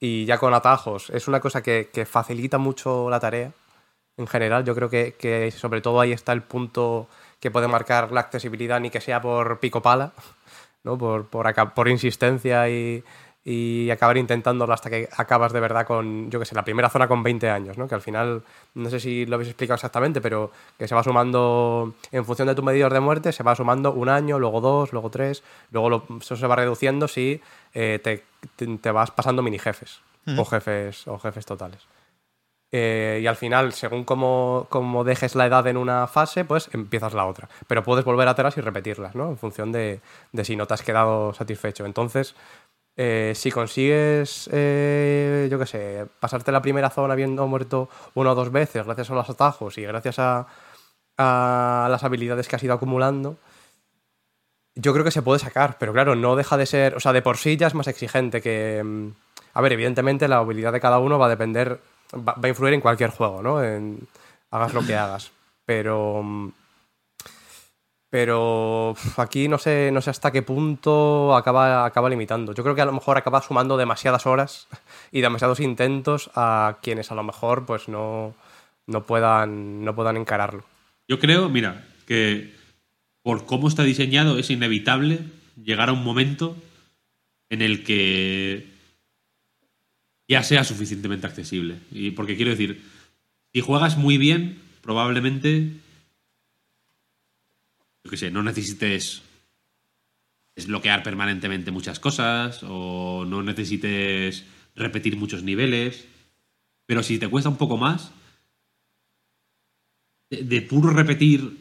y ya con atajos es una cosa que, que facilita mucho la tarea, en general. Yo creo que, que sobre todo ahí está el punto que puede marcar la accesibilidad, ni que sea por pico pala, [laughs] ¿no? por, por, aca- por insistencia y, y acabar intentándolo hasta que acabas de verdad con, yo que sé, la primera zona con 20 años, ¿no? que al final, no sé si lo habéis explicado exactamente, pero que se va sumando, en función de tu medidor de muerte, se va sumando un año, luego dos, luego tres, luego lo- eso se va reduciendo si eh, te, te- te vas pasando mini jefes o jefes o jefes totales. Eh, y al final, según como, como dejes la edad en una fase, pues empiezas la otra. Pero puedes volver atrás y repetirlas, ¿no? En función de, de si no te has quedado satisfecho. Entonces, eh, si consigues, eh, yo qué sé, pasarte la primera zona habiendo muerto una o dos veces, gracias a los atajos y gracias a, a las habilidades que has ido acumulando, yo creo que se puede sacar, pero claro, no deja de ser, o sea, de por sí ya es más exigente que... mm, A ver, evidentemente la habilidad de cada uno va a depender, va, a influir en cualquier juego, ¿no? Hagas lo que hagas. Pero... Pero aquí no sé, no sé hasta qué punto acaba, acaba limitando. Yo creo que a lo mejor acaba sumando demasiadas horas y demasiados intentos a quienes a lo mejor pues no, no, puedan, no puedan encararlo. Yo creo, mira, que por cómo está diseñado es inevitable llegar a un momento en el que ya sea suficientemente accesible. Y porque quiero decir, si juegas muy bien, probablemente, no necesites desbloquear permanentemente muchas cosas o no necesites repetir muchos niveles. Pero si te cuesta un poco más, de, puro repetir,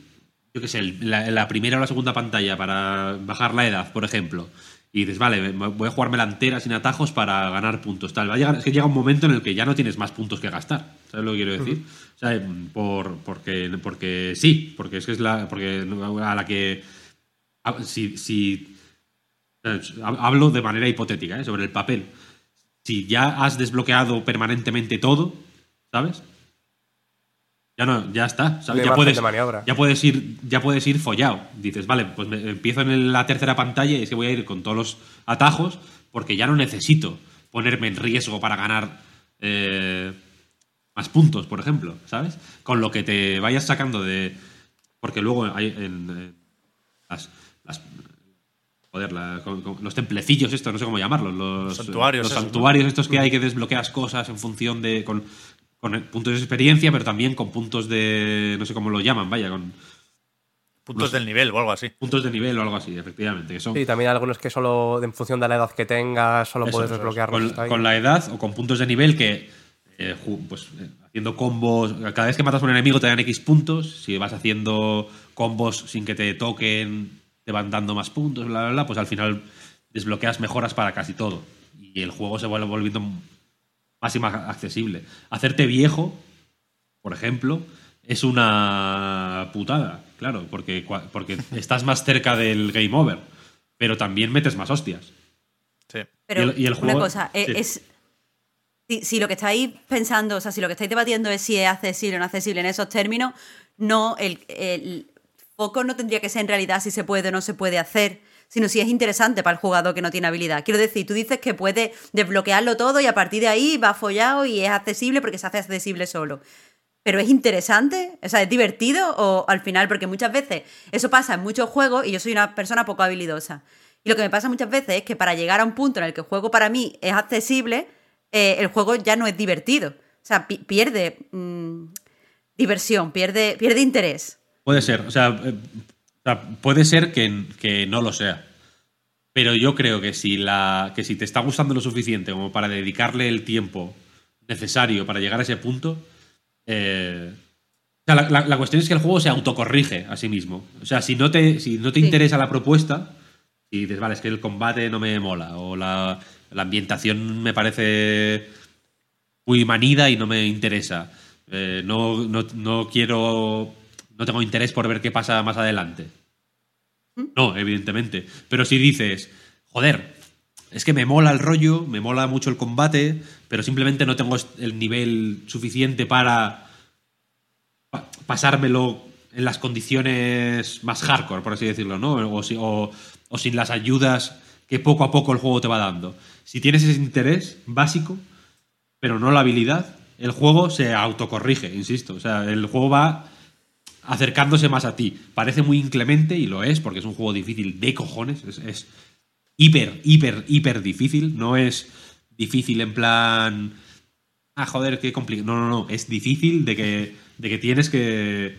yo qué sé, la, primera o la segunda pantalla para bajar la edad, por ejemplo, y dices, vale, voy a jugarme la entera sin atajos para ganar puntos, tal. Va a llegar, es que llega un momento en el que ya no tienes más puntos que gastar. ¿Sabes lo que quiero decir? O sea, por, porque, porque sí, porque es que es la. Porque a la que. a- Si, si hablo de manera hipotética, ¿eh? sobre el papel. Si ya has desbloqueado permanentemente todo, ¿sabes? Ya no, ya está. Ya puedes, ya puedes ir, ya puedes ir follado. Dices, vale, pues me- empiezo en la tercera pantalla y es que voy a ir con todos los atajos porque ya no necesito ponerme en riesgo para ganar eh, más puntos, por ejemplo, ¿sabes? Con lo que te vayas sacando de. Porque luego hay en, en las, las- joder, la- con- con- los templecillos estos, no sé cómo llamarlos, los Santuarios los esos, santuarios estos que hay que desbloqueas cosas en función de con, con puntos de experiencia, pero también con puntos de no sé cómo lo llaman, vaya, con Puntos del nivel o algo así. puntos de nivel o algo así, efectivamente, que son Sí, también hay algunos que solo, en función de la edad que tengas, solo Eso, puedes desbloquearlos. con la edad o con puntos de nivel que eh, pues eh, haciendo combos cada vez que matas a un enemigo te dan X puntos si vas haciendo combos sin que te toquen te van dando más puntos bla bla bla pues al final desbloqueas mejoras para casi todo y el juego se vuelve volviendo más y más accesible hacerte viejo por ejemplo es una putada claro porque porque estás más cerca del game over pero también metes más hostias Sí. Pero Y el- y el una juego- cosa, eh, sí. es. Si, lo que estáis pensando, o sea, si lo que estáis debatiendo es si es accesible o no accesible en esos términos, no, el, el foco no tendría que ser en realidad si se puede o no se puede hacer, sino si es interesante para el jugador que no tiene habilidad. Quiero decir, tú dices que puede desbloquearlo todo y a partir de ahí va follado y es accesible porque se hace accesible solo. Pero es interesante, o sea, es divertido o al final, porque muchas veces eso pasa en muchos juegos y yo soy una persona poco habilidosa. Y lo que me pasa muchas veces es que para llegar a un punto en el que el juego para mí es accesible, eh, el juego ya no es divertido. O sea, pi- pierde mm, diversión, pierde, pierde interés. Puede ser, o sea, eh, o sea, puede ser que, que no lo sea. Pero yo creo que si, la, que si te está gustando lo suficiente como para dedicarle el tiempo necesario para llegar a ese punto, eh, o sea, la, la- la cuestión es que el juego se autocorrige a sí mismo. O sea, si no te, si no te Sí. interesa la propuesta, y dices, vale, es que el combate no me mola, o la, la ambientación me parece muy manida y no me interesa. Eh, no, no, no quiero. No tengo interés por ver qué pasa más adelante. No, evidentemente. Pero si dices, joder, es que me mola el rollo, me mola mucho el combate, pero simplemente no tengo el nivel suficiente para pa- pasármelo en las condiciones más hardcore, por así decirlo, ¿no? O, si- o- o sin las ayudas que poco a poco el juego te va dando. Si tienes ese interés básico, pero no la habilidad, el juego se autocorrige, insisto. O sea, el juego va acercándose más a ti. Parece muy inclemente y lo es, porque es un juego difícil de cojones. Es, hiper, hiper, hiper difícil. No es difícil en plan. Ah, joder, qué complicado. No, no, no. Es difícil de que, de que tienes que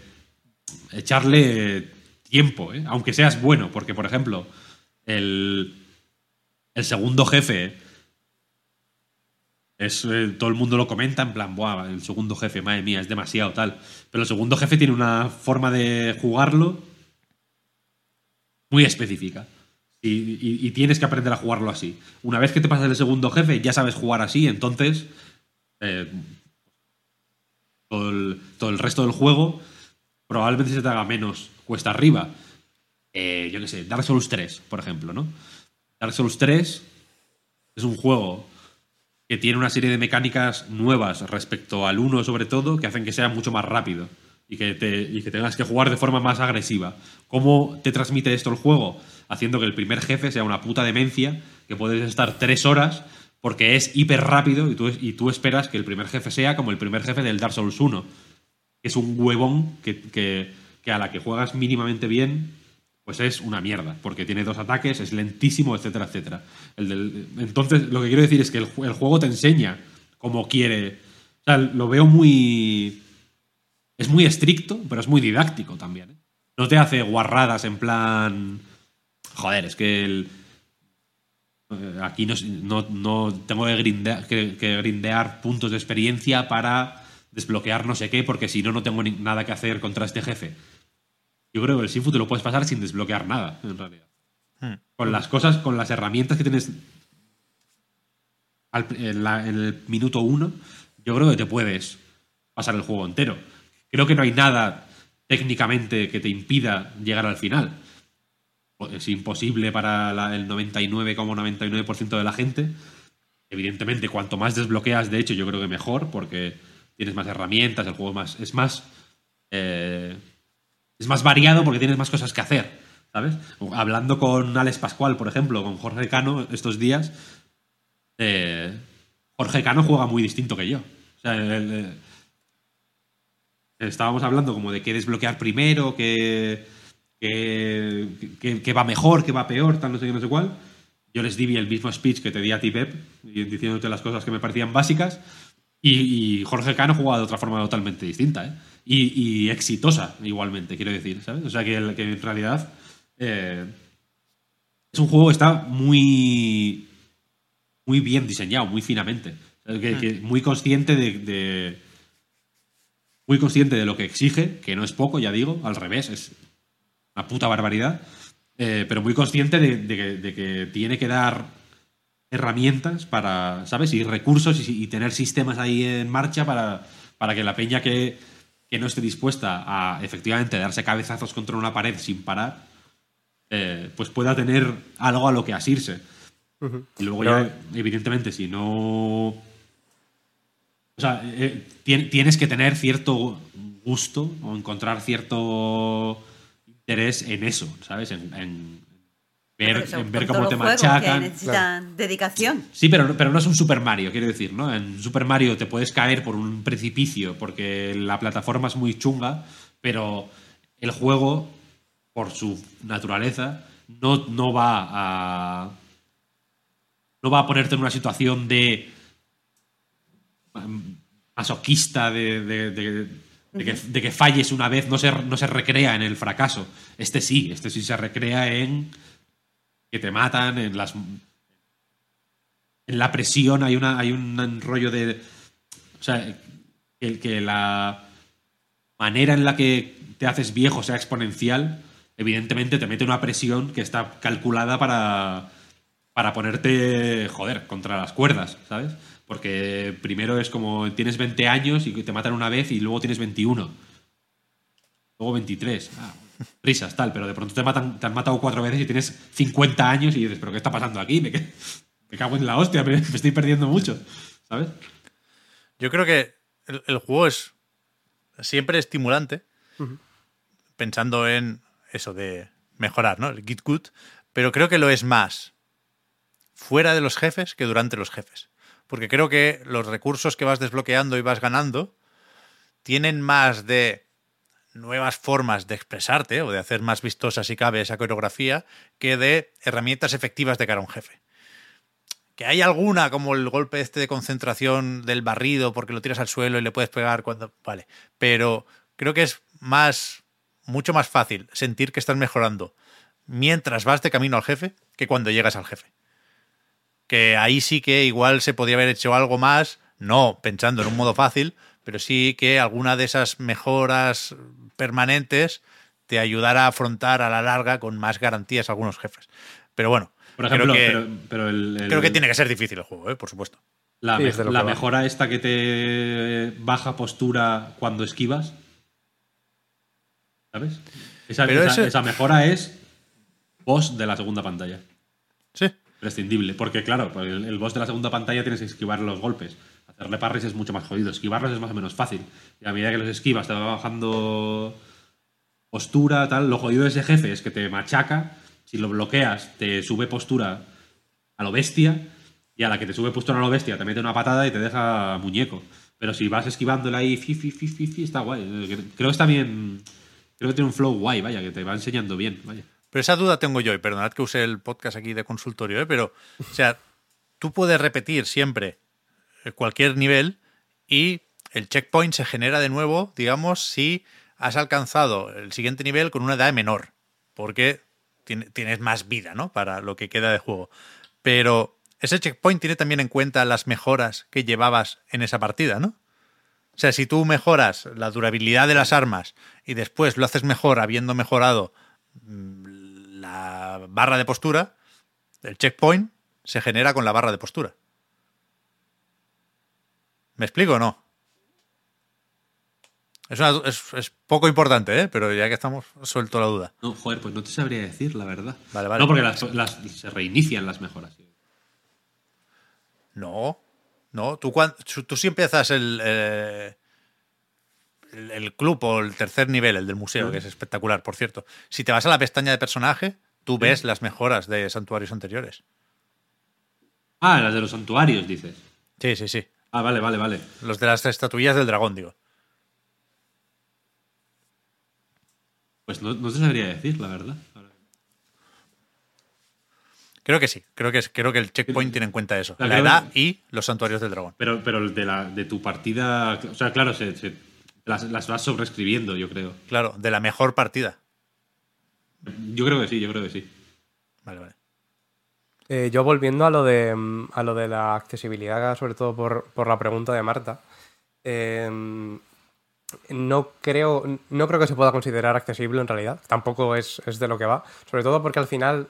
echarle tiempo, ¿eh? aunque seas bueno. Porque, por ejemplo, el, el segundo jefe. Es, eh, todo el mundo lo comenta en plan, Buah, el segundo jefe, madre mía, es demasiado tal. Pero el segundo jefe tiene una forma de jugarlo muy específica. Y, y- tienes que aprender a jugarlo así. Una vez que te pasas el segundo jefe, ya sabes jugar así, entonces eh, todo, el, todo el resto del juego probablemente se te haga menos cuesta arriba. Eh, yo qué sé, Dark Souls 3, por ejemplo, ¿no? Dark Souls 3 es un juego que tiene una serie de mecánicas nuevas respecto al 1 sobre todo, que hacen que sea mucho más rápido y que, tengas que jugar de forma más agresiva. ¿Cómo te transmite esto el juego? Haciendo que el primer jefe sea una puta demencia, que puedes estar tres horas porque es hiper rápido y tú, esperas que el primer jefe sea como el primer jefe del Dark Souls 1, que es un huevón que a la que juegas mínimamente bien, pues es una mierda, porque tiene dos ataques, es lentísimo, etcétera, etcétera. El del- entonces, lo que quiero decir es que el, el juego te enseña cómo quiere. O sea, lo veo muy. Es muy estricto, pero es muy didáctico también. ¿eh? No te hace guarradas en plan. Joder, es que el. eh, Aquí no, no- no tengo que grindear, que- grindear puntos de experiencia para desbloquear no sé qué, porque si no, no tengo nada que hacer contra este jefe. Yo creo que el Sifu te lo puedes pasar sin desbloquear nada, en realidad. Hmm. Con las cosas, con las herramientas que tienes al- en, la- en el minuto uno, yo creo que te puedes pasar el juego entero. Creo que no hay nada técnicamente que te impida llegar al final. Es imposible para la- el 99,99% de la gente. Evidentemente, cuanto más desbloqueas, de hecho, yo creo que mejor, porque tienes más herramientas, el juego más, es más. eh, es más variado porque tienes más cosas que hacer, ¿sabes? Hablando con Alex Pascual, por ejemplo, con Jorge Cano estos días, eh, Jorge Cano juega muy distinto que yo. O estábamos hablando como de qué desbloquear primero, qué, qué, va mejor, qué va peor, tal, no sé qué, no sé cuál. Yo les di el mismo speech que te di a ti, Pep, diciéndote las cosas que me parecían básicas. Y, y Jorge Cano jugaba de otra forma totalmente distinta, ¿eh? Y, y exitosa, igualmente, quiero decir, ¿sabes? O sea, que, que en realidad eh, es un juego que está muy, muy bien diseñado, muy finamente. Que- que muy consciente de, de- Muy consciente de lo que exige, que no es poco, ya digo, al revés, es una puta barbaridad. eh, pero muy consciente de, de que, de que tiene que dar herramientas para, ¿sabes? Y recursos y, y tener sistemas ahí en marcha para, para que la peña que, que no esté dispuesta a efectivamente darse cabezazos contra una pared sin parar, eh, pues pueda tener algo a lo que asirse. Y luego Pero- ya, evidentemente, si no... O sea, eh, tien- tienes que tener cierto gusto o encontrar cierto interés en eso, ¿sabes? En, en ver, eso, ver cómo te machacan. Necesitan dedicación. Sí, pero, pero no es un Super Mario, quiero decir, ¿no? En Super Mario te puedes caer por un precipicio porque la plataforma es muy chunga, pero el juego, por su naturaleza, no, no va a. No va a ponerte en una situación de. masoquista de, de- de- de que, de que falles una vez, no se, no se recrea en el fracaso. Este sí, este sí se recrea en que te matan, en las en la presión hay una hay un rollo de o sea que, que la manera en la que te haces viejo sea exponencial evidentemente te mete una presión que está calculada para para ponerte joder contra las cuerdas sabes porque primero es como tienes 20 años y te matan una vez y luego tienes 21 luego 23 ah, risas tal pero de pronto te matan te han matado cuatro veces y tienes 50 años y dices pero qué está pasando aquí [laughs] me, cago en la hostia, me, me estoy perdiendo mucho, ¿sabes? Yo creo que el, el juego es siempre estimulante, pensando en eso de mejorar, ¿no? El Git Good, pero creo que lo es más fuera de los jefes que durante los jefes. porque creo que los recursos que vas desbloqueando y vas ganando tienen más de nuevas formas de expresarte o de hacer más vistosa si cabe esa coreografía que de herramientas efectivas de cara a un jefe. Que hay alguna, como el golpe este de concentración del barrido porque lo tiras al suelo y le puedes pegar cuando... Vale, pero creo que es más, mucho más fácil sentir que estás mejorando mientras vas de camino al jefe que cuando llegas al jefe. Que ahí sí que igual se podría haber hecho algo más, no pensando en un modo fácil, pero sí que alguna de esas mejoras permanentes te ayudará a afrontar a la larga con más garantías algunos jefes. Pero bueno, Por ejemplo, creo, que, pero, pero el, el- creo que tiene que ser difícil el juego, ¿eh? por supuesto. la, Sí, me- mejora esta que te baja postura cuando esquivas. ¿Sabes? Esa, esa- ese- esa mejora es boss de la segunda pantalla. Sí. Prescindible. Porque, claro, el, el boss de la segunda pantalla tienes que esquivar los golpes. Hacerle parries es mucho más jodido. Esquivarlos es más o menos fácil. Y a medida que los esquivas te va bajando postura, tal. Lo jodido de ese jefe es que te machaca. Si lo bloqueas, te sube postura a lo bestia. Y a la que te sube postura a lo bestia, te mete una patada y te deja muñeco. Pero si vas esquivándole ahí, fi, fi, fi, fi, está guay. Creo que está bien. Creo que tiene un flow guay, vaya, que te va enseñando bien, vaya. Pero esa duda tengo yo, y perdonad que use el podcast aquí de consultorio, ¿eh? pero, o sea, tú puedes repetir siempre cualquier nivel y el checkpoint se genera de nuevo, digamos, si has alcanzado el siguiente nivel con una edad menor, porque tiene- tienes más vida, ¿no? Para lo que queda de juego. Pero ese checkpoint tiene también en cuenta las mejoras que llevabas en esa partida, ¿no? O sea, si tú mejoras la durabilidad de las armas y después lo haces mejor habiendo mejorado mm, la barra de postura, el checkpoint se genera con la barra de postura. ¿Me explico o no? Es, una- es- es poco importante, ¿eh? pero ya que estamos, suelto la duda. No, joder, pues no te sabría decir, la verdad. Vale, vale. No, porque las, las- se reinician las mejoras. No, no. Tú, cuan- tú si empiezas el, eh, el, el club o el tercer nivel, el del museo, que es espectacular, por cierto. Si te vas a la pestaña de personaje, tú ves las mejoras de santuarios anteriores. Ah, las de los santuarios, dices. Sí, sí, sí. Ah, vale, vale, vale. Los de las estatuillas del dragón, digo. Pues no, no te sabría decir, la verdad. Creo que sí. Creo que, es, creo que el checkpoint tiene en cuenta eso. La edad y los santuarios del dragón. Pero, pero de, la, de tu partida. O sea, claro, se, se- las, las vas sobreescribiendo, yo creo. Claro, de la mejor partida. Yo creo que sí, yo creo que sí. Vale, vale. Eh, yo volviendo a lo de mm, a lo de la accesibilidad, sobre todo por, por la pregunta de Marta, eh, no creo, no creo que se pueda considerar accesible en realidad. Tampoco es, es de lo que va. Sobre todo porque al final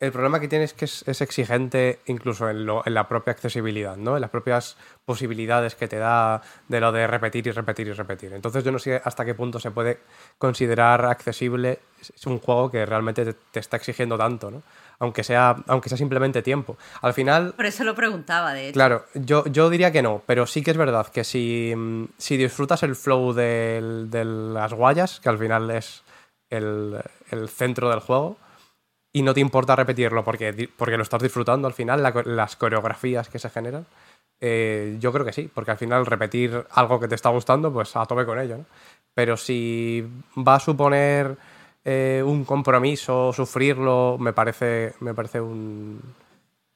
el problema que tiene es que es, es exigente incluso en, lo- en la propia accesibilidad, ¿no? En las propias posibilidades que te da de lo de repetir y repetir y repetir. Entonces yo no sé hasta qué punto se puede considerar accesible es un juego que realmente te, te está exigiendo tanto, ¿no? Aunque sea, aunque sea simplemente tiempo. Al final, Por eso lo preguntaba, de hecho. Claro, yo, yo diría que no, pero sí que es verdad que si, si disfrutas el flow de las guayas, que al final es el, el centro del juego, y no te importa repetirlo porque, porque lo estás disfrutando al final, la las coreografías que se generan, eh, yo creo que sí, porque al final repetir algo que te está gustando, pues a tope con ello, ¿no? Pero si va a suponer eh, un compromiso, sufrirlo, me parece, me parece un,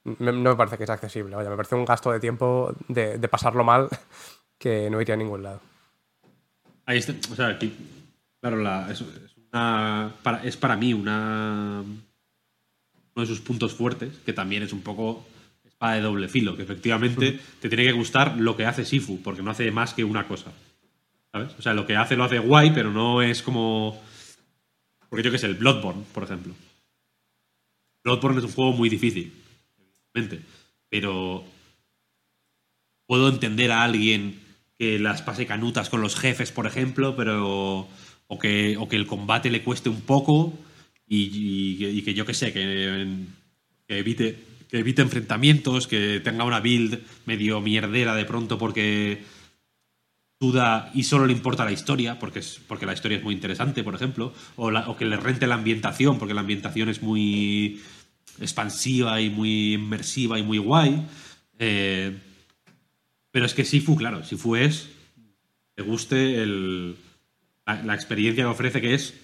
me- no me parece que sea accesible, vaya, me parece un gasto de tiempo de, de pasarlo mal [laughs] que no iría a ningún lado. Ahí está. O sea, aquí. Claro, la, es, es una, para, es para mí una. Uno de sus puntos fuertes, que también es un poco espada de doble filo, que efectivamente te tiene que gustar lo que hace Sifu, porque no hace más que una cosa. ¿Sabes? O sea, lo que hace lo hace guay, pero no es como. Porque yo que sé, el Bloodborne, por ejemplo. Bloodborne es un juego muy difícil, evidentemente, pero puedo entender a alguien que las pase canutas con los jefes, por ejemplo, pero o que, o que el combate le cueste un poco y, y que- yo que sé, que, que evite que evite enfrentamientos, que tenga una build medio mierdera de pronto porque duda y solo le importa la historia, porque, es, porque la historia es muy interesante, por ejemplo, o, la- o que le rente la ambientación, porque la ambientación es muy expansiva y muy inmersiva y muy guay. Eh, pero es que Sifu, claro, Sifu es. Te guste el, la, la experiencia que ofrece, que es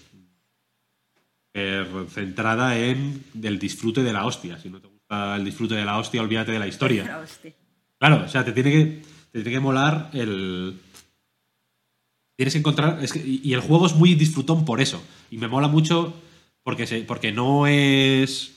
eh, centrada en el disfrute de la hostia. Si no te gusta el disfrute de la hostia, olvídate de la historia. Claro, o sea, te tiene que, te tiene que molar el. Tienes que encontrar. y el juego es muy disfrutón por eso. Y me mola mucho porque, se, porque no es.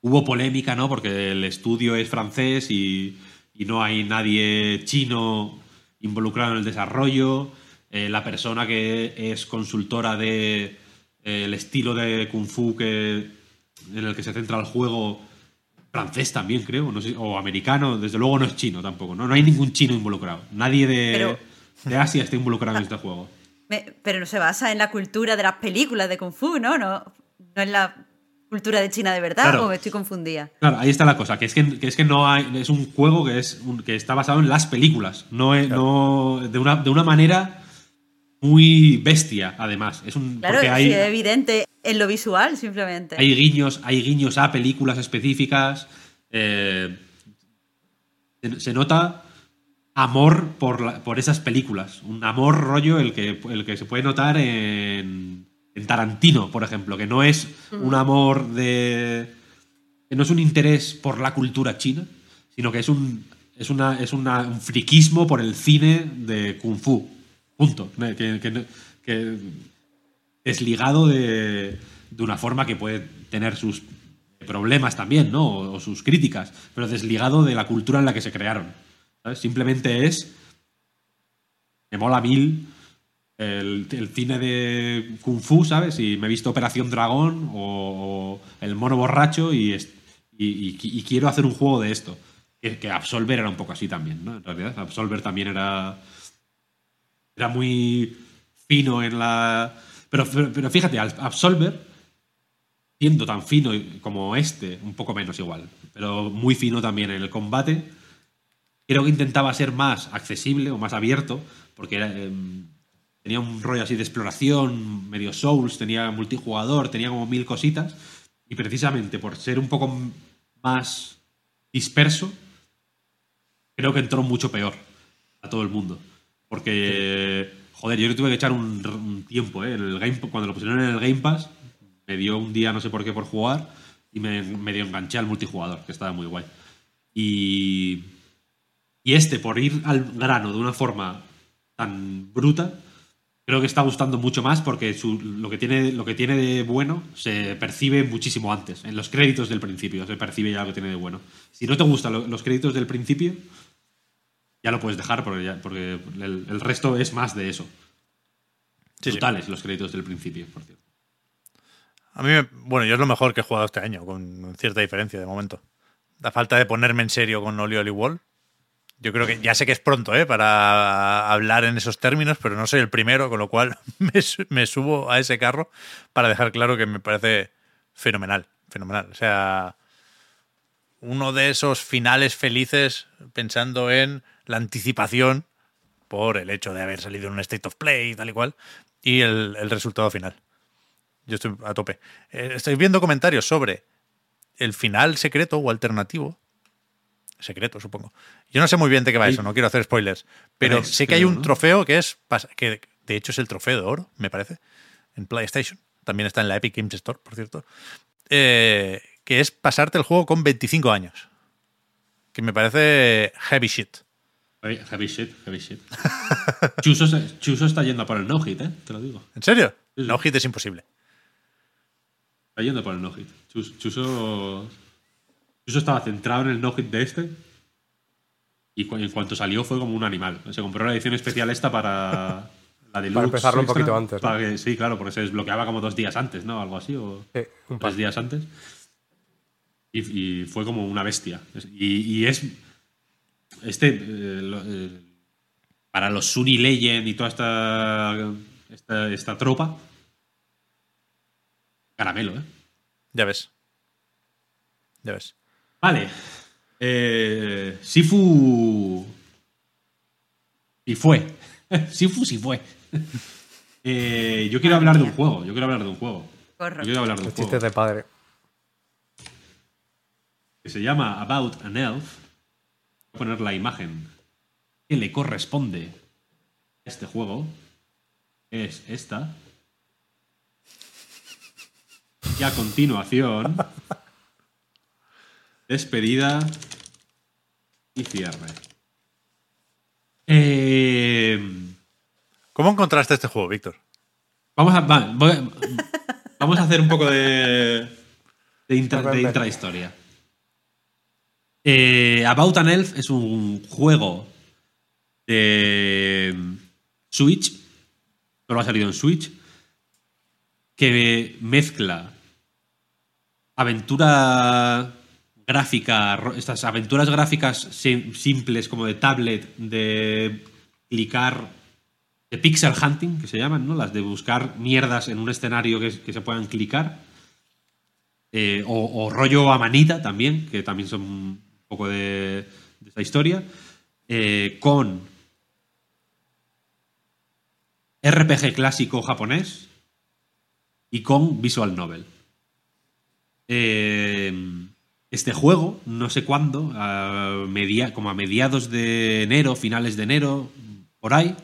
Hubo polémica, ¿no? Porque el estudio es francés y, y no hay nadie chino involucrado en el desarrollo. Eh, la persona que es consultora de el estilo de Kung Fu que, en el que se centra el juego francés también, creo, o americano, desde luego no es chino tampoco, ¿no? No hay ningún chino involucrado. Nadie de, de Asia está involucrado en este juego. Me- pero no se basa en la cultura de las películas de Kung Fu, ¿no? No, no es la cultura de China de verdad, Claro. o me estoy confundida. Claro, ahí está la cosa, que es que, que es que no hay. Es un juego que es un- que está basado en las películas. No, es- no de, una, de una manera muy bestia, además. Es un. Claro, porque hay, sí, es evidente en lo visual, simplemente. hay guiños, hay guiños a películas específicas. eh, se, se nota amor por, la- por esas películas. Un amor rollo el que, el que se puede notar en, en Tarantino, por ejemplo, que no es un amor de. que no es un interés por la cultura china, sino que es un. Es, una, es una- un friquismo por el cine de Kung Fu. Punto. Que, que- que- desligado de, de una forma que puede tener sus problemas también, ¿no? O, o sus críticas, pero desligado de la cultura en la que se crearon. ¿Sabes? Simplemente es. Me mola mil el, cine de Kung Fu, ¿sabes? Y me he visto Operación Dragón o, El mono borracho y, es- y, quiero hacer un juego de esto. Que, Absolver era un poco así también, ¿no? En realidad, Absolver también era. Era muy fino en la. Pero, pero, fíjate, Absolver, siendo tan fino como este, un poco menos igual, pero muy fino también en el combate, creo que intentaba ser más accesible o más abierto, porque era, em, tenía un rollo así de exploración, medio Souls, tenía multijugador, tenía como mil cositas, y precisamente por ser un poco más disperso, creo que entró mucho peor a todo el mundo. Porque, joder, yo le tuve que echar un, un tiempo, ¿eh? El Game, cuando lo pusieron en el Game Pass, me dio un día, no sé por qué, por jugar, y me medio enganché al multijugador, que estaba muy guay. Y, y este, por ir al grano de una forma tan bruta, creo que está gustando mucho más porque su- lo, que tiene, lo que tiene de bueno se percibe muchísimo antes. En los créditos del principio se percibe ya lo que tiene de bueno. Si no te gustan lo- los créditos del principio, ya lo puedes dejar porque, ya- porque el, el resto es más de eso. Sí, los créditos del principio, por cierto. A mí, bueno, yo es lo mejor que he jugado este año, con cierta diferencia de momento. La falta de ponerme en serio con Oli Oli Wall. Yo creo que ya sé que es pronto ¿eh? para hablar en esos términos, pero no soy el primero, con lo cual [laughs] me, su- me subo a ese carro para dejar claro que me parece fenomenal, fenomenal. O sea, uno de esos finales felices pensando en la anticipación por el hecho de haber salido en un state of play y tal y cual, y el, el resultado final. Yo estoy a tope. Eh, estoy viendo comentarios sobre el final secreto o alternativo. Secreto, supongo. Yo no sé muy bien de qué va eso, no quiero hacer spoilers. Pero sé que hay un ¿no? trofeo que es. que de hecho es el trofeo de oro, me parece. En PlayStation. También está en la Epic Games Store, por cierto. eh, que es pasarte el juego con 25 años. Que me parece heavy shit. Heavy shit, heavy shit. [laughs] Chuso, Chuso está yendo por el no-hit, ¿eh? Te lo digo. ¿En serio? Sí, sí. No hit es imposible. Está yendo por el no-hit. Chus- Chuso, Chuso estaba centrado en el no-hit de este. Y cu- en cuanto salió fue como un animal. Se compró la edición especial esta para la de Para empezarlo un poquito antes, ¿no? Para que- sí, claro, porque se desbloqueaba como dos días antes, ¿no? Algo así. O Sí, un par. tres días antes. Y, y fue como una bestia. Y, y es. Este. eh, lo- eh, para los Sunny Legend y toda esta, esta, esta tropa. Caramelo, ¿eh? Ya ves. Ya ves. Vale. Eh, Sifu. Si fue. [laughs] Sifu si fue. Eh, yo quiero hablar de un juego. Yo quiero hablar de un juego. Corro. Yo quiero hablar de un Los juego. chistes de padre. Que se llama About an Elf. a poner la imagen que le corresponde a este juego. Es esta. Y a continuación, [laughs] despedida y cierre. Eh, ¿Cómo encontraste este juego, Víctor? vamos, a, va- voy a- [laughs] vamos a hacer un poco de, de, intra- de intrahistoria. Eh, About an Elf es un juego de Switch, solo ha salido en Switch, que mezcla aventura gráfica, estas aventuras gráficas sim- simples como de tablet, de clicar, de pixel hunting, que se llaman, ¿no? Las de buscar mierdas en un escenario que, se puedan clicar. Eh, o, rollo a manita también, que también son un poco de, de esta historia. eh, con RPG clásico japonés y con visual novel. Eh, este juego, no sé cuándo, como a mediados de enero, finales de enero, por ahí,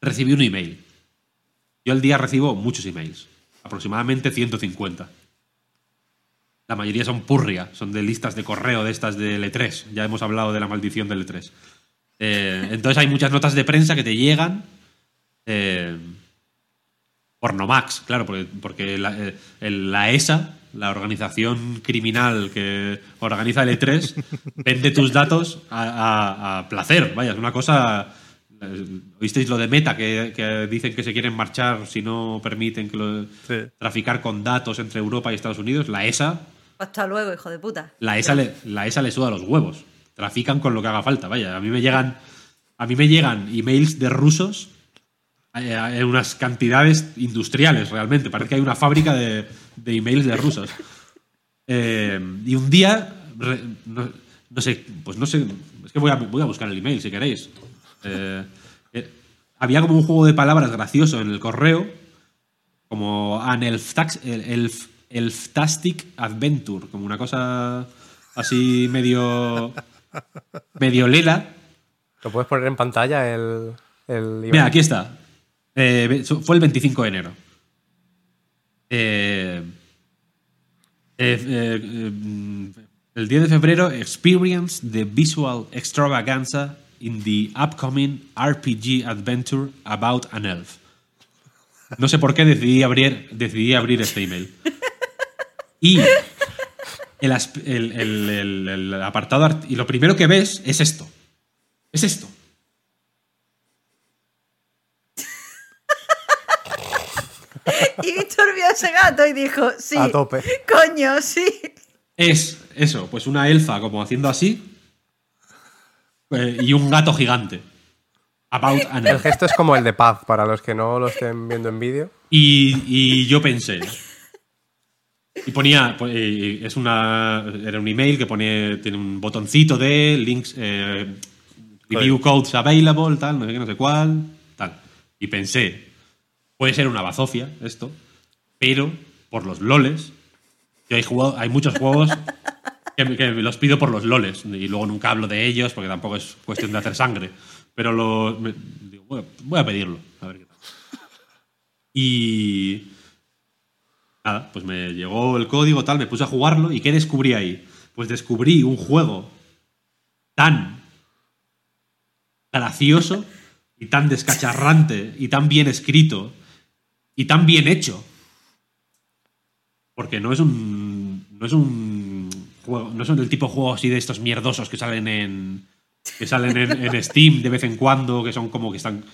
recibí un email. Yo al día recibo muchos emails, aproximadamente 150. La mayoría son purria, son de listas de correo de estas de L3. Ya hemos hablado de la maldición del L3. Eh, entonces hay muchas notas de prensa que te llegan. Eh, por Nomax, claro, porque, la, eh, ESA, la organización criminal que organiza el E3, vende tus datos a, a- a placer. Vaya, es una cosa. eh, ¿Oísteis lo de Meta que, que dicen que se quieren marchar si no permiten que lo- Sí. traficar con datos entre Europa y Estados Unidos? La ESA Hasta luego, hijo de puta. la ESA, le, la ESA le suda los huevos. Trafican con lo que haga falta. Vaya, a mí me llegan, a mí me llegan emails de rusos eh, en unas cantidades industriales realmente. Parece que hay una fábrica de, de emails de rusos. Eh, y un día, re- no, no sé, pues no sé, es que voy a, voy a buscar el email si queréis. Eh, eh, había como un juego de palabras gracioso en el correo, como an elf- elftastic adventure, como una cosa así medio medio lela. ¿Lo puedes poner en pantalla el, el Mira, aquí está. Fue el 25 de enero. Eh, eh, eh, el 10 de febrero, experience the visual extravaganza in the upcoming RPG adventure about an elf. No sé por qué decidí abrir, decidí abrir este email. Y el, apartado art- y lo primero que ves es esto. Es esto. [laughs] Y Víctor vio a ese gato y dijo, sí. A tope. Coño, sí. Es eso, pues una elfa como haciendo así eh, y un gato gigante. About [laughs] an El gesto es como el de paz, para los que no lo estén viendo en vídeo. Y, y yo pensé. Y ponía. eh, Es una. Era un email que pone. Tiene un botoncito de links. eh, review codes available, tal, no sé qué, no sé cuál. Tal. Y pensé. Puede ser una bazofia esto. Pero por los loles. Yo hay, muchos juegos que, que los pido por los loles. Y luego nunca hablo de ellos porque tampoco es cuestión de hacer sangre. Pero lo, digo, voy, a, voy a pedirlo. A ver qué tal. Y. Nada, pues me llegó el código, tal, me puse a jugarlo. ¿Y qué descubrí ahí? Pues descubrí un juego tan gracioso y tan descacharrante y tan bien escrito y tan bien hecho. Porque no es un. No es un. No son el tipo de juegos así de estos mierdosos que salen en. que salen en, en Steam de vez en cuando, que son como que están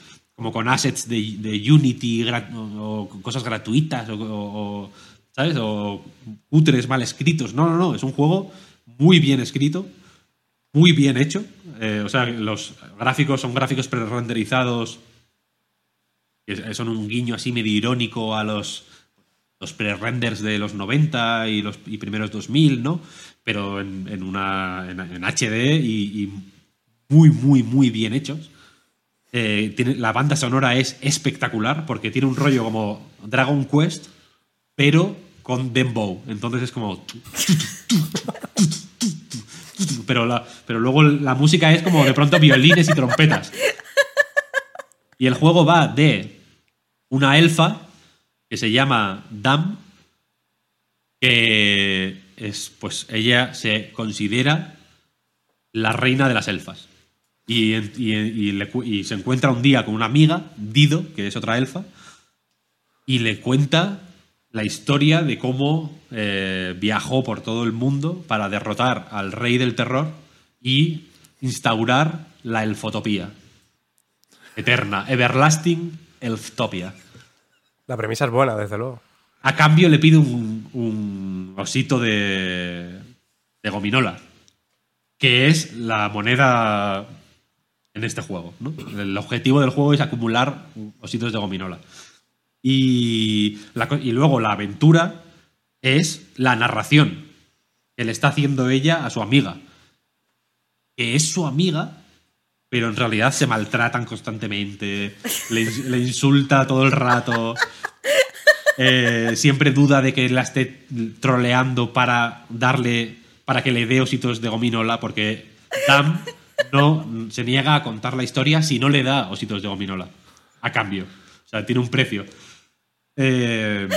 como con assets de, Unity o, cosas gratuitas o, ¿sabes? O útiles mal escritos. No, no, no. Es un juego muy bien escrito, muy bien hecho. Eh, o sea, los gráficos son gráficos pre-renderizados son un guiño así medio irónico a los, los pre-renders de los 90 y los y primeros 2000, ¿no? Pero en, en HD y, muy, muy, muy bien hechos. Eh, la banda sonora es espectacular porque tiene un rollo como Dragon Quest, pero con dembow. Entonces es como... pero, la, pero luego la música es como de pronto violines y trompetas. Y el juego va de una elfa que se llama Dam, que es, pues ella se considera la reina de las elfas. Y, y- y le y se encuentra un día con una amiga, Dido, que es otra elfa, y le cuenta la historia de cómo eh, viajó por todo el mundo para derrotar al rey del terror y instaurar la elfotopía. Eterna, everlasting elftopia. La premisa es buena, desde luego. A cambio le pide un, un osito de, de gominola, que es la moneda en este juego. ¿no? El objetivo del juego es acumular ositos de gominola. Y, la y luego la aventura es la narración que le está haciendo ella a su amiga. Que es su amiga, pero en realidad se maltratan constantemente, le, ins- le insulta todo el rato. Eh, siempre duda de que la esté troleando para darle para que le dé ositos de gominola porque Dam no se niega a contar la historia si no le da ositos de gominola a cambio o sea tiene un precio Eh,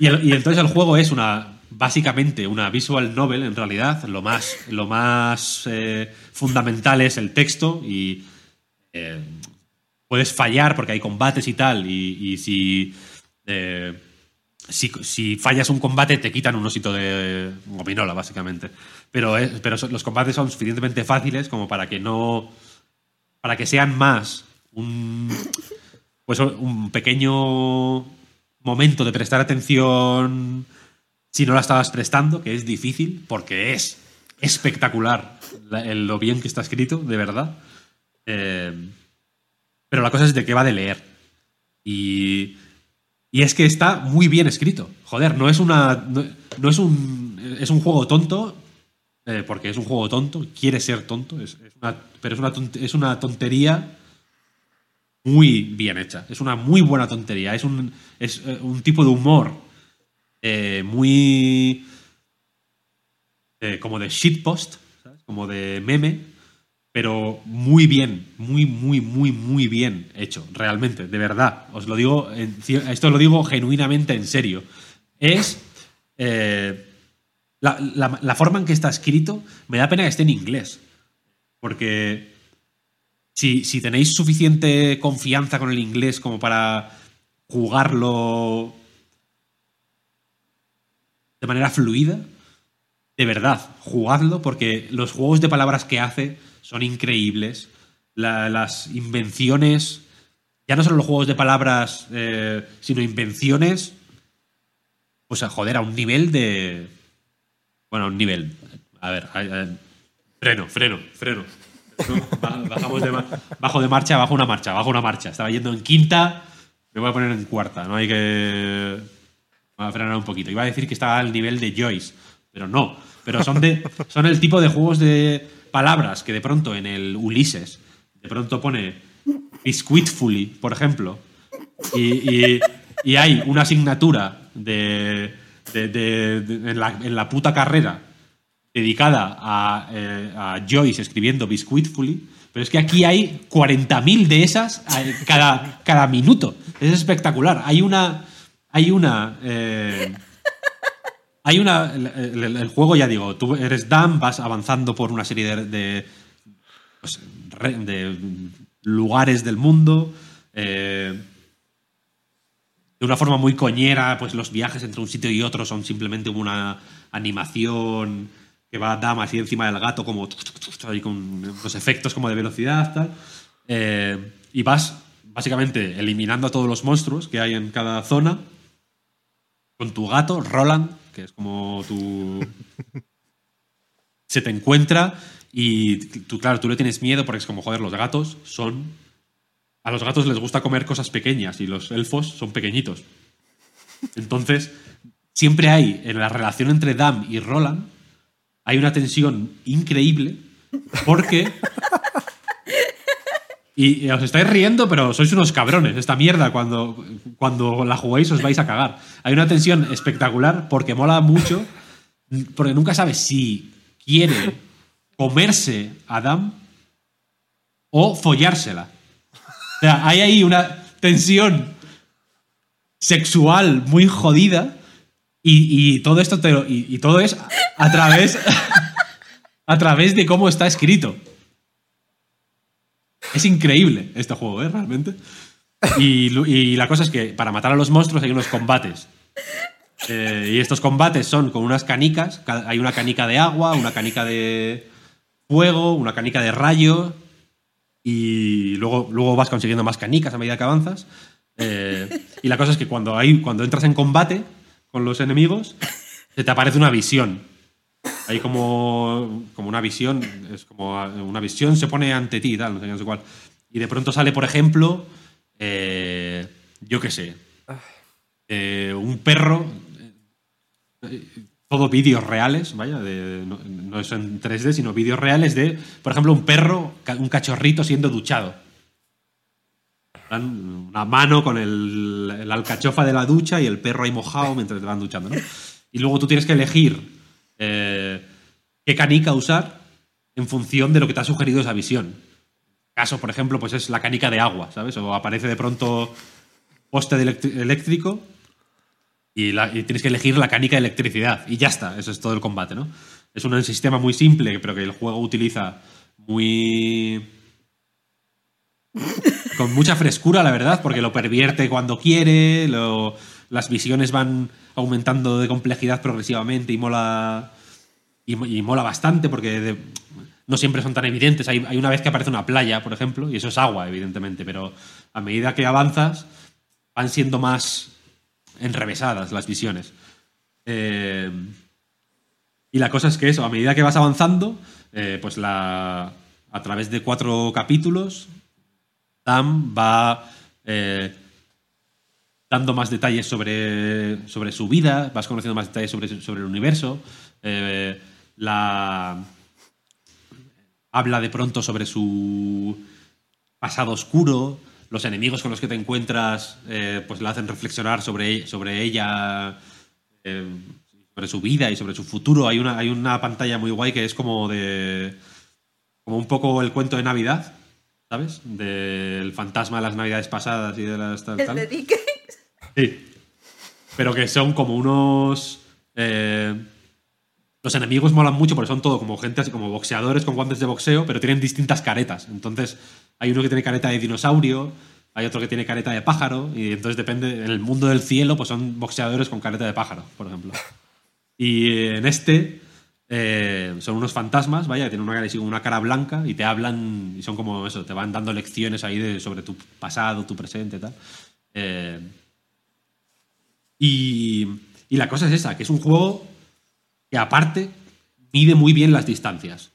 y entonces el juego es una básicamente una visual novel en realidad lo más lo más eh, fundamental es el texto y eh, puedes fallar porque hay combates y tal, y, si, eh, si, si fallas un combate te quitan un osito de gominola, básicamente. Pero, pero los combates son suficientemente fáciles como para que no. para que sean más un. pues un pequeño momento de prestar atención si no la estabas prestando, que es difícil, porque es espectacular lo bien que está escrito, de verdad. Eh, pero la cosa es de qué va de leer. Y, y es que está muy bien escrito. Joder, no es una. No, no es un. Es un juego tonto. eh, porque es un juego tonto. Quiere ser tonto. es- es una- pero es una, es una tontería muy bien hecha. Es una muy buena tontería. Es un, es eh, un tipo de humor eh, muy. eh, como de shitpost, ¿sabes? como de meme pero muy bien, muy, muy, muy, muy bien hecho, realmente, de verdad. Os lo digo, esto lo digo genuinamente en serio. Es eh, la, la- la forma en que está escrito, me da pena que esté en inglés, porque si, si tenéis suficiente confianza con el inglés como para jugarlo de manera fluida, de verdad, jugadlo porque los juegos de palabras que hace son increíbles. La- las invenciones, ya no solo los juegos de palabras, eh, sino invenciones, o sea, joder, a un nivel de... Bueno, a un nivel... A ver, a- a- freno, freno, freno. No, ba- Bajamos de, bajo de marcha, bajo una marcha, bajo una marcha. Estaba yendo en quinta, me voy a poner en cuarta. No hay que... Voy a frenar un poquito. Iba a decir que estaba al nivel de Joyce, pero no. Pero son, de, son el tipo de juegos de palabras que de pronto en el Ulises de pronto pone Biscuitfully, por ejemplo, y, y- hay una asignatura de, de- de- en, la, en la puta carrera dedicada a, eh, a Joyce escribiendo Biscuitfully, pero es que aquí hay 40.000 de esas cada, cada minuto. Es espectacular. Hay una... Hay una... eh, hay una. El, juego, ya digo, tú eres Dan, vas avanzando por una serie de. de, pues, lugares del mundo. eh, de una forma muy coñera, pues los viajes entre un sitio y otro son simplemente una animación que va Dam así encima del gato, como ahí con los efectos como de velocidad. Eh, y vas básicamente eliminando a todos los monstruos que hay en cada zona con tu gato, Roland, que es como tu. [laughs] Se te encuentra y tú, claro, tú le tienes miedo porque es como, joder, los gatos son. A los gatos les gusta comer cosas pequeñas y los elfos son pequeñitos. Entonces, siempre hay en la relación entre Dam y Roland, hay una tensión increíble porque. [laughs] Y, os estáis riendo, pero sois unos cabrones. Esta mierda, cuando, cuando la jugáis, os vais a cagar. Hay una tensión espectacular porque mola mucho, porque nunca sabes si quiere comerse a Adam o follársela. O sea, hay ahí una tensión sexual muy jodida y, y todo esto te lo- y todo es a través [laughs] a través de cómo está escrito. Es increíble este juego, ¿eh? Realmente. Y, la cosa es que para matar a los monstruos hay unos combates. Eh, y estos combates son con unas canicas. Ca- Hay una canica de agua, una canica de fuego, una canica de rayo. Y luego, luego vas consiguiendo más canicas a medida que avanzas. Eh, y la cosa es que cuando, cuando entras en combate con los enemigos, se te aparece una visión. Hay como, como una visión, es como una visión se pone ante ti tal, no sé, no sé cuál. Y de pronto sale, por ejemplo, eh, yo qué sé, eh, un perro, eh, todo vídeos reales, vaya, no, no es en 3D, sino vídeos reales de, por ejemplo, un perro, un cachorrito siendo duchado. Una mano con el, el alcachofa de la ducha y el perro ahí mojado mientras te van duchando, ¿no? Y luego tú tienes que elegir eh, qué canica usar en función de lo que te ha sugerido esa visión. Caso, por ejemplo, pues es la canica de agua, ¿sabes? O aparece de pronto poste eléctrico y, tienes que elegir la canica de electricidad. Y ya está, eso es todo el combate, ¿no? Es un sistema muy simple, pero que el juego utiliza muy. [laughs] con mucha frescura, la verdad, porque lo pervierte cuando quiere, las visiones van aumentando de complejidad progresivamente y mola. Y, y mola bastante porque no siempre son tan evidentes. Hay, hay una vez que aparece una playa, por ejemplo, y eso es agua, evidentemente, pero a medida que avanzas van siendo más enrevesadas las visiones. Eh, y la cosa es que eso, a medida que vas avanzando, eh, pues la, a través de cuatro capítulos, Tam va eh, dando más detalles sobre, sobre su vida, vas conociendo más detalles sobre, sobre el universo. eh, la habla de pronto sobre su pasado oscuro, los enemigos con los que te encuentras eh, pues la hacen reflexionar sobre, sobre ella, eh, sobre su vida y sobre su futuro. Hay una, hay una pantalla muy guay que es como de... como un poco el cuento de Navidad, ¿sabes? Del fantasma de las Navidades pasadas y de las tal, tal. Sí. Pero que son como unos. eh, los enemigos molan mucho porque son todo como gente así como boxeadores con guantes de boxeo, pero tienen distintas caretas. Entonces, hay uno que tiene careta de dinosaurio, hay otro que tiene careta de pájaro, y entonces depende. En el mundo del cielo, pues son boxeadores con careta de pájaro, por ejemplo. Y en este. eh, son unos fantasmas, vaya, que tienen una cara, una cara blanca y te hablan y son como eso, te van dando lecciones ahí de, sobre tu pasado, tu presente tal. Eh, y, y la cosa es esa, que es un juego aparte mide muy bien las distancias.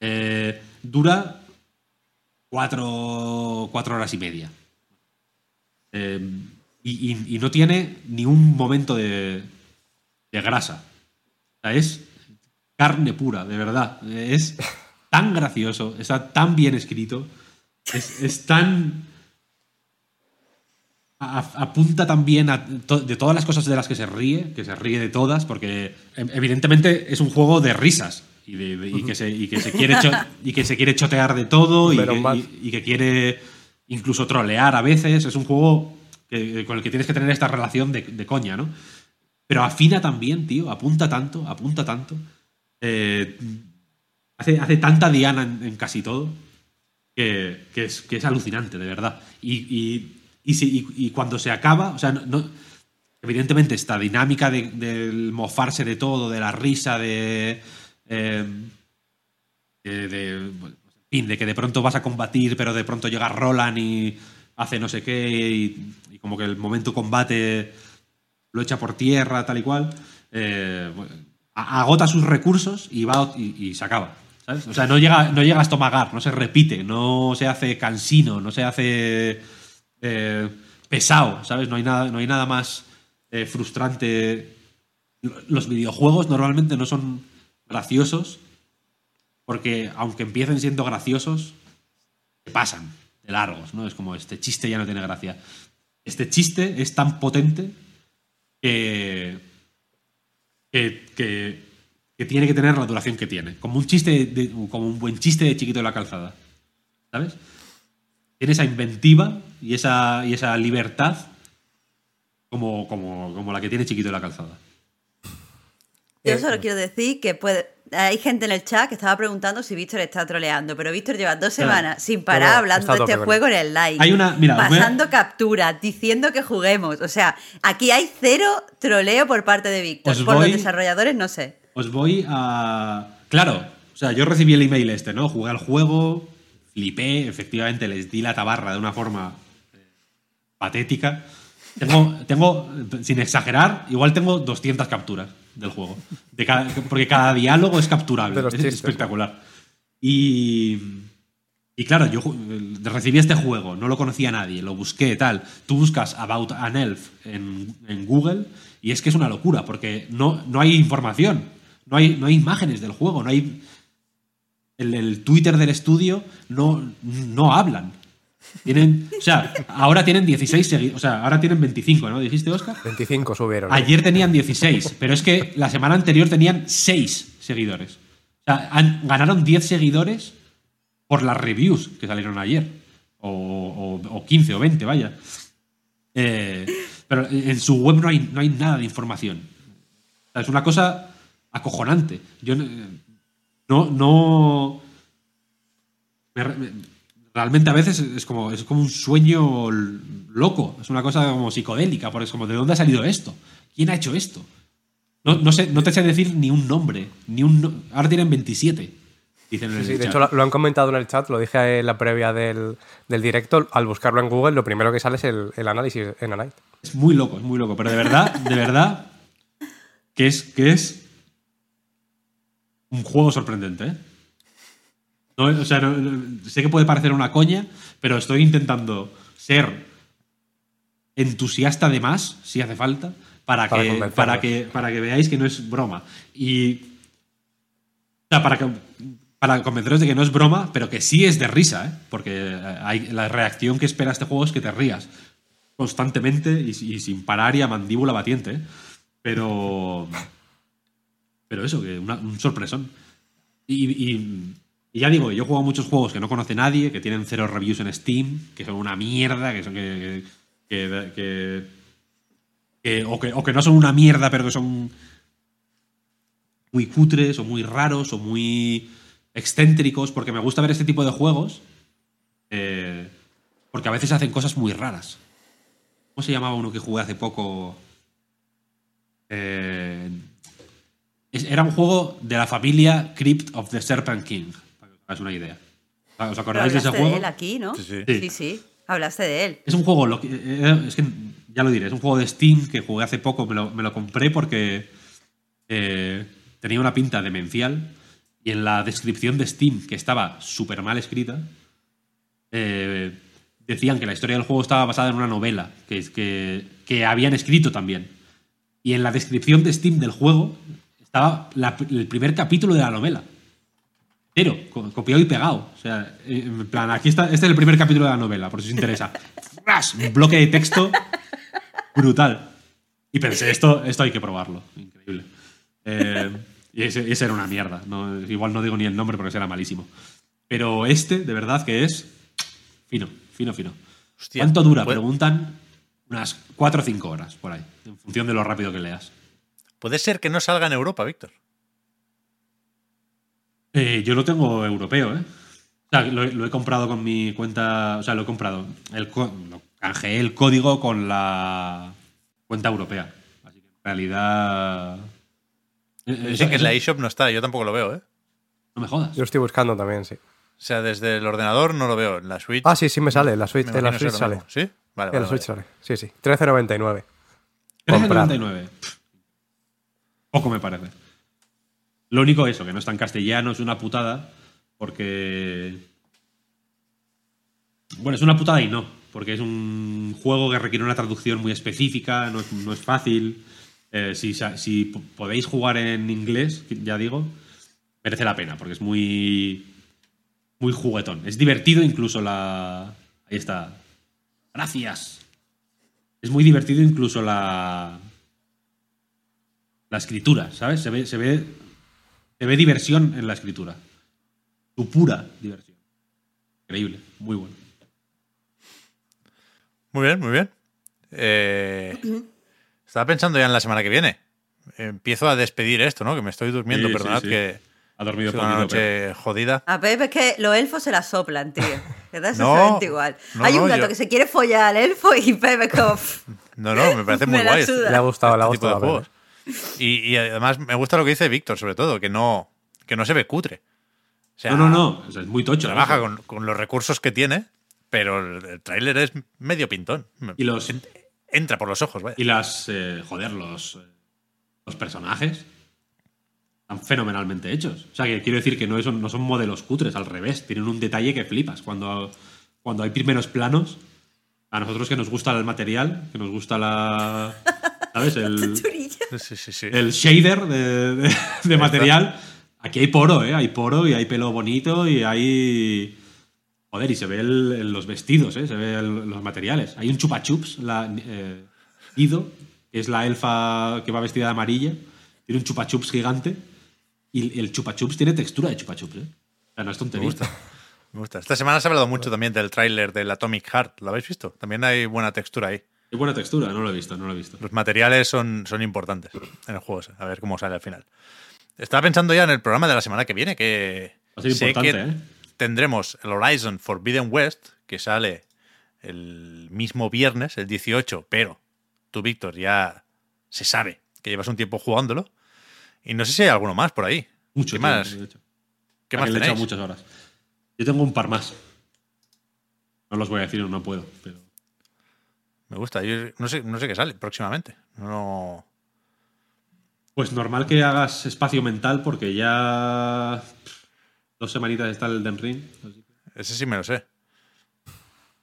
Eh, dura cuatro, cuatro horas y media. Eh, y, no tiene ni un momento de, grasa. O sea, es carne pura, de verdad. Es tan gracioso, está tan bien escrito, es, es tan apunta también a to- de todas las cosas de las que se ríe, que se ríe de todas, porque em- evidentemente es un juego de risas y, de- de- y que, se, y que se quiere y que se quiere chotear de todo y que, mal. y- y que quiere incluso trolear a veces. Es un juego que- con el que tienes que tener esta relación de, de coña, ¿no? Pero afina también, tío, apunta tanto, apunta tanto. Eh, hace, hace tanta diana en, en casi todo que, que es, que es alucinante, de verdad. Y, y, cuando se acaba, o sea, no, evidentemente esta dinámica de- del mofarse de todo, de la risa, de, eh, de, de- de que de pronto vas a combatir, pero de pronto llega Roland y hace no sé qué, y, como que el momento combate lo echa por tierra, tal y cual, eh, agota sus recursos y va y, se acaba. O sea, no llega, no llega a estomagar, no se repite, no se hace cansino, no se hace eh, pesado, ¿sabes? No hay nada, no hay nada más eh, frustrante. Los videojuegos normalmente no son graciosos porque aunque empiecen siendo graciosos, se pasan de largos, ¿no? Es como este chiste ya no tiene gracia. Este chiste es tan potente que, que, tiene que tener la duración que tiene. Como un chiste, como un buen chiste de chiquito de la calzada. ¿Sabes? Tiene esa inventiva y esa, y esa libertad como, como, como la que tiene chiquito de la calzada. Yo Eh, solo quiero decir que puede, hay gente en el chat que estaba preguntando si Víctor está troleando, pero Víctor lleva dos Claro. semanas sin parar hablando de este juego en el live. Hay una- mira, voy a- pasando capturas, diciendo que juguemos. O sea, aquí hay cero troleo por parte de Víctor. Os Por voy- los desarrolladores, no sé. Os voy a. Claro, o sea, yo recibí el email este, ¿no? Jugué al juego, flipé, efectivamente les di la tabarra de una forma patética. Tengo, tengo, sin exagerar, igual tengo 200 capturas del juego. De cada- porque cada diálogo es capturable. Es chistes, espectacular. Y. Y claro, yo recibí este juego, no lo conocía nadie, lo busqué, tal. Tú buscas About an Elf en, en Google y es que es una locura, porque no, no hay información, no hay, no hay imágenes del juego, no hay. El, el Twitter del estudio no, no hablan. Tienen, o sea, ahora tienen 16 seguidores, o sea, ahora tienen 25, ¿no? ¿Dijiste, Oscar? 25 subieron. ¿eh? Ayer tenían 16, pero es que la semana anterior tenían 6 seguidores. O sea, han- ganaron 10 seguidores por las reviews que salieron ayer. O, o- o 15 o 20, vaya. Eh, pero en su web no hay, no hay nada de información. O sea, es una cosa acojonante. Yo no- no. no me re- me- realmente a veces es como, es como un sueño loco. Es una cosa como psicodélica. Porque es como, ¿de dónde ha salido esto? ¿Quién ha hecho esto? No, no, sé, no te sé decir ni un nombre. Ni un, no- ahora tienen 27. Dicen en Sí, el sí, de hecho lo, lo han comentado en el chat, lo dije en la previa del, del directo. Al buscarlo en Google, lo primero que sale es el, el análisis en Anite. Es muy loco, es muy loco. Pero de verdad, de verdad, que es, que es un juego sorprendente, ¿eh? No, o sea, no- sé que puede parecer una coña, pero estoy intentando ser entusiasta de más, si hace falta, para, Para que, para, que, para que veáis que no es broma. Y. O sea, para, que, para convenceros de que no es broma, pero que sí es de risa, ¿eh? Porque eh, hay, la reacción que espera este juego es que te rías constantemente y, y sin parar y a mandíbula batiente. ¿eh? Pero. Pero eso, que una- un sorpresón. Y, y- y ya digo, yo jugado muchos juegos que no conoce nadie, que tienen cero reviews en Steam, que son una mierda, que son que, que- que- o, que no son una mierda, pero que son muy cutres, o muy raros, o muy excéntricos, porque me gusta ver este tipo de juegos, eh, porque a veces hacen cosas muy raras. ¿Cómo se llamaba uno que jugué hace poco? Eh, era un juego de la familia Crypt of the Serpent King, hagáis una idea. ¿Os Pero acordáis de ese hablaste de juego? él aquí, ¿no? Sí, sí. Sí. sí, sí. Hablaste de él. Es un juego, lo que- eh, es que ya lo diré, es un juego de Steam que jugué hace poco, me lo, me lo compré porque eh, tenía una pinta demencial y en la descripción de Steam, que estaba súper mal escrita, eh, decían que la historia del juego estaba basada en una novela que, que, que habían escrito también. Y en la descripción de Steam del juego estaba la- el primer capítulo de la novela. Pero, co- copiado y pegado. O sea, eh, en plan, aquí está, este es el primer capítulo de la novela, por si os interesa. ¡Ras! Un bloque de texto brutal. Y pensé, esto, esto hay que probarlo. Increíble. Eh, y ese, ese era una mierda. No, igual no digo ni el nombre porque será malísimo. Pero este, de verdad, que es fino, fino, fino. Hostia, ¿Cuánto dura? puede- Preguntan unas 4 o 5 horas por ahí, en función de lo rápido que leas. Puede ser que no salga en Europa, Víctor. Eh, yo lo tengo europeo, ¿eh? O sea, lo, he- lo he comprado con mi cuenta. O sea, lo he comprado. El, lo canjeé el código con la cuenta europea. Así que en realidad. Eh, Dicen que en la eShop no está, yo tampoco lo veo, ¿eh? No me jodas. Yo lo estoy buscando también, sí. O sea, desde el ordenador no lo veo. En la Switch. Ah, sí, sí me sale. En la Switch, en la Switch sale. ¿Sí? Vale, En vale, la Switch vale. sale. Sí, sí. 13.99. Comprar. 13,99. Pff, Poco me parece. Lo único eso, que no está en castellano, es una putada, porque... Bueno, es una putada y no, porque es un juego que requiere una traducción muy específica, no es, no es fácil. Eh, si, si po- podéis jugar en inglés, ya digo, merece la pena, porque es muy... Muy juguetón. Es divertido incluso la... Ahí está. Gracias. Es muy divertido incluso la. La escritura, ¿sabes? Se ve, se ve Se ve diversión en la escritura. Tu pura diversión. Increíble, muy bueno. Muy bien, muy bien. Eh, estaba pensando ya en la semana que viene. Empiezo a despedir esto, ¿no? Que me estoy durmiendo, Sí, perdonad sí. que Ha dormido ha una noche pero- jodida. A Pep es que los elfos se la soplan, tío. [laughs] Que da No, exactamente igual. no, Hay un no, gato yo- que se quiere follar al elfo y Pep es como... [laughs] No, no, me parece [laughs] muy Me guay. Le ha gustado, le ha este tipo de gustado. Y, y además me gusta lo que dice Víctor, sobre todo, que no, que no se ve cutre. O sea, No, no, no. o sea, es muy tocho. Trabaja ¿no? con, con los recursos que tiene, pero el, tráiler es medio pintón. Y los- En- Entra por los ojos, vaya. Y las. eh, joder, los. eh, los personajes. Están fenomenalmente hechos. O sea, que quiero decir que no, son, no son modelos cutres, al revés. Tienen un detalle que flipas. Cuando, cuando hay primeros planos, a nosotros que nos gusta el material, que nos gusta la. ¿Sabes? [laughs] El. Sí, sí, sí. el shader de, de- de material. Aquí hay poro, ¿eh? Hay poro y hay pelo bonito y hay. Joder, y se ve el- el- los vestidos, ¿eh? Se ve el- los materiales. Hay un chupa chups, la eh, Ido, que es la elfa que va vestida de amarilla. Tiene un chupa chups gigante. Y el chupa chups tiene textura de chupa chups, ¿eh? O sea, no es Me tontería. gusta. [laughs] Me gusta. Esta semana se ha hablado mucho también del tráiler del Atomic Heart. ¿Lo habéis visto? También hay buena textura ahí. Qué buena textura, no lo he visto, no lo he visto. Los materiales son, son importantes en el juego. A ver cómo sale al final. Estaba pensando ya en el programa de la semana que viene, que Va a ser sé importante, que ¿eh? tendremos el Horizon Forbidden West, que sale el mismo viernes, el 18, pero tú, Víctor, ya se sabe que llevas un tiempo jugándolo. Y no sé si hay alguno más por ahí. Mucho ¿Qué tiempo, más. ¿qué más he muchas horas. Yo tengo un par más. No los voy a decir, no puedo, pero. Me gusta. Yo no sé, no sé qué sale próximamente. No, Pues normal que hagas espacio mental porque ya dos semanitas está el Den Ring. así que- ese sí me lo sé.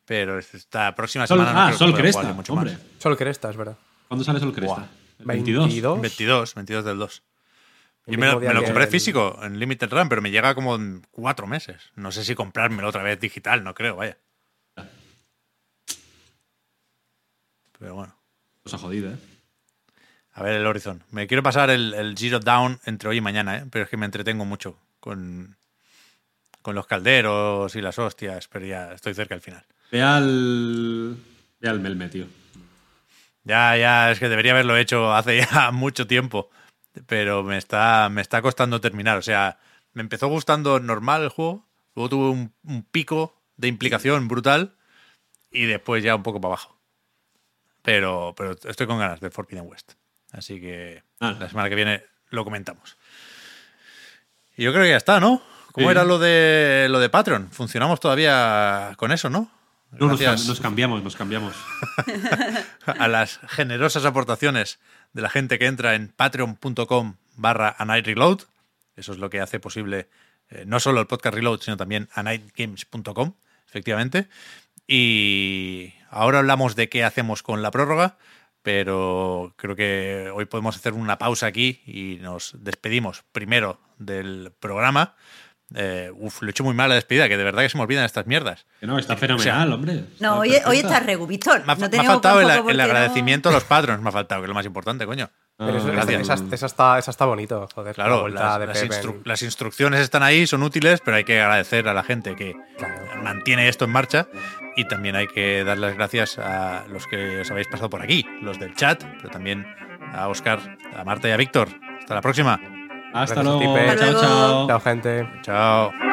Pero esta próxima Sol, semana no ah, creo que Sol pueda Cresta, mucho hombre. más. Sol Cresta, es verdad. ¿Cuándo sale Sol Cresta? Buah. ¿El 22. 22. 22, 22 del 2. Yo me, lo- me compré el- físico en Limited Run, pero me llega como en cuatro meses. No sé si comprármelo otra vez digital, no creo, vaya. Pero bueno. Cosa jodida, ¿eh? A ver el Horizon. Me quiero pasar el, el Zero Down entre hoy y mañana, ¿eh? pero es que me entretengo mucho con, con los calderos y las hostias, pero ya estoy cerca del final. Ve al. Ve al Melme, tío. Ya, ya, es que debería haberlo hecho hace [laughs] ya mucho tiempo, pero me está, me está costando terminar. O sea, me empezó gustando normal el juego, luego tuve un, un pico de implicación brutal y después ya un poco para abajo. Pero, pero estoy con ganas de Forbidden West. Así que Ah. la semana que viene lo comentamos. Y yo creo que ya está, ¿no? ¿Cómo Sí. era lo de lo de Patreon? Funcionamos todavía con eso, ¿no? No, nos cambiamos, nos cambiamos. [laughs] [laughs] a las generosas aportaciones de la gente que entra en patreon.com barra reload. Eso es lo que hace posible eh, no solo el podcast reload, sino también a nightgames.com, efectivamente. Y ahora hablamos de qué hacemos con la prórroga, pero creo que hoy podemos hacer una pausa aquí y nos despedimos primero del programa. Eh, uf, lo he hecho muy mal la despedida, que de verdad que se me olvidan estas mierdas. Que no, está fenomenal, hombre. No, hoy, hoy está Víctor. Me ha, no me ha faltado el, el qué no- agradecimiento a los patrons, me ha faltado, que es lo más importante, coño. Pero eso- gracias. esa, esa está, esa está bonito, joder. la Claro, vuelta las, de las instru- las instrucciones están ahí, son útiles, pero hay que agradecer a la gente que Claro. mantiene esto en marcha y también hay que dar las gracias a los que os habéis pasado por aquí, los del chat, pero también a Oscar, a Marta y a Víctor. Hasta la próxima. Hasta Gracias luego. Chao, Hasta luego. chao. Chao, gente. Chao.